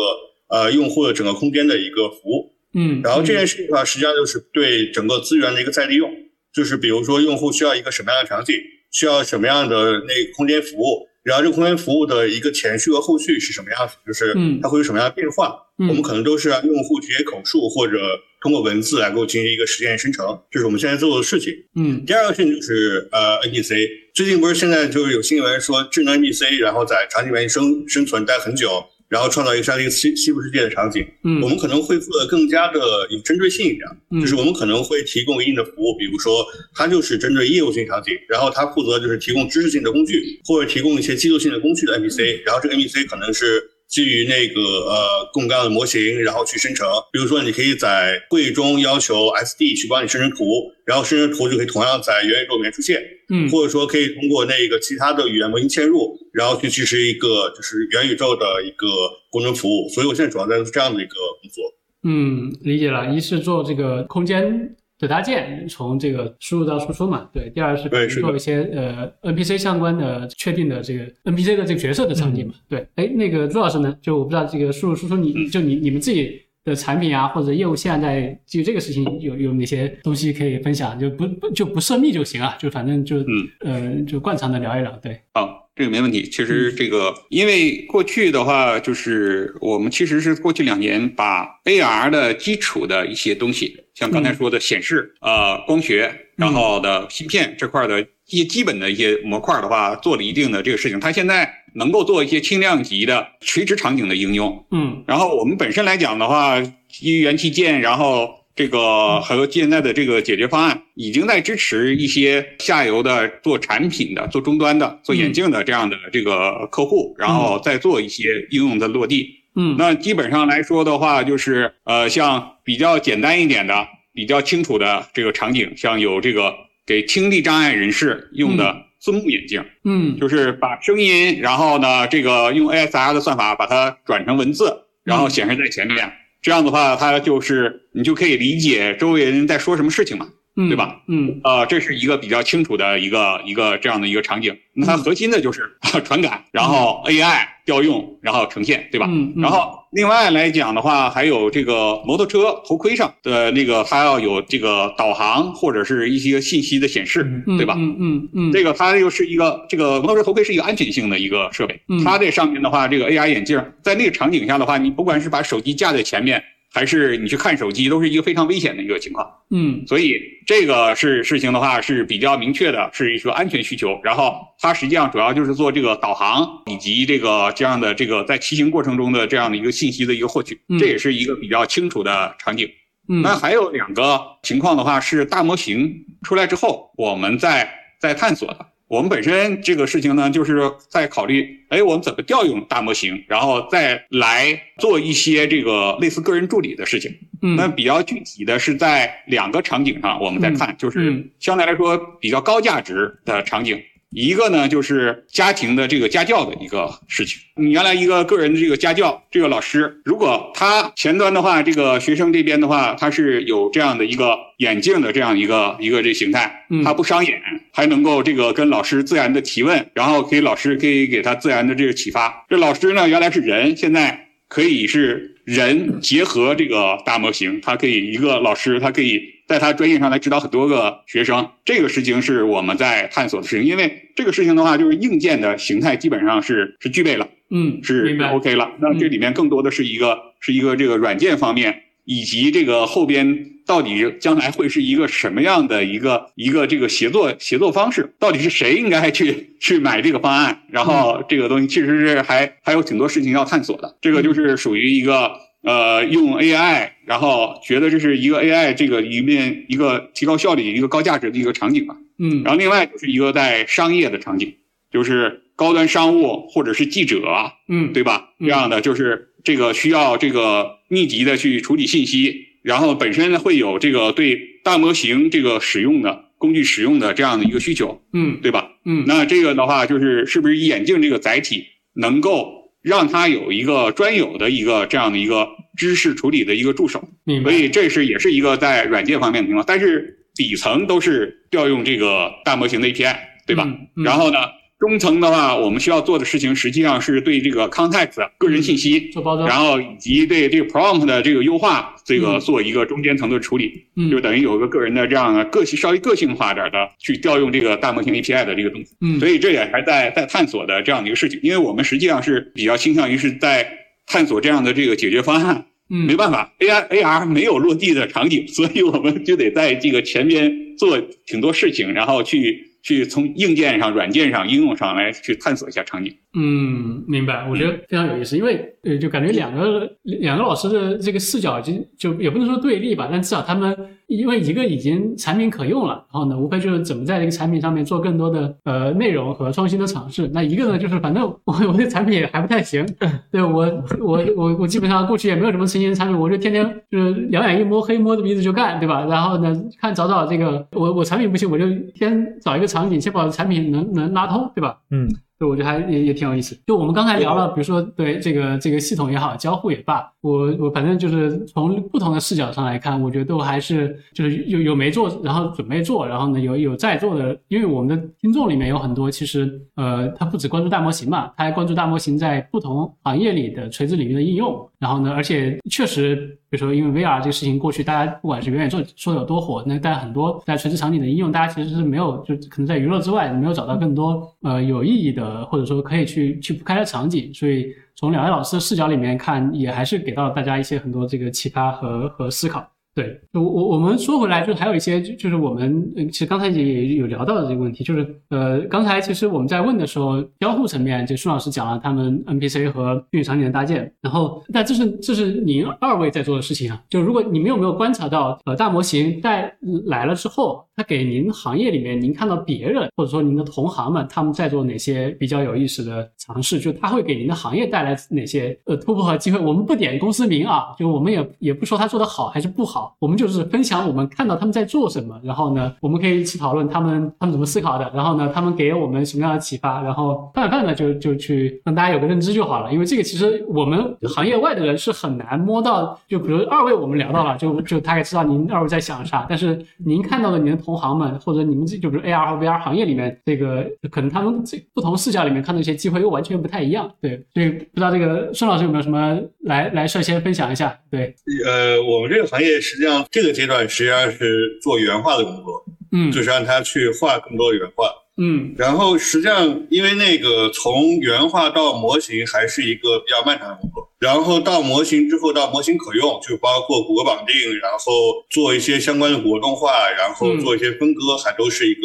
呃用户的整个空间的一个服务。嗯，然后这件事情的话，实际上就是对整个资源的一个再利用，就是比如说用户需要一个什么样的场景，需要什么样的那空间服务。然后这个空间服务的一个前序和后续是什么样子？就是它会有什么样的变化？我们可能都是让用户直接口述或者通过文字来给我进行一个实现生成，这是我们现在做的事情。嗯，第二个事情就是呃 NPC，最近不是现在就是有新闻说智能 NPC，然后在场景里面生生存待很久。然后创造一个像一个西西部世界的场景，嗯，我们可能会做的更加的有针对性一点，就是我们可能会提供一定的服务，比如说它就是针对业务性场景，然后它负责就是提供知识性的工具，或者提供一些技术性的工具的 NPC，然后这个 NPC 可能是。基于那个呃各种各样的模型，然后去生成。比如说，你可以在会议中要求 SD 去帮你生成图，然后生成图就可以同样在元宇宙里面出现。嗯，或者说可以通过那个其他的语言模型嵌入，然后去支持一个就是元宇宙的一个功能服务。所以我现在主要在做这样的一个工作。嗯，理解了。一是做这个空间。的搭建，从这个输入到输出嘛，对。第二是做一些呃 NPC 相关的确定的这个 NPC 的这个角色的场景嘛，对。哎，那个朱老师呢，就我不知道这个输入输出，你就你你们自己的产品啊或者业务现在基于这个事情有有哪些东西可以分享？就不不就不涉密就行啊，就反正就嗯呃就惯常的聊一聊，对。好。这个没问题。其实这个，因为过去的话，就是我们其实是过去两年把 AR 的基础的一些东西，像刚才说的显示、呃光学，然后的芯片这块的一些基本的一些模块的话，做了一定的这个事情。它现在能够做一些轻量级的垂直场景的应用。嗯，然后我们本身来讲的话，基于元器件，然后。这个还有现在的这个解决方案已经在支持一些下游的做产品的、做终端的、做眼镜的这样的这个客户，然后再做一些应用的落地。嗯，那基本上来说的话，就是呃，像比较简单一点的、比较清楚的这个场景，像有这个给听力障碍人士用的字幕眼镜。嗯，就是把声音，然后呢，这个用 ASR 的算法把它转成文字，然后显示在前面。这样的话，他就是你就可以理解周围人在说什么事情嘛。对吧？嗯，呃，这是一个比较清楚的一个一个这样的一个场景。那它核心的就是传感，然后 AI 调用，然后呈现，对吧？嗯，然后另外来讲的话，还有这个摩托车头盔上的那个，它要有这个导航或者是一些信息的显示，对吧？嗯嗯嗯，这个它又是一个这个摩托车头盔是一个安全性的一个设备，它这上面的话，这个 AI 眼镜在那个场景下的话，你不管是把手机架在前面。还是你去看手机，都是一个非常危险的一个情况。嗯，所以这个是事情的话是比较明确的，是一个安全需求。然后它实际上主要就是做这个导航以及这个这样的这个在骑行过程中的这样的一个信息的一个获取，这也是一个比较清楚的场景。嗯，那还有两个情况的话是大模型出来之后，我们在在探索的。我们本身这个事情呢，就是在考虑，哎，我们怎么调用大模型，然后再来做一些这个类似个人助理的事情。嗯，那比较具体的是在两个场景上，我们在看，就是相对来说比较高价值的场景。一个呢，就是家庭的这个家教的一个事情。你原来一个个人的这个家教，这个老师，如果他前端的话，这个学生这边的话，他是有这样的一个眼镜的这样一个一个这形态，他不伤眼，还能够这个跟老师自然的提问，然后给老师可以给他自然的这个启发。这老师呢，原来是人，现在可以是人结合这个大模型，他可以一个老师，他可以。在他专业上来指导很多个学生，这个事情是我们在探索的事情。因为这个事情的话，就是硬件的形态基本上是是具备了，嗯，是 OK 了。那这里面更多的是一个是一个这个软件方面，以及这个后边到底将来会是一个什么样的一个一个这个协作协作方式？到底是谁应该去去买这个方案？然后这个东西其实是还还有挺多事情要探索的。这个就是属于一个。呃，用 AI，然后觉得这是一个 AI 这个一面一个提高效率、一个高价值的一个场景吧。嗯，然后另外就是一个在商业的场景，就是高端商务或者是记者，嗯，对吧？这样的就是这个需要这个密集的去处理信息，然后本身呢会有这个对大模型这个使用的工具使用的这样的一个需求，嗯，对吧？嗯，那这个的话就是是不是眼镜这个载体能够？让它有一个专有的一个这样的一个知识处理的一个助手，所以这是也是一个在软件方面的情况，但是底层都是调用这个大模型的 API，对吧？然后呢？中层的话，我们需要做的事情实际上是对这个 context 个人信息做包装，然后以及对这个 prompt 的这个优化，这个做一个中间层的处理，就等于有一个个人的这样的个性稍微个性化点的去调用这个大模型 API 的这个东西。嗯，所以这也还在在探索的这样的一个事情，因为我们实际上是比较倾向于是在探索这样的这个解决方案。嗯，没办法，AI AR 没有落地的场景，所以我们就得在这个前边做挺多事情，然后去。去从硬件上、软件上、应用上来去探索一下场景。嗯，明白。我觉得非常有意思，因为呃，就感觉两个两个老师的这个视角，已经就也不能说对立吧，但至少他们因为一个已经产品可用了，然后呢，无非就是怎么在这个产品上面做更多的呃内容和创新的尝试。那一个呢，就是反正我 我对产品也还不太行，对我我我我基本上过去也没有什么成型的产品，我就天天就是两眼一摸黑摸着鼻子就干，对吧？然后呢，看找找这个我我产品不行，我就先找一个场景，先把产品能能拉通，对吧？嗯。对，我觉得还也也挺有意思。就我们刚才聊了，比如说对这个这个系统也好，交互也罢，我我反正就是从不同的视角上来看，我觉得都还是就是有有没做，然后准备做，然后呢有有在做的。因为我们的听众里面有很多，其实呃他不只关注大模型嘛，他还关注大模型在不同行业里的垂直领域的应用。然后呢，而且确实，比如说因为 VR 这个事情过去，大家不管是远远做说有多火，那但很多在垂直场景的应用，大家其实是没有就可能在娱乐之外没有找到更多呃有意义的。呃，或者说可以去去铺开的场景，所以从两位老师的视角里面看，也还是给到了大家一些很多这个启发和和思考。对，我我我们说回来，就是还有一些，就是我们其实刚才也有聊到的这个问题，就是呃，刚才其实我们在问的时候，交互层面，就舒老师讲了他们 NPC 和虚拟场景的搭建，然后但这是这是您二位在做的事情啊，就如果你们有没有观察到，呃，大模型带来了之后，它给您行业里面您看到别人或者说您的同行们他们在做哪些比较有意思的尝试，就它会给您的行业带来哪些呃突破和机会？我们不点公司名啊，就我们也也不说它做的好还是不好。我们就是分享我们看到他们在做什么，然后呢，我们可以一起讨论他们他们怎么思考的，然后呢，他们给我们什么样的启发，然后泛泛的就就去让大家有个认知就好了。因为这个其实我们行业外的人是很难摸到，就比如二位我们聊到了，就就大概知道您二位在想啥，但是您看到的您的同行们或者你们这就比如 AR 和 VR 行业里面这个可能他们这不同视角里面看到一些机会又完全不太一样，对，所以不知道这个孙老师有没有什么来来率先分享一下？对，呃，我们这个行业是实际上这个阶段实际上是做原画的工作，嗯，就是让他去画更多的原画。嗯，然后实际上，因为那个从原画到模型还是一个比较漫长的工作，然后到模型之后到模型可用，就包括骨骼绑定，然后做一些相关的骨骼动画，然后做一些分割，还都是一个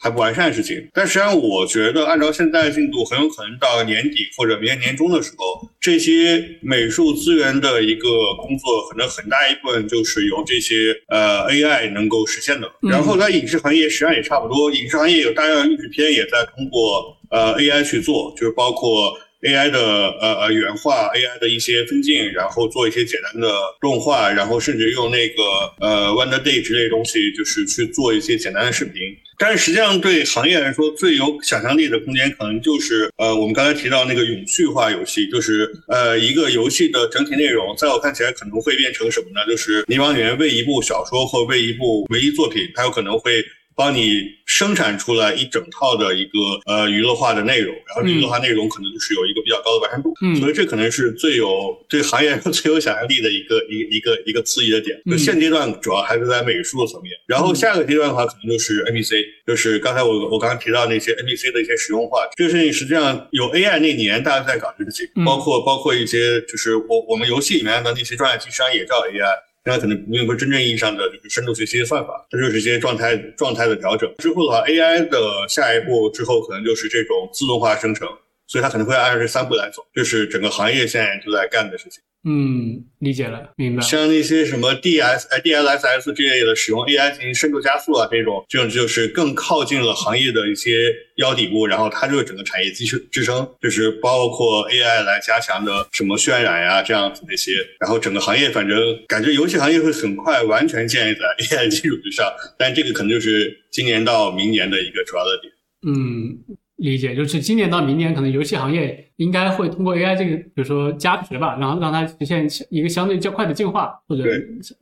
还不完善的事情。但实际上，我觉得按照现在的进度，很有可能到年底或者明年年中的时候，这些美术资源的一个工作，可能很大一部分就是由这些呃 AI 能够实现的。然后在影视行业实际上也差不多，影视行业有大量的。制片也在通过呃 AI 去做，就是包括 AI 的呃呃原画，AI 的一些分镜，然后做一些简单的动画，然后甚至用那个呃 Wonder Day 之类东西，就是去做一些简单的视频。但是实际上对行业来说，最有想象力的空间，可能就是呃我们刚才提到那个永续化游戏，就是呃一个游戏的整体内容，在我看起来可能会变成什么呢？就是你往里面喂一部小说或喂一部文艺作品，它有可能会。帮你生产出来一整套的一个呃娱乐化的内容，然后娱乐化内容可能就是有一个比较高的完善度，所以这可能是最有对行业最有想象力的一个一一个一个刺激的点。就现阶段主要还是在美术层面，然后下个阶段的话可能就是 NPC，就是刚才我我刚刚提到那些 NPC 的一些实用化。这个事情实际上有 AI 那年大家在搞这个事情，包括包括一些就是我我们游戏里面的那些专业机商也叫 AI。那可能并不是真正意义上的就是深度学习的算法，它就是一些状态状态的调整。之后的话，AI 的下一步之后可能就是这种自动化生成，所以它可能会按照这三步来走，这是整个行业现在都在干的事情。嗯，理解了，明白。像那些什么 D S 哎 D L S S 这类的使用 A I 进行深度加速啊，这种这种就是更靠近了行业的一些腰底部，然后它就是整个产业支撑支撑，就是包括 A I 来加强的什么渲染呀这样子那些，然后整个行业反正感觉游戏行业会很快完全建立在 A I 基础之上，但这个可能就是今年到明年的一个主要的点。嗯。理解就是今年到明年，可能游戏行业应该会通过 AI 这个，比如说加持吧，然后让它实现一个相对较快的进化或者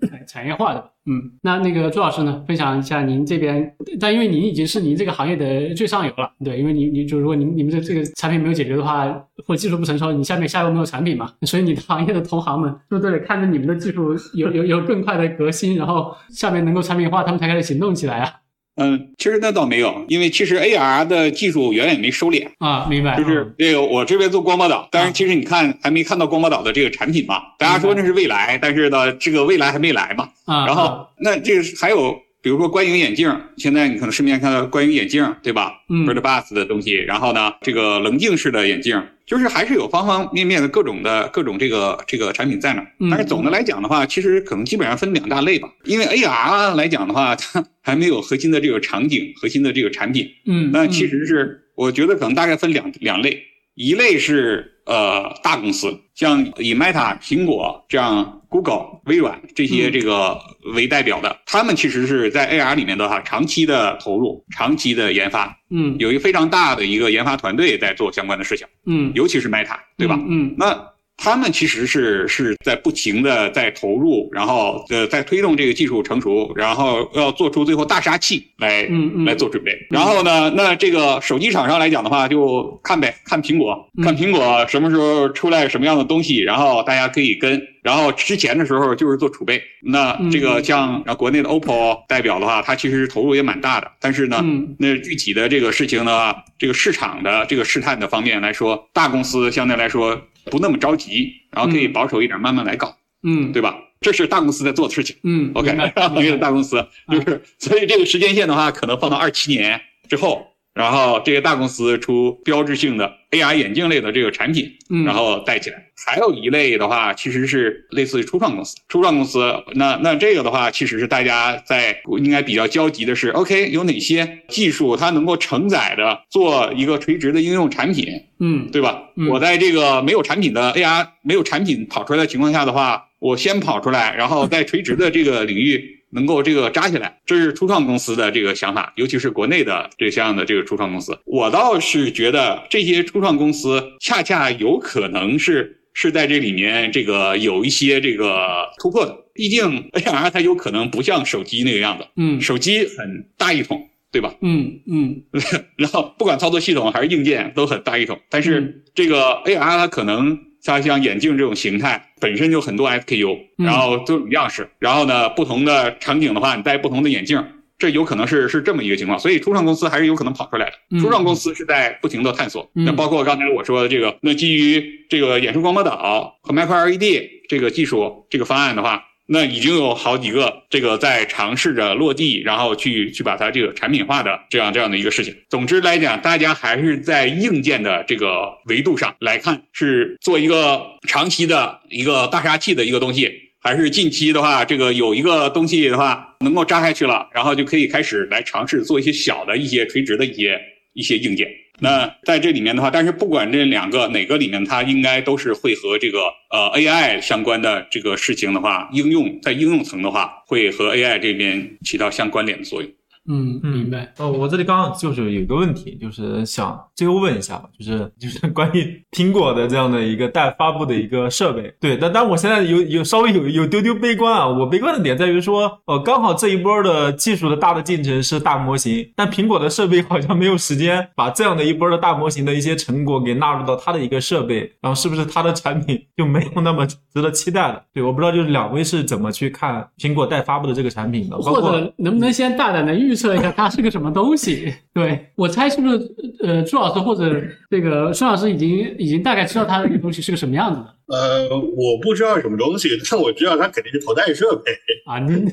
产产业化的。嗯，那那个朱老师呢，分享一下您这边，但因为您已经是您这个行业的最上游了，对，因为你你就如果你你们的这个产品没有解决的话，或技术不成熟，你下面下游没有产品嘛，所以你的行业的同行们都得看着你们的技术有有有更快的革新，然后下面能够产品化，他们才开始行动起来啊？嗯，其实那倒没有，因为其实 AR 的技术远远没收敛啊，明白？就是这个，我这边做光波导，但是其实你看还没看到光波导的这个产品嘛？大家说那是未来，但是呢，这个未来还没来嘛？啊，然后那这个还有。比如说观影眼镜，现在你可能市面上看到观影眼镜，对吧？嗯，Bird Bus 的东西。然后呢，这个棱镜式的眼镜，就是还是有方方面面的各种的各种这个这个产品在那。但是总的来讲的话，其实可能基本上分两大类吧。因为 AR 来讲的话，它还没有核心的这个场景、核心的这个产品。嗯，那其实是我觉得可能大概分两两类，一类是。呃，大公司像以 Meta、苹果这样，Google、微软这些这个为代表的，他们其实是在 AR 里面的话，长期的投入，长期的研发，嗯，有一个非常大的一个研发团队在做相关的事情，嗯，尤其是 Meta，对吧？嗯，那。他们其实是是在不停的在投入，然后呃在推动这个技术成熟，然后要做出最后大杀器来来做准备。然后呢，那这个手机厂商来讲的话，就看呗，看苹果，看苹果什么时候出来什么样的东西，然后大家可以跟。然后之前的时候就是做储备。那这个像国内的 OPPO 代表的话，它其实投入也蛮大的。但是呢，那具体的这个事情呢，这个市场的这个试探的方面来说，大公司相对来说。不那么着急，然后可以保守一点，慢慢来搞，嗯，对吧？这是大公司在做的事情，嗯，OK，因为大公司 就是，所以这个时间线的话，可能放到二七年之后，然后这些大公司出标志性的 AR 眼镜类的这个产品，嗯然后带起来。还有一类的话，其实是类似于初创公司。初创公司，那那这个的话，其实是大家在应该比较焦急的是，OK，有哪些技术它能够承载着做一个垂直的应用产品，嗯对吧？嗯我在这个没有产品的 AR 没有产品跑出来的情况下的话，我先跑出来，然后在垂直的这个领域能够这个扎起来，这是初创公司的这个想法，尤其是国内的这相应的这个初创公司。我倒是觉得这些初创公司恰恰有可能是是在这里面这个有一些这个突破的，毕竟 AR 它有可能不像手机那个样子，嗯手机很大一桶，对吧？嗯嗯 然后不管操作系统还是硬件都很大一统，但嗯是这个 AR 它可能它像眼镜这种形态本身就很多 SKU，嗯然后多种样式，然后呢不同的场景的话，你戴不同的眼镜，这有可能是是这么一个情况，所以初创公司还是有可能跑出来的。嗯初创公司是在不停的探索，嗯那包括刚才我说的这个，那基于这个演示光波导和 Micro LED 这个技术这个方案的话。那已经有好几个这个在尝试着落地，然后去去把它这个产品化的这样这样的一个事情。总之来讲，大家还是在硬件的这个维度上来看，是做一个长期的一个大杀器的一个东西，还是近期的话，这个有一个东西的话能够扎下去了，然后就可以开始来尝试做一些小的一些垂直的一些一些硬件。那在这里面的话，但是不管这两个哪个里面，它应该都是会和这个呃 AI 相关的这个事情的话，应用在应用层的话，会和 AI 这边起到相关联的作用。嗯，明白。哦，我这里刚刚就是有一个问题，就是想最后问一下吧，就是就是 关于苹果的这样的一个待发布的一个设备。对，但但我现在有有稍微有有丢丢悲观啊，我悲观的点在于说，呃，刚好这一波的技术的大的进程是大模型，但苹果的设备好像没有时间把这样的一波的大模型的一些成果给纳入到它的一个设备，然后是不是它的产品就没有那么值得期待了？对，我不知道就是两位是怎么去看苹果待发布的这个产品的，包或括者能不能先大胆的预测一下它是个什么东西？对我猜是不是呃朱老师或者这个孙老师已经已经大概知道它这个东西是个什么样子了呃，我不知道什么东西，但我知道它肯定是头戴设备。啊？你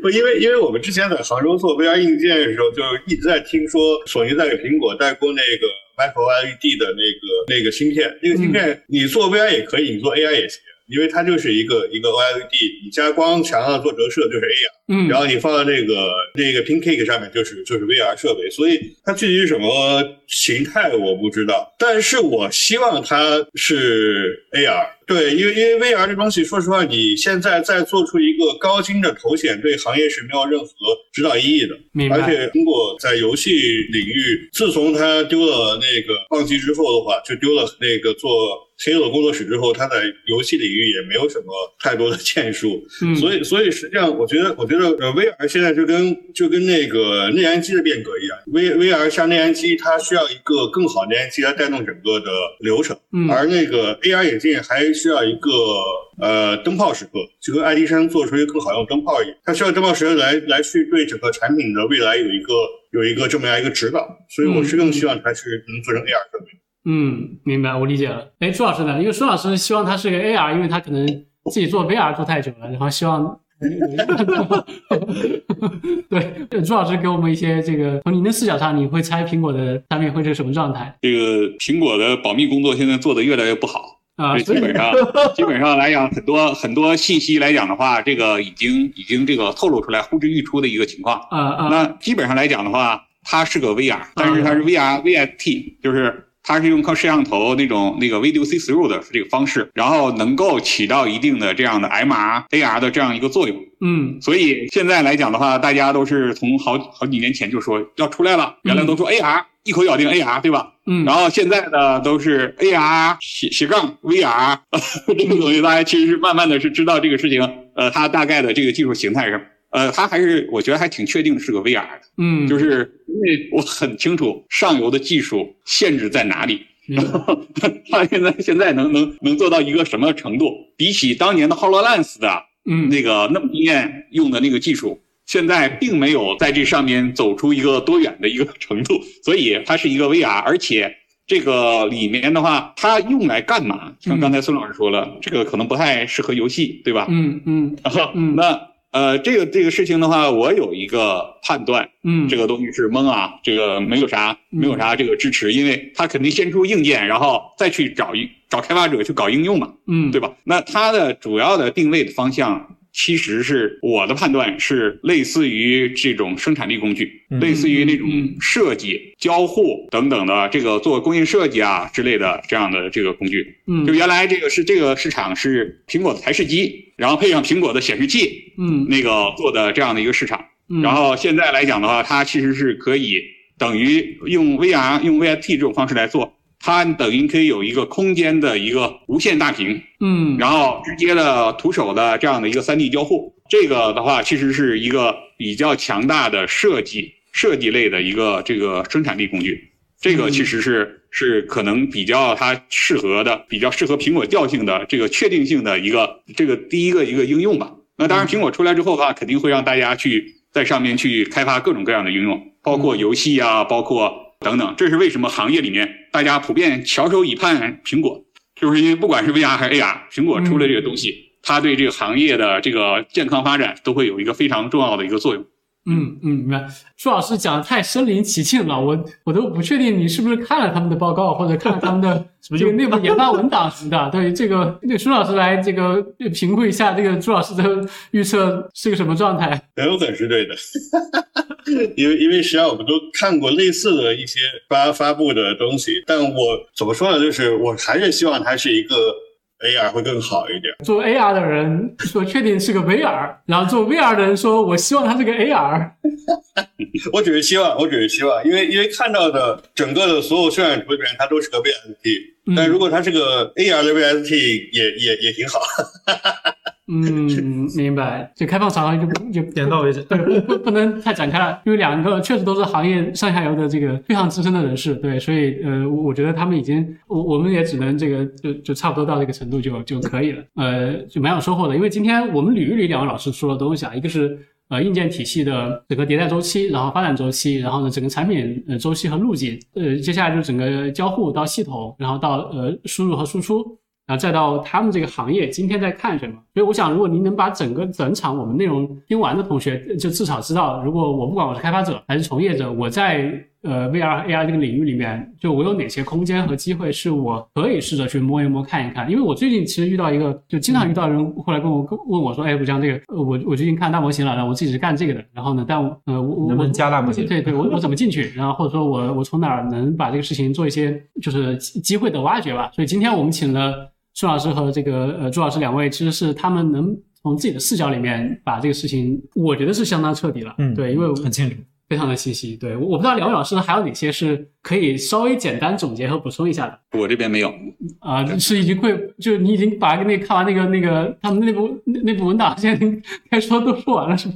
不，因为因为我们之前在杭州做 VR 硬件的时候，就一直在听说索尼在给苹果代工那个 Micro LED 的那个那个芯片，那个芯片你做 VR 也可以，你做 AI 也行。因为它就是一个一个 OLED，你加光墙上做折射就是 AR，嗯，然后你放到那个那个 Pincake 上面就是就是 VR 设备，所以它具体是什么形态我不知道，但是我希望它是 AR。对，因为因为 VR 这东西，说实话，你现在再做出一个高精的头显，对行业是没有任何指导意义的。明白。而且苹果在游戏领域，自从它丢了那个棒机之后的话，就丢了那个做黑了工作室之后，他在游戏领域也没有什么太多的建树。嗯，所以，所以实际上，我觉得，我觉得，呃，VR 现在就跟就跟那个内燃机的变革一样，V VR 像内燃机，它需要一个更好的内燃机来带动整个的流程，嗯而那个 AR 眼镜还需要一个呃灯泡时刻，就跟爱迪生做出一个更好用的灯泡一样，它需要灯泡时刻来来去对整个产品的未来有一个有一个这么样一个指导，所以我是更希望它是能做成 AR 设备。嗯，明白，我理解了。哎，朱老师呢？因为朱老师希望它是个 AR，因为他可能自己做 VR 做太久了，然后希望。对，朱老师给我们一些这个，从您的视角上，你会猜苹果的产品会是什么状态这个苹果的保密工作现在做的越来越不好，啊？基本上 基本上来讲，很多很多信息来讲的话，这个已经已经这个透露出来，呼之欲出的一个情况。啊啊，那基本上来讲的话，它是个 VR，但是它是 VR VST，就是它是用靠摄像头那种那个 Video See Through 的这个方式，然后能够起到一定的这样的 MR、AR 的这样一个作用。嗯所以现在来讲的话，大家都是从好好几年前就说要出来了，原来都说 AR，一口咬定 AR，对吧？嗯，然后现在呢，都是 AR 斜斜杠 VR 这个东西，大家其实是慢慢的是知道这个事情，呃，它大概的这个技术形态是什么。呃，它还是我觉得还挺确定是个 VR 的，嗯，就是因为我很清楚上游的技术限制在哪里，然后 它现在现在能能能做到一个什么程度？比起当年的 Hololens 的嗯那个那么惊艳用的那个技术，现在并没有在这上面走出一个多远的一个程度，所以它是一个 VR，而且这个里面的话，它用来干嘛？像刚才孙老师说了，这个可能不太适合游戏，对吧？嗯嗯 然后嗯那呃，这个这个事情的话，我有一个判断，嗯，这个东西是蒙啊，这个没有啥没有啥这个支持，因为它肯定先出硬件，然后再去找一找开发者去搞应用嘛，嗯，对吧？那它的主要的定位的方向。其实是我的判断是类似于这种生产力工具，类似于那种设计、交互等等的这个做工业设计啊之类的这样的这个工具。嗯，就原来这个是这个市场是苹果的台式机，然后配上苹果的显示器，嗯，那个做的这样的一个市场。然后现在来讲的话，它其实是可以等于用 VR、用 VIT 这种方式来做。它等于可以有一个空间的一个无限大屏，嗯，然后直接的徒手的这样的一个 3D 交互，这个的话其实是一个比较强大的设计设计类的一个这个生产力工具，这个其实是是可能比较它适合的，比较适合苹果调性的这个确定性的一个这个第一个一个应用吧。那当然，苹果出来之后的话，肯定会让大家去在上面去开发各种各样的应用，包括游戏啊，包括。等等，这是为什么行业里面大家普遍翘首以盼苹果，就是因为不管是 VR 还是 AR，苹果出了这个东西，它对这个行业的这个健康发展都会有一个非常重要的一个作用。嗯嗯，明白。朱老师讲的太身临其境了，我我都不确定你是不是看了他们的报告，或者看了他们的 这个内部研发文档什么的。对这个，那朱老师来这个评估一下，这个朱老师的预测是个什么状态？很有可能是对的，因为因为实际上我们都看过类似的一些发发布的东西，但我怎么说呢？就是我还是希望它是一个。AR 会更好一点。做 AR 的人说确定是个 VR，然后做 VR 的人说我希望它是个 AR。我只是希望，我只是希望，因为因为看到的整个的所有渲染图里面，它都是个 VST，但如果它是个 AR 的 VST，也也也挺好。嗯，明白。就开放场合就就点到为止，对，不不能太展开了，因为两个确实都是行业上下游的这个非常资深的人士，对，所以呃，我觉得他们已经，我我们也只能这个就就差不多到这个程度就就可以了，呃，就蛮有收获的。因为今天我们捋一捋两位老师说的东西啊，一个是呃硬件体系的整个迭代周期，然后发展周期，然后呢整个产品呃周期和路径，呃，接下来就是整个交互到系统，然后到呃输入和输出。然后再到他们这个行业今天在看什么，所以我想，如果您能把整个整场我们内容听完的同学，就至少知道，如果我不管我是开发者还是从业者，我在呃 VR AR 这个领域里面，就我有哪些空间和机会是我可以试着去摸一摸看一看。因为我最近其实遇到一个，就经常遇到人后来跟我问我说，哎，吴江这个，我我最近看大模型了，然后我自己是干这个的，然后呢，但呃我能不能加大模型？对对，我我怎么进去？然后或者说我我从哪儿能把这个事情做一些就是机会的挖掘吧。所以今天我们请了。孙老师和这个呃朱老师两位，其实是他们能从自己的视角里面把这个事情，我觉得是相当彻底了。嗯，对，因为很清楚，非常的清晰。对，我不知道两位老师还有哪些是可以稍微简单总结和补充一下的。我这边没有啊，是已经会，就你已经把那看完那个那个他们内部内部文档，现在该说都说完了是吗？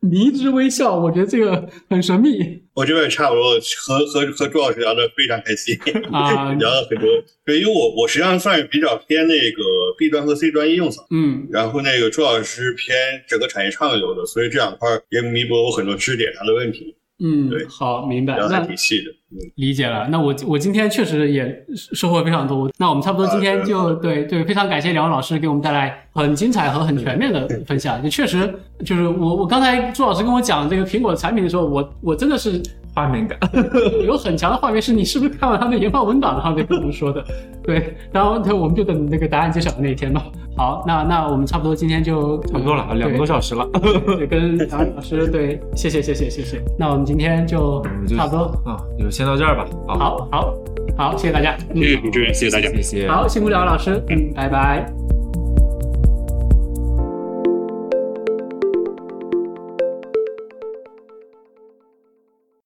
迷之微笑，我觉得这个很神秘。我这边也差不多，和和和朱老师聊的非常开心 啊，聊了很多。对，因为我我实际上算是比较偏那个 B 端和 C 端应用层，嗯，然后那个朱老师偏整个产业上游的，所以这两块也弥补了我很多知识点上的问题。嗯，对，好，明白。聊的挺细的，嗯，理解了。那我我今天确实也收获非常多。那我们差不多今天就对对，非常感谢两位老师给我们带来很精彩和很全面的分享。就确实就是我我刚才朱老师跟我讲这个苹果产品的时候，我我真的是。画面感有很强的画面，是你是不是看完他们研发文档然后再跟我们说的？对，然后我们就等那个答案揭晓的那一天吧。好，那那我们差不多今天就差不多了，两个多小时了。对，跟两位老师对，谢谢谢谢谢谢。那我们今天就差不多啊，就先到这儿吧。好，好，好，谢谢大家。谢谢主持人，谢谢大家，谢谢。好，辛苦两位老师，嗯，拜拜。